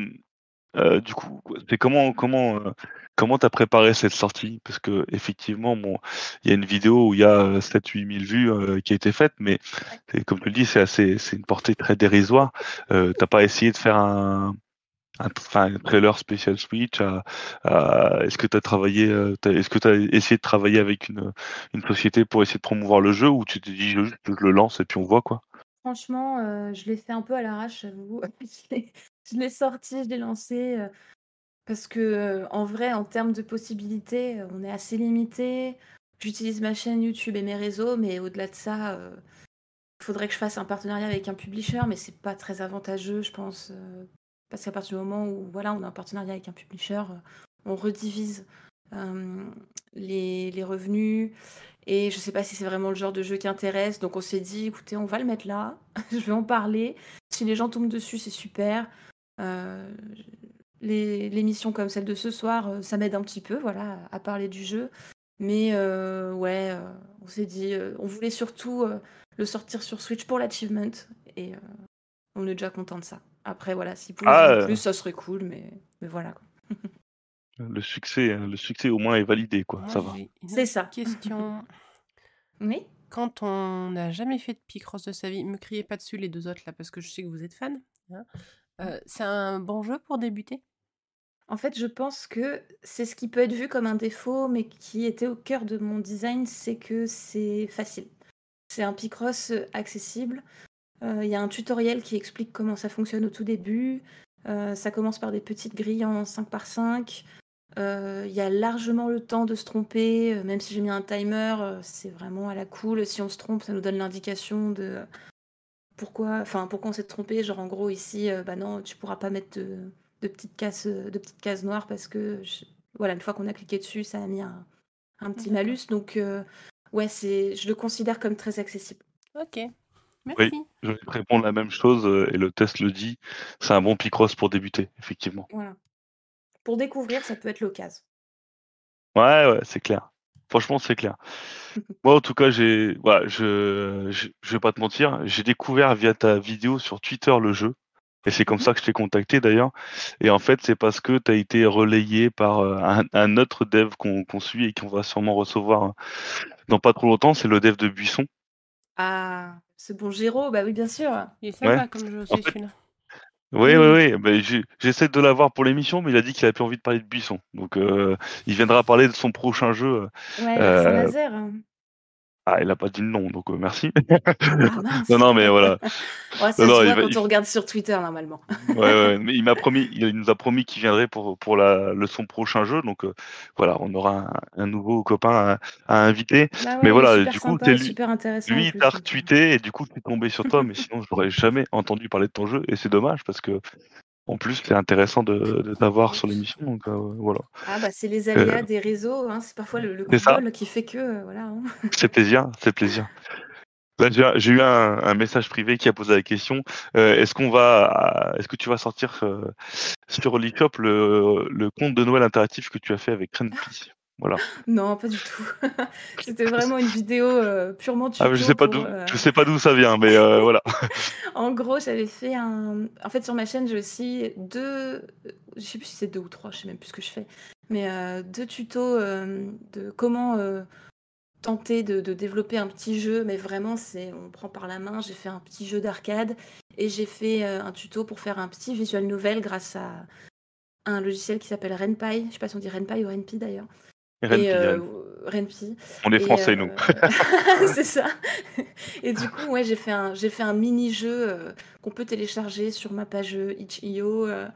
euh, du coup, c'est comment comment euh, comment t'as préparé cette sortie? Parce que effectivement, bon, il y a une vidéo où il y a 7-8 000 vues euh, qui a été faite, mais comme tu le dis, c'est assez, c'est une portée très dérisoire. Euh, t'as pas essayé de faire un un, trailer spécial Switch Est-ce que tu as travaillé euh, Est-ce que tu as essayé de travailler avec une, une société pour essayer de promouvoir le jeu ou tu t'es dit juste je le lance et puis on voit quoi? Franchement, euh, je l'ai fait un peu à l'arrache, j'avoue. Je l'ai je sorti, je l'ai lancé. euh, parce que, en vrai, en termes de possibilités, on est assez limité. J'utilise ma chaîne YouTube et mes réseaux, mais au-delà de ça, il faudrait que je fasse un partenariat avec un publisher, mais c'est pas très avantageux, je pense. Parce qu'à partir du moment où voilà, on a un partenariat avec un publisher, euh, on redivise euh, les, les revenus. Et je sais pas si c'est vraiment le genre de jeu qui intéresse. Donc on s'est dit, écoutez, on va le mettre là. je vais en parler. Si les gens tombent dessus, c'est super. Euh, les, comme celle de ce soir, euh, ça m'aide un petit peu, voilà, à parler du jeu. Mais ouais, on s'est dit, on voulait surtout le sortir sur Switch pour l'achievement. Et on est déjà content de ça. Après, voilà, pouvait Ah, euh. plus, ça serait cool, mais, mais voilà. quoi. Le succès, euh, le succès au moins est validé quoi. Moi, Ça va. C'est ça. Question. Oui Quand on n'a jamais fait de Picross de sa vie, me criez pas dessus les deux autres là parce que je sais que vous êtes fans. hein. Euh, c'est un bon jeu pour débuter? En fait, je pense que c'est ce qui peut être vu comme un défaut, mais qui était au cœur de mon design, c'est que c'est facile. C'est un Picross accessible. Euh, Il y a un tutoriel qui explique comment ça fonctionne au tout début. Euh, ça commence par des petites grilles en 5 par 5. Euh, Il y a largement le temps de se tromper, euh, même si j'ai mis un timer, euh, c'est vraiment à la cool. Si on se trompe, ça nous donne l'indication de pourquoi, enfin pourquoi on s'est trompé. Genre en gros ici, euh, bah non, tu pourras pas mettre de, de petites cases, euh, de petites cases noires parce que je- voilà, une fois qu'on a cliqué dessus, ça a mis un, un petit malus. Donc euh, ouais, c'est, je le considère comme très accessible. Ok. Merci. Je vais répondre la même chose euh, et le test le dit. C'est un bon Picross pour débuter, effectivement. Voilà. Pour découvrir, ça peut être l'occasion. Ouais, ouais, c'est clair. Franchement, c'est clair. Moi, en tout cas, j'ai, voilà, je, je, je vais pas te mentir, j'ai découvert via ta vidéo sur Twitter le jeu. Et c'est comme Mhm. ça que je t'ai contacté d'ailleurs. Et en fait, c'est parce que tu as été relayé par euh, un, un autre dev qu'on suit et qu'on va sûrement recevoir euh, dans pas trop longtemps. C'est le dev de Buisson. Ah, ce bon Géraud, bah oui, bien sûr. Il est sympa Ouais. comme jeu En aussi fait- celui-là. Oui, Oui. oui, oui. Ben, j'ai- J'essaie de l'avoir pour l'émission, mais il a dit qu'il avait plus envie de parler de Buisson. Donc, euh, il viendra parler de son prochain jeu. Ouais, Euh, hein. Ah, il a pas dit le nom, donc euh, merci. Ah non, non, mais voilà. Ouais, ça Non, se voit quand il- on regarde sur Twitter, normalement. Ouais, ouais, mais il m'a promis, il nous a promis qu'il viendrait pour pour la le son prochain jeu, donc euh, voilà, on aura un, un nouveau copain à, à inviter. Bah ouais, Mais voilà, du coup, sympa lui-. Lui, il t'a retweeté et du coup, c'est tombé sur toi, mais sinon, je n'aurais jamais entendu parler de ton jeu et c'est dommage parce que en plus, c'est intéressant de, de t'avoir sur l'émission, donc euh, voilà, Ah bah c'est les aléas des réseaux, hein, c'est parfois le, le bol qui fait que euh, voilà. hein. c'est plaisir, c'est plaisir. Là, j'ai j'ai eu un, un message privé qui a posé la question euh, est-ce qu'on va, est-ce que tu vas sortir euh, sur l'eShop le, le compte de Noël interactif que tu as fait avec Renpi Voilà. Non, pas du tout. C'était vraiment une vidéo euh, purement tuto. Ah, je sais pas d'où, euh, je sais pas d'où ça vient, mais euh, voilà. En gros, j'avais fait un. En fait, sur ma chaîne, j'ai aussi deux. Je sais plus si c'est deux ou trois, je sais même plus ce que je fais. Mais euh, deux tutos de comment tenter de, de développer un petit jeu. Mais vraiment, c'est on prend par la main. J'ai fait un petit jeu d'arcade et j'ai fait un tuto pour faire un petit visual novel grâce à un logiciel qui s'appelle Renpy. Je sais pas si on dit Renpy ou Renpy d'ailleurs. Renpi, euh, Renpi. On est Et, français, euh, nous. c'est ça. Et du coup, ouais, j'ai fait un, j'ai fait un mini-jeu euh, qu'on peut télécharger sur ma page itch.io. euh,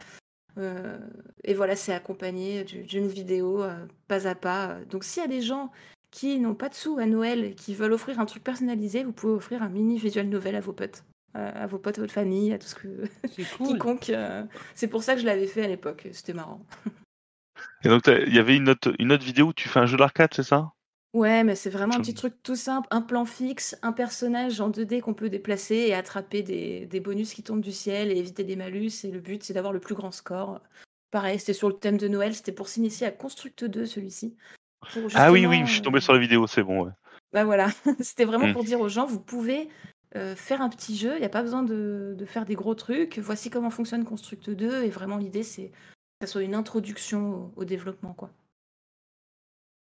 Euh, et voilà, c'est accompagné du- d'une vidéo euh, pas à pas. Donc s'il y a des gens qui n'ont pas de sous à Noël et qui veulent offrir un truc personnalisé, vous pouvez offrir un mini visual novel à vos potes, à vos potes, à votre famille, à tout ce que C'est cool. quiconque. euh, C'est pour ça que je l'avais fait à l'époque. C'était marrant. Et donc, il y avait une autre, une autre vidéo où tu fais un jeu d'arcade, c'est ça? Ouais, mais c'est vraiment un petit truc tout simple, un plan fixe, un personnage en 2D qu'on peut déplacer et attraper des, des bonus qui tombent du ciel et éviter des malus. Et le but, c'est d'avoir le plus grand score. Pareil, c'était sur le thème de Noël, c'était pour s'initier à Construct 2, celui-ci. Ah oui, oui, je suis tombé euh, sur la vidéo, c'est bon. Ouais. Bah voilà, c'était vraiment Mm. pour dire aux gens, vous pouvez euh, faire un petit jeu, il n'y a pas besoin de, de faire des gros trucs. Voici comment fonctionne Construct 2. Et vraiment, l'idée, c'est ça soit une introduction au, au développement. quoi.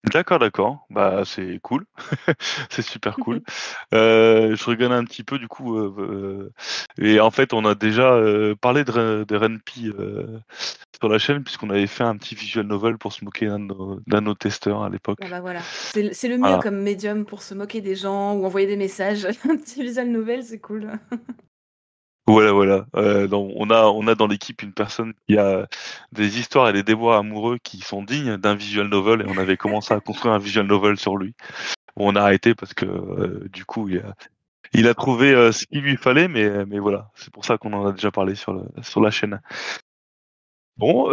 D'accord, d'accord. Bah, c'est cool. c'est super cool. Euh, je regarde un petit peu du coup. euh, euh, et en fait, on a déjà euh, parlé de, de Renpi sur la chaîne puisqu'on avait fait un petit visual novel pour se moquer d'un de nos, testeurs à l'époque. Ah bah voilà, c'est le- c'est le mieux Voilà. comme médium pour se moquer des gens ou envoyer des messages. Un petit visual novel, c'est cool. Voilà, voilà. Euh, on a, on a dans l'équipe une personne qui a des histoires et des déboires amoureux qui sont dignes d'un visual novel et on avait commencé à construire un visual novel sur lui. On a arrêté parce que euh, du coup, il a, trouvé euh, ce qu'il lui fallait, mais, mais voilà, c'est pour ça qu'on en a déjà parlé sur, sur la chaîne. Bon,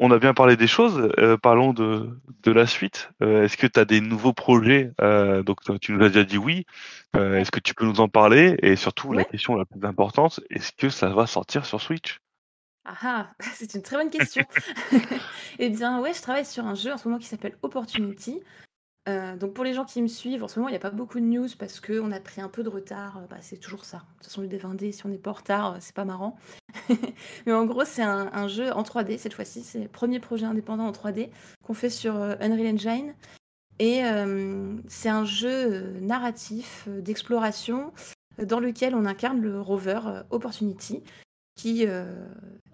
on a bien parlé des choses. euh, parlons de, de la suite. Euh, Est-ce que tu as des nouveaux projets Euh, Donc, tu nous as déjà dit oui. Est-ce que tu peux nous en parler? Et surtout, la question la plus importante, est-ce que ça va sortir sur Switch? Ah ah, c'est une très bonne question. eh bien, ouais, je travaille sur un jeu en ce moment qui s'appelle Opportunity. Euh, donc pour les gens qui me suivent, en ce moment, il n'y a pas beaucoup de news parce qu'on a pris un peu de retard. Euh, Bah, c'est toujours ça. De toute façon, le D20D, si on n'est pas en retard, euh, c'est pas marrant. Mais en gros, c'est un, jeu en 3D cette fois-ci. C'est le premier projet indépendant en 3D qu'on fait sur Unreal Engine. Et c'est un jeu narratif d'exploration dans lequel on incarne le rover Opportunity qui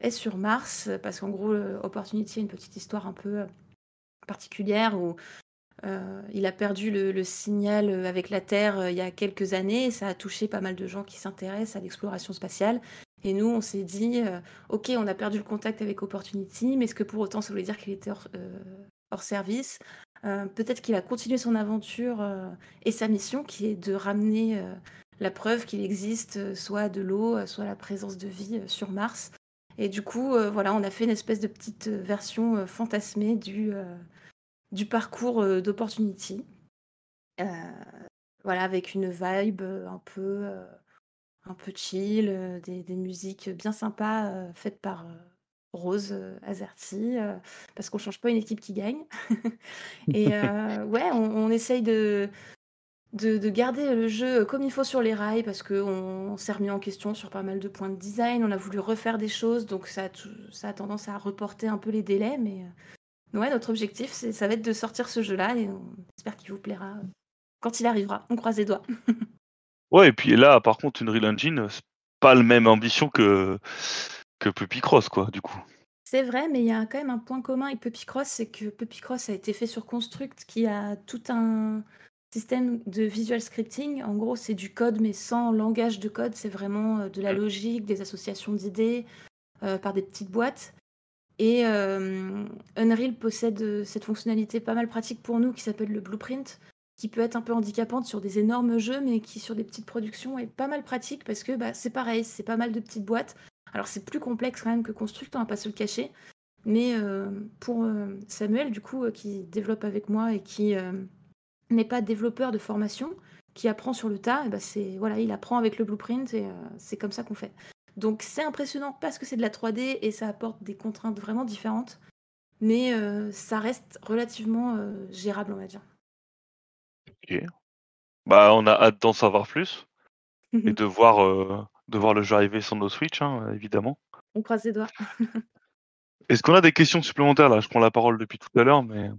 est sur Mars, parce qu'en gros, Opportunity a une petite histoire un peu particulière où euh, il a perdu le, signal avec la Terre euh, il y a quelques années, et ça a touché pas mal de gens qui s'intéressent à l'exploration spatiale. Et nous, on s'est dit, euh, ok, on a perdu le contact avec Opportunity, mais est-ce que pour autant ça voulait dire qu'il était hors, service? Peut-être qu'il a continué son aventure et sa mission, qui est de ramener la preuve qu'il existe soit de l'eau, soit la présence de vie sur Mars. Et du coup, voilà, on a fait une espèce de petite version fantasmée du, du parcours euh, d'Opportunity. Euh, voilà, avec une vibe euh, un peu, un peu chill, des, des musiques bien sympas faites par Rose Azerty, parce qu'on change pas une équipe qui gagne. Et ouais, on, on essaye de, de, de garder le jeu comme il faut sur les rails parce qu'on on s'est remis en question sur pas mal de points de design. On a voulu refaire des choses, donc ça a, ça a tendance à reporter un peu les délais. Mais ouais, notre objectif, c'est, ça va être de sortir ce jeu-là et on espère qu'il vous plaira euh, quand il arrivera. On croise les doigts. Ouais, et puis là, par contre, une Real Engine, c'est pas la même ambition que, que Puppy Cross, quoi, du coup. C'est vrai, mais il y a quand même un point commun avec Puppy Cross, c'est que Puppy Cross a été fait sur Construct, qui a tout un système de visual scripting. En gros, c'est du code, mais sans langage de code. C'est vraiment euh, de la logique, des associations d'idées euh, par des petites boîtes. Et euh, Unreal possède euh, cette fonctionnalité pas mal pratique pour nous qui s'appelle le blueprint, qui peut être un peu handicapante sur des énormes jeux, mais qui sur des petites productions est pas mal pratique parce que bah, c'est pareil, c'est pas mal de petites boîtes. Alors c'est plus complexe quand même que Construct, on va pas se le cacher. Mais euh, pour Samuel, du coup, qui développe avec moi et qui n'est pas développeur de formation, qui apprend sur le tas, bah voilà, il apprend avec le blueprint et c'est comme ça qu'on fait. Donc c'est impressionnant parce que c'est de la 3D et ça apporte des contraintes vraiment différentes, mais euh, ça reste relativement euh, gérable, on va dire. Ok. Bah, on a hâte d'en savoir plus et de voir, euh, de voir le jeu arriver sur nos Switch, hein, évidemment. on croise les doigts. Est-ce qu'on a des questions supplémentaires là? Je prends la parole depuis tout à l'heure, mais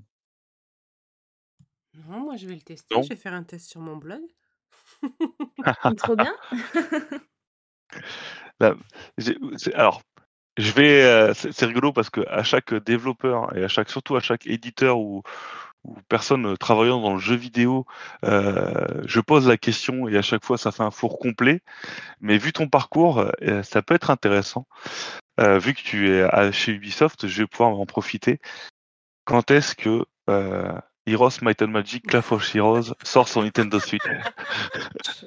Non, moi je vais le tester. Non. Je vais faire un test sur mon blog. Trop bien. alors, je vais. euh, c'est rigolo parce que à chaque développeur et à chaque, surtout à chaque éditeur ou, ou personne travaillant dans le jeu vidéo, euh, je pose la question et à chaque fois ça fait un four complet. Mais vu ton parcours, euh, ça peut être intéressant. euh, vu que tu es à- chez Ubisoft, je vais pouvoir en profiter. Quand est-ce que euh, Heroes Might and Magic Clash of Heroes sort sur Nintendo Switch Je-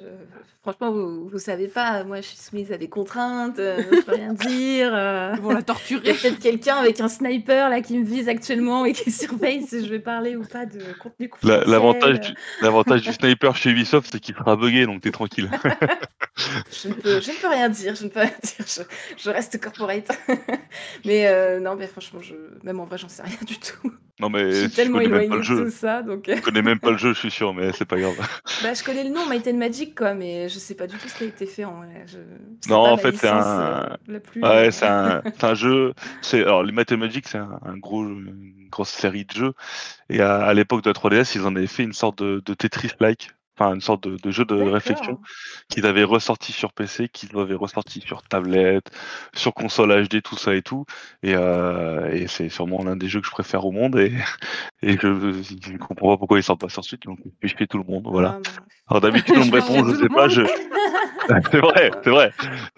Franchement, vous, vous savez pas, moi je suis soumise à des contraintes, euh, je peux rien dire. euh. Ils vont la Il y a torturer. peut-être quelqu'un avec un sniper là qui me vise actuellement et qui surveille si je vais parler ou pas de contenu confidentiel. L'avantage du, l'avantage du sniper chez Ubisoft, c'est qu'il sera bugué, donc t'es tranquille. Je ne, peux, je ne peux rien dire, je ne peux rien dire, je, je reste corporate. mais euh, non, mais franchement, je, même en vrai, j'en sais rien du tout. Non Je mais suis tellement éloignée de tout ça, donc euh, connais même pas le jeu, je suis sûr, mais c'est pas grave. bah, je connais le nom Might and Magic, quoi, mais je sais pas du tout ce qui a été fait en vrai. Je... Non, en fait, c'est un- euh, plus. Ouais, euh, c'est un, c'est un jeu. C'est alors les Might and Magic, c'est un, un gros, une grosse série de jeux. Et à, à l'époque de la 3DS, ils en avaient fait une sorte de, de Tetris-like, enfin une sorte de, de jeu de réflexion qu'ils avaient ressorti sur PC, qu'ils avaient ressorti sur tablette, sur console HD, tout ça et tout. Et, euh, et c'est sûrement l'un des jeux que je préfère au monde. Et, et je ne comprends pas pourquoi ils sortent pas sur Switch. Donc je fais tout le monde. Voilà. Ah, bah. Alors d'habitude on me répond, je sais pas, je. c'est vrai, c'est vrai.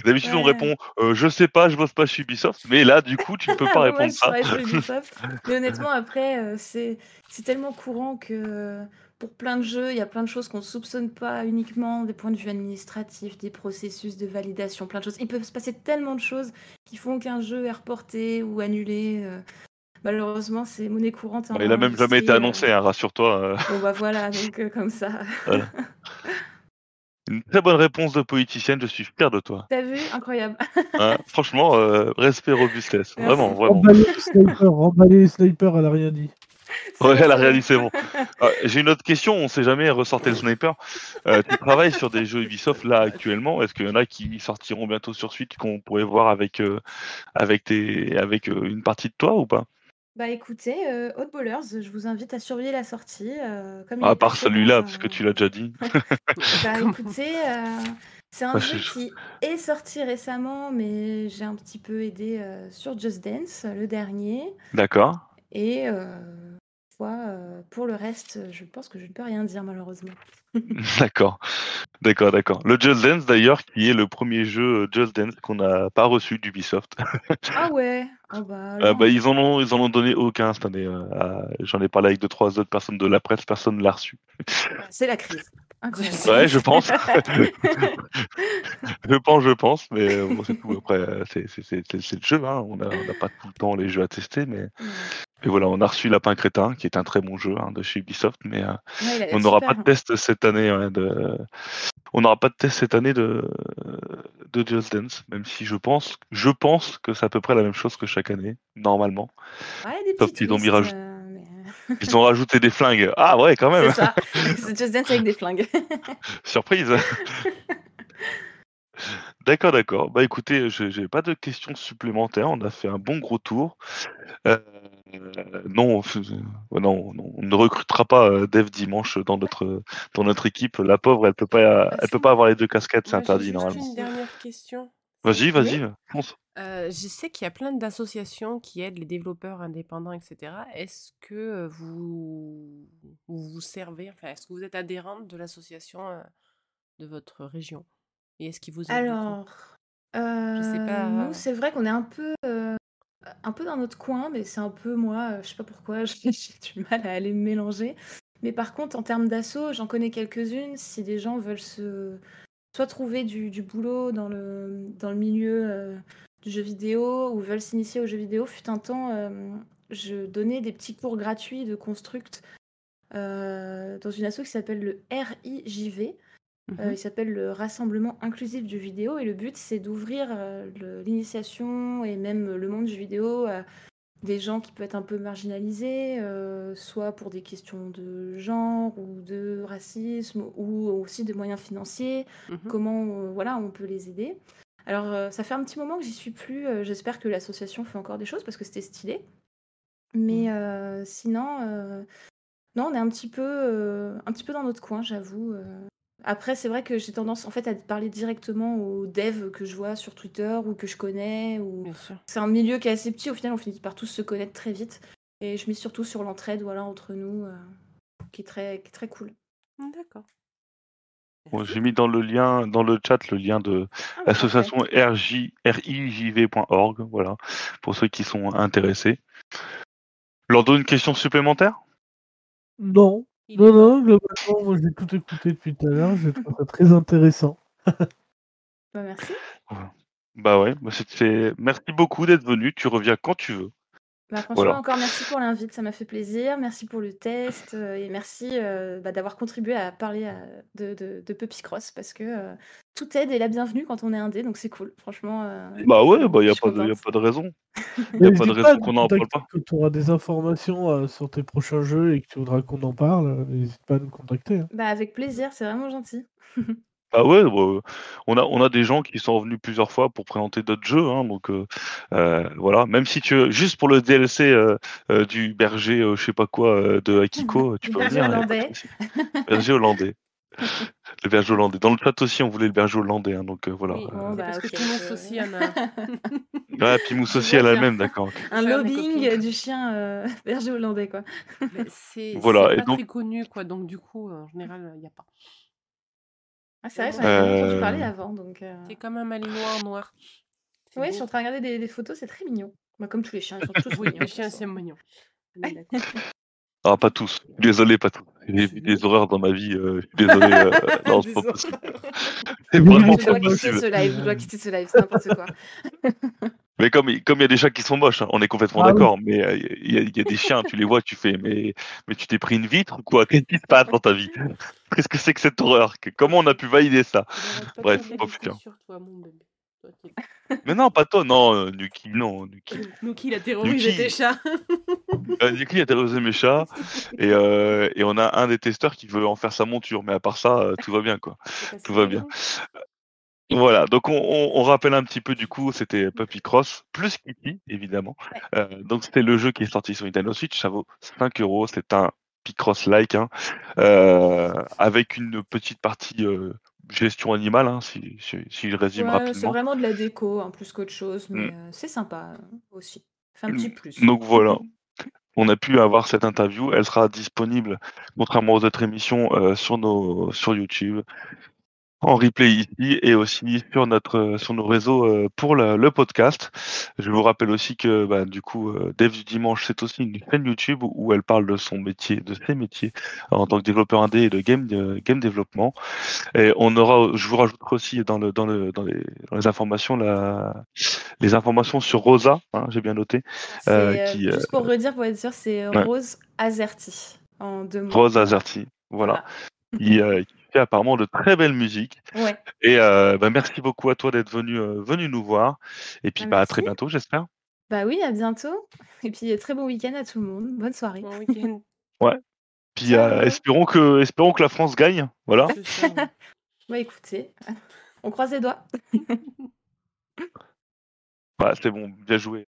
D'habitude on Ouais. répond, euh, je sais pas, je bosse pas chez Ubisoft. Mais là du coup tu ne peux pas Ouais, répondre je ça. Ubisoft. Mais honnêtement, après, euh, c'est tellement courant que pour plein de jeux, il y a plein de choses qu'on ne soupçonne pas uniquement des points de vue administratifs, des processus de validation, plein de choses. Il peut se passer tellement de choses qui font qu'un jeu est reporté ou annulé. euh. Malheureusement, c'est monnaie courante. hein, Il a dans même jamais été annoncé, euh. hein, rassure-toi. euh. Bon, bah voilà, donc euh, comme ça. Une très bonne réponse de politicienne, je suis fier de toi. T'as vu? Incroyable. Hein, franchement, euh, respect robustesse. Merci. Vraiment, vraiment. Remballer les snipers, remballer les snipers, elle a rien dit. Ouais, bon, elle a c'est bon. Ah, J'ai une autre question, on sait jamais, ressortez le sniper. Euh, tu travailles sur des jeux Ubisoft là actuellement, est-ce qu'il y en a qui sortiront bientôt sur Switch qu'on pourrait voir avec, euh, avec, tes, avec euh, une partie de toi ou pas? Bah écoutez, euh, Hotballers, je vous invite à surveiller la sortie. comme il À part celui-là, ça- parce que tu l'as déjà dit. Bah écoutez, c'est un Bah, jeu je- qui est sorti récemment, mais j'ai un petit peu aidé euh, sur Just Dance, le dernier. D'accord. Et euh, euh, pour le reste, je pense que je ne peux rien dire malheureusement. D'accord. D'accord, d'accord. Le Just Dance d'ailleurs, qui est le premier jeu euh, Just Dance qu'on n'a pas reçu d'Ubisoft. Ah ouais, ah bah, Euh, bah, ils en ont, ils en ont donné aucun cette année. euh, J'en ai parlé avec deux, trois autres personnes de la presse, personne ne l'a reçu. c'est la crise. Incroyable. Ouais, je pense. je pense, je pense, mais euh, bon, c'est tout. Après, euh, c'est le jeu, hein. on n'a pas tout le temps les jeux à tester, mais et voilà, on a reçu Lapin Crétin, qui est un très bon jeu hein, de chez Ubisoft, mais euh, Ouais, on n'aura pas de test cette année. ouais, de... On n'aura pas de test cette année de... de Just Dance, même si je pense, je pense que c'est à peu près la même chose que chaque année, normalement. Ouais, des Sauf qu'ils ont mis euh, Ils ont rajouté des flingues. Ah ouais, quand même. C'est ça, c'est Just Dance avec des flingues. Surprise. D'accord, d'accord. Bah écoutez, je j'ai pas de questions supplémentaires. On a fait un bon gros tour. Euh, non, euh, non, non, on ne recrutera pas euh, Dev dimanche dans notre dans notre équipe. La pauvre, elle peut pas, elle peut pas avoir les deux casquettes, c'est interdit juste normalement. une dernière question. Vas-y, vas-y, fonce. Euh, je sais qu'il y a plein d'associations qui aident les développeurs indépendants, etc. Est-ce que vous vous, vous servez, enfin, est-ce que vous êtes adhérente de l'association euh, de votre région? Et est-ce qu'ils vous aident Alors, sais pas. nous, c'est vrai qu'on est un peu, un peu dans notre coin, mais c'est un peu moi, je sais pas pourquoi, j'ai j'ai du mal à aller me mélanger. Mais par contre, en termes d'assaut, j'en connais quelques-unes. Si des gens veulent se soit trouver du, du boulot dans le, dans le milieu euh, du jeu vidéo ou veulent s'initier au jeu vidéo, fut un temps, euh, je donnais des petits cours gratuits de construct euh, dans une asso qui s'appelle le RIJV. Mhm. il s'appelle le Rassemblement inclusif du vidéo et le but c'est d'ouvrir l'initiation et même le monde du vidéo à des gens qui peuvent être un peu marginalisés, euh, soit pour des questions de genre ou de racisme ou aussi de moyens financiers, Mhm. comment euh, voilà, on peut les aider. Alors euh, ça fait un petit moment que j'y suis plus, j'espère que l'association fait encore des choses parce que c'était stylé. Mais Mhm. sinon, non, on est un petit peu, un petit peu dans notre coin, j'avoue. Après, c'est vrai que j'ai tendance en fait à parler directement aux devs que je vois sur Twitter ou que je connais. Ou... Bien sûr. C'est un milieu qui est assez petit. Au final, on finit par tous se connaître très vite. Et je mise surtout sur l'entraide, voilà, entre nous, euh, qui est très, qui est très cool. D'accord. Bon, Merci. J'ai mis dans le lien, dans le chat, le lien de Ah, l'association RIJV.org, voilà, pour ceux qui sont intéressés. Leur donne une question supplémentaire? Non, non, non, globalement, moi j'ai tout écouté depuis tout à l'heure, je trouve ça très intéressant. Bah, merci. Bah ouais, bah c'est- c'est- merci beaucoup d'être venu. Tu reviens quand tu veux. Bah, franchement, Voilà. encore merci pour l'invite, ça m'a fait plaisir. Merci pour le test euh, et merci euh, bah, d'avoir contribué à parler euh, de, de, de Puppy Cross parce que euh, toute aide est la bienvenue quand on est indé, donc c'est cool. Franchement, euh, Bah ouais, bah y je a suis pas de, y a contente. pas de raison. Y a pas de raison à qu'on n'en parle contacter pas. Quand tu auras des informations euh, sur tes prochains jeux et que tu voudras qu'on en parle, euh, n'hésite pas à nous contacter. hein. Bah, avec plaisir, c'est vraiment gentil. Bah ouais, bah, on a on a des gens qui sont venus plusieurs fois pour présenter d'autres jeux, hein, donc euh, euh, voilà. Même si tu veux, juste pour le DLC euh, euh, du berger, euh, je sais pas quoi, euh, de Akiko, tu peux berger venir. de hollandais. Berger hollandais. Le berger hollandais. Dans le chat aussi, on voulait le berger hollandais, hein, donc euh, voilà. Oui, Bon, c'est bah, parce que ok, Pimous je- aussi en a. Ouais, aussi, elle a le même, d'accord. Un lobbying du chien euh, berger hollandais, quoi. Mais c'est Voilà, pas donc- très connu, quoi. Donc, du coup, en général, il n'y a pas. Ah, c'est vrai, j'en avais jamais entendu Euh, parler avant, donc... euh, C'est comme un malinois en noir. Beau. je suis en train de regarder des, des photos, c'est très mignon. Bah, comme tous les chiens, ils sont tous Oui, mignons. les chiens, c'est mignon. Ah, pas tous. Désolé, pas tous. J'ai vu des horreurs dans ma vie. euh, je suis désolé. euh, non, c'est pas possible. C'est vraiment pas possible. ce live, je dois quitter ce live, c'est n'importe quoi. Mais comme comme il y a des chats qui sont moches, hein, on est complètement Ah oui. d'accord. Mais euh, il y, a- il y a des chiens, tu les vois, tu fais, mais mais tu t'es pris une vitre ou quoi? Qu'est-ce qui se passe dans ta vie? Qu'est-ce que c'est que cette horreur? Comment on a pu valider ça? Bref, oh putain. coups sur toi, mon bébé. Toi, Mais non, pas toi, non, euh, Nuki, non, Nuki. Nuki, il a terrorisé Nuki. tes chats. Euh, Nuki a terrorisé mes chats et, euh, et on a un des testeurs qui veut en faire sa monture, mais à part ça, euh, tout va bien quoi. Tout va bien. violent. Voilà, donc on, on- on rappelle un petit peu du coup, c'était Puppy Cross plus Kitty évidemment. Euh, donc c'était le jeu qui est sorti sur Nintendo Switch, ça vaut 5 euros, c'est un Picross like hein, euh, avec une petite partie euh, gestion animale, hein, si, si, si je résume Ouais, c'est rapidement. vraiment de la déco, en plus qu'autre chose, mais Mm. euh, c'est sympa euh, aussi. Fait un petit plus. Donc voilà, on a pu avoir cette interview, elle sera disponible, contrairement aux autres émissions, euh, sur nos sur YouTube, en replay ici et aussi sur notre euh, sur nos réseaux euh, pour le podcast. Je vous rappelle aussi que bah, du coup, euh, Dev du dimanche, c'est aussi une chaîne YouTube où elle parle de son métier, de ses métiers en tant que développeur indé et de game de game développement. Et on aura, je vous rajouterai aussi dans le dans le dans les, dans les informations la, les informations sur Rosa, hein, j'ai bien noté. Euh, qui, juste pour redire, pour être sûr, c'est ouais. Rose Azerty, en deux mots. Rose Azerty, voilà. Euh, fait apparemment de très belles musiques. Ouais. Et euh, bah, merci beaucoup à toi d'être venu, euh, venu nous voir. Et puis Ah, bah, à très bientôt, j'espère. Bah oui, à bientôt. Et puis, très bon week-end à tout le monde. Bonne soirée. Bon week-end. Puis euh, espérons, que, espérons que la France gagne. Voilà. Ouais. Bah écoutez, on croise les doigts. Voilà, c'est bon, bien joué.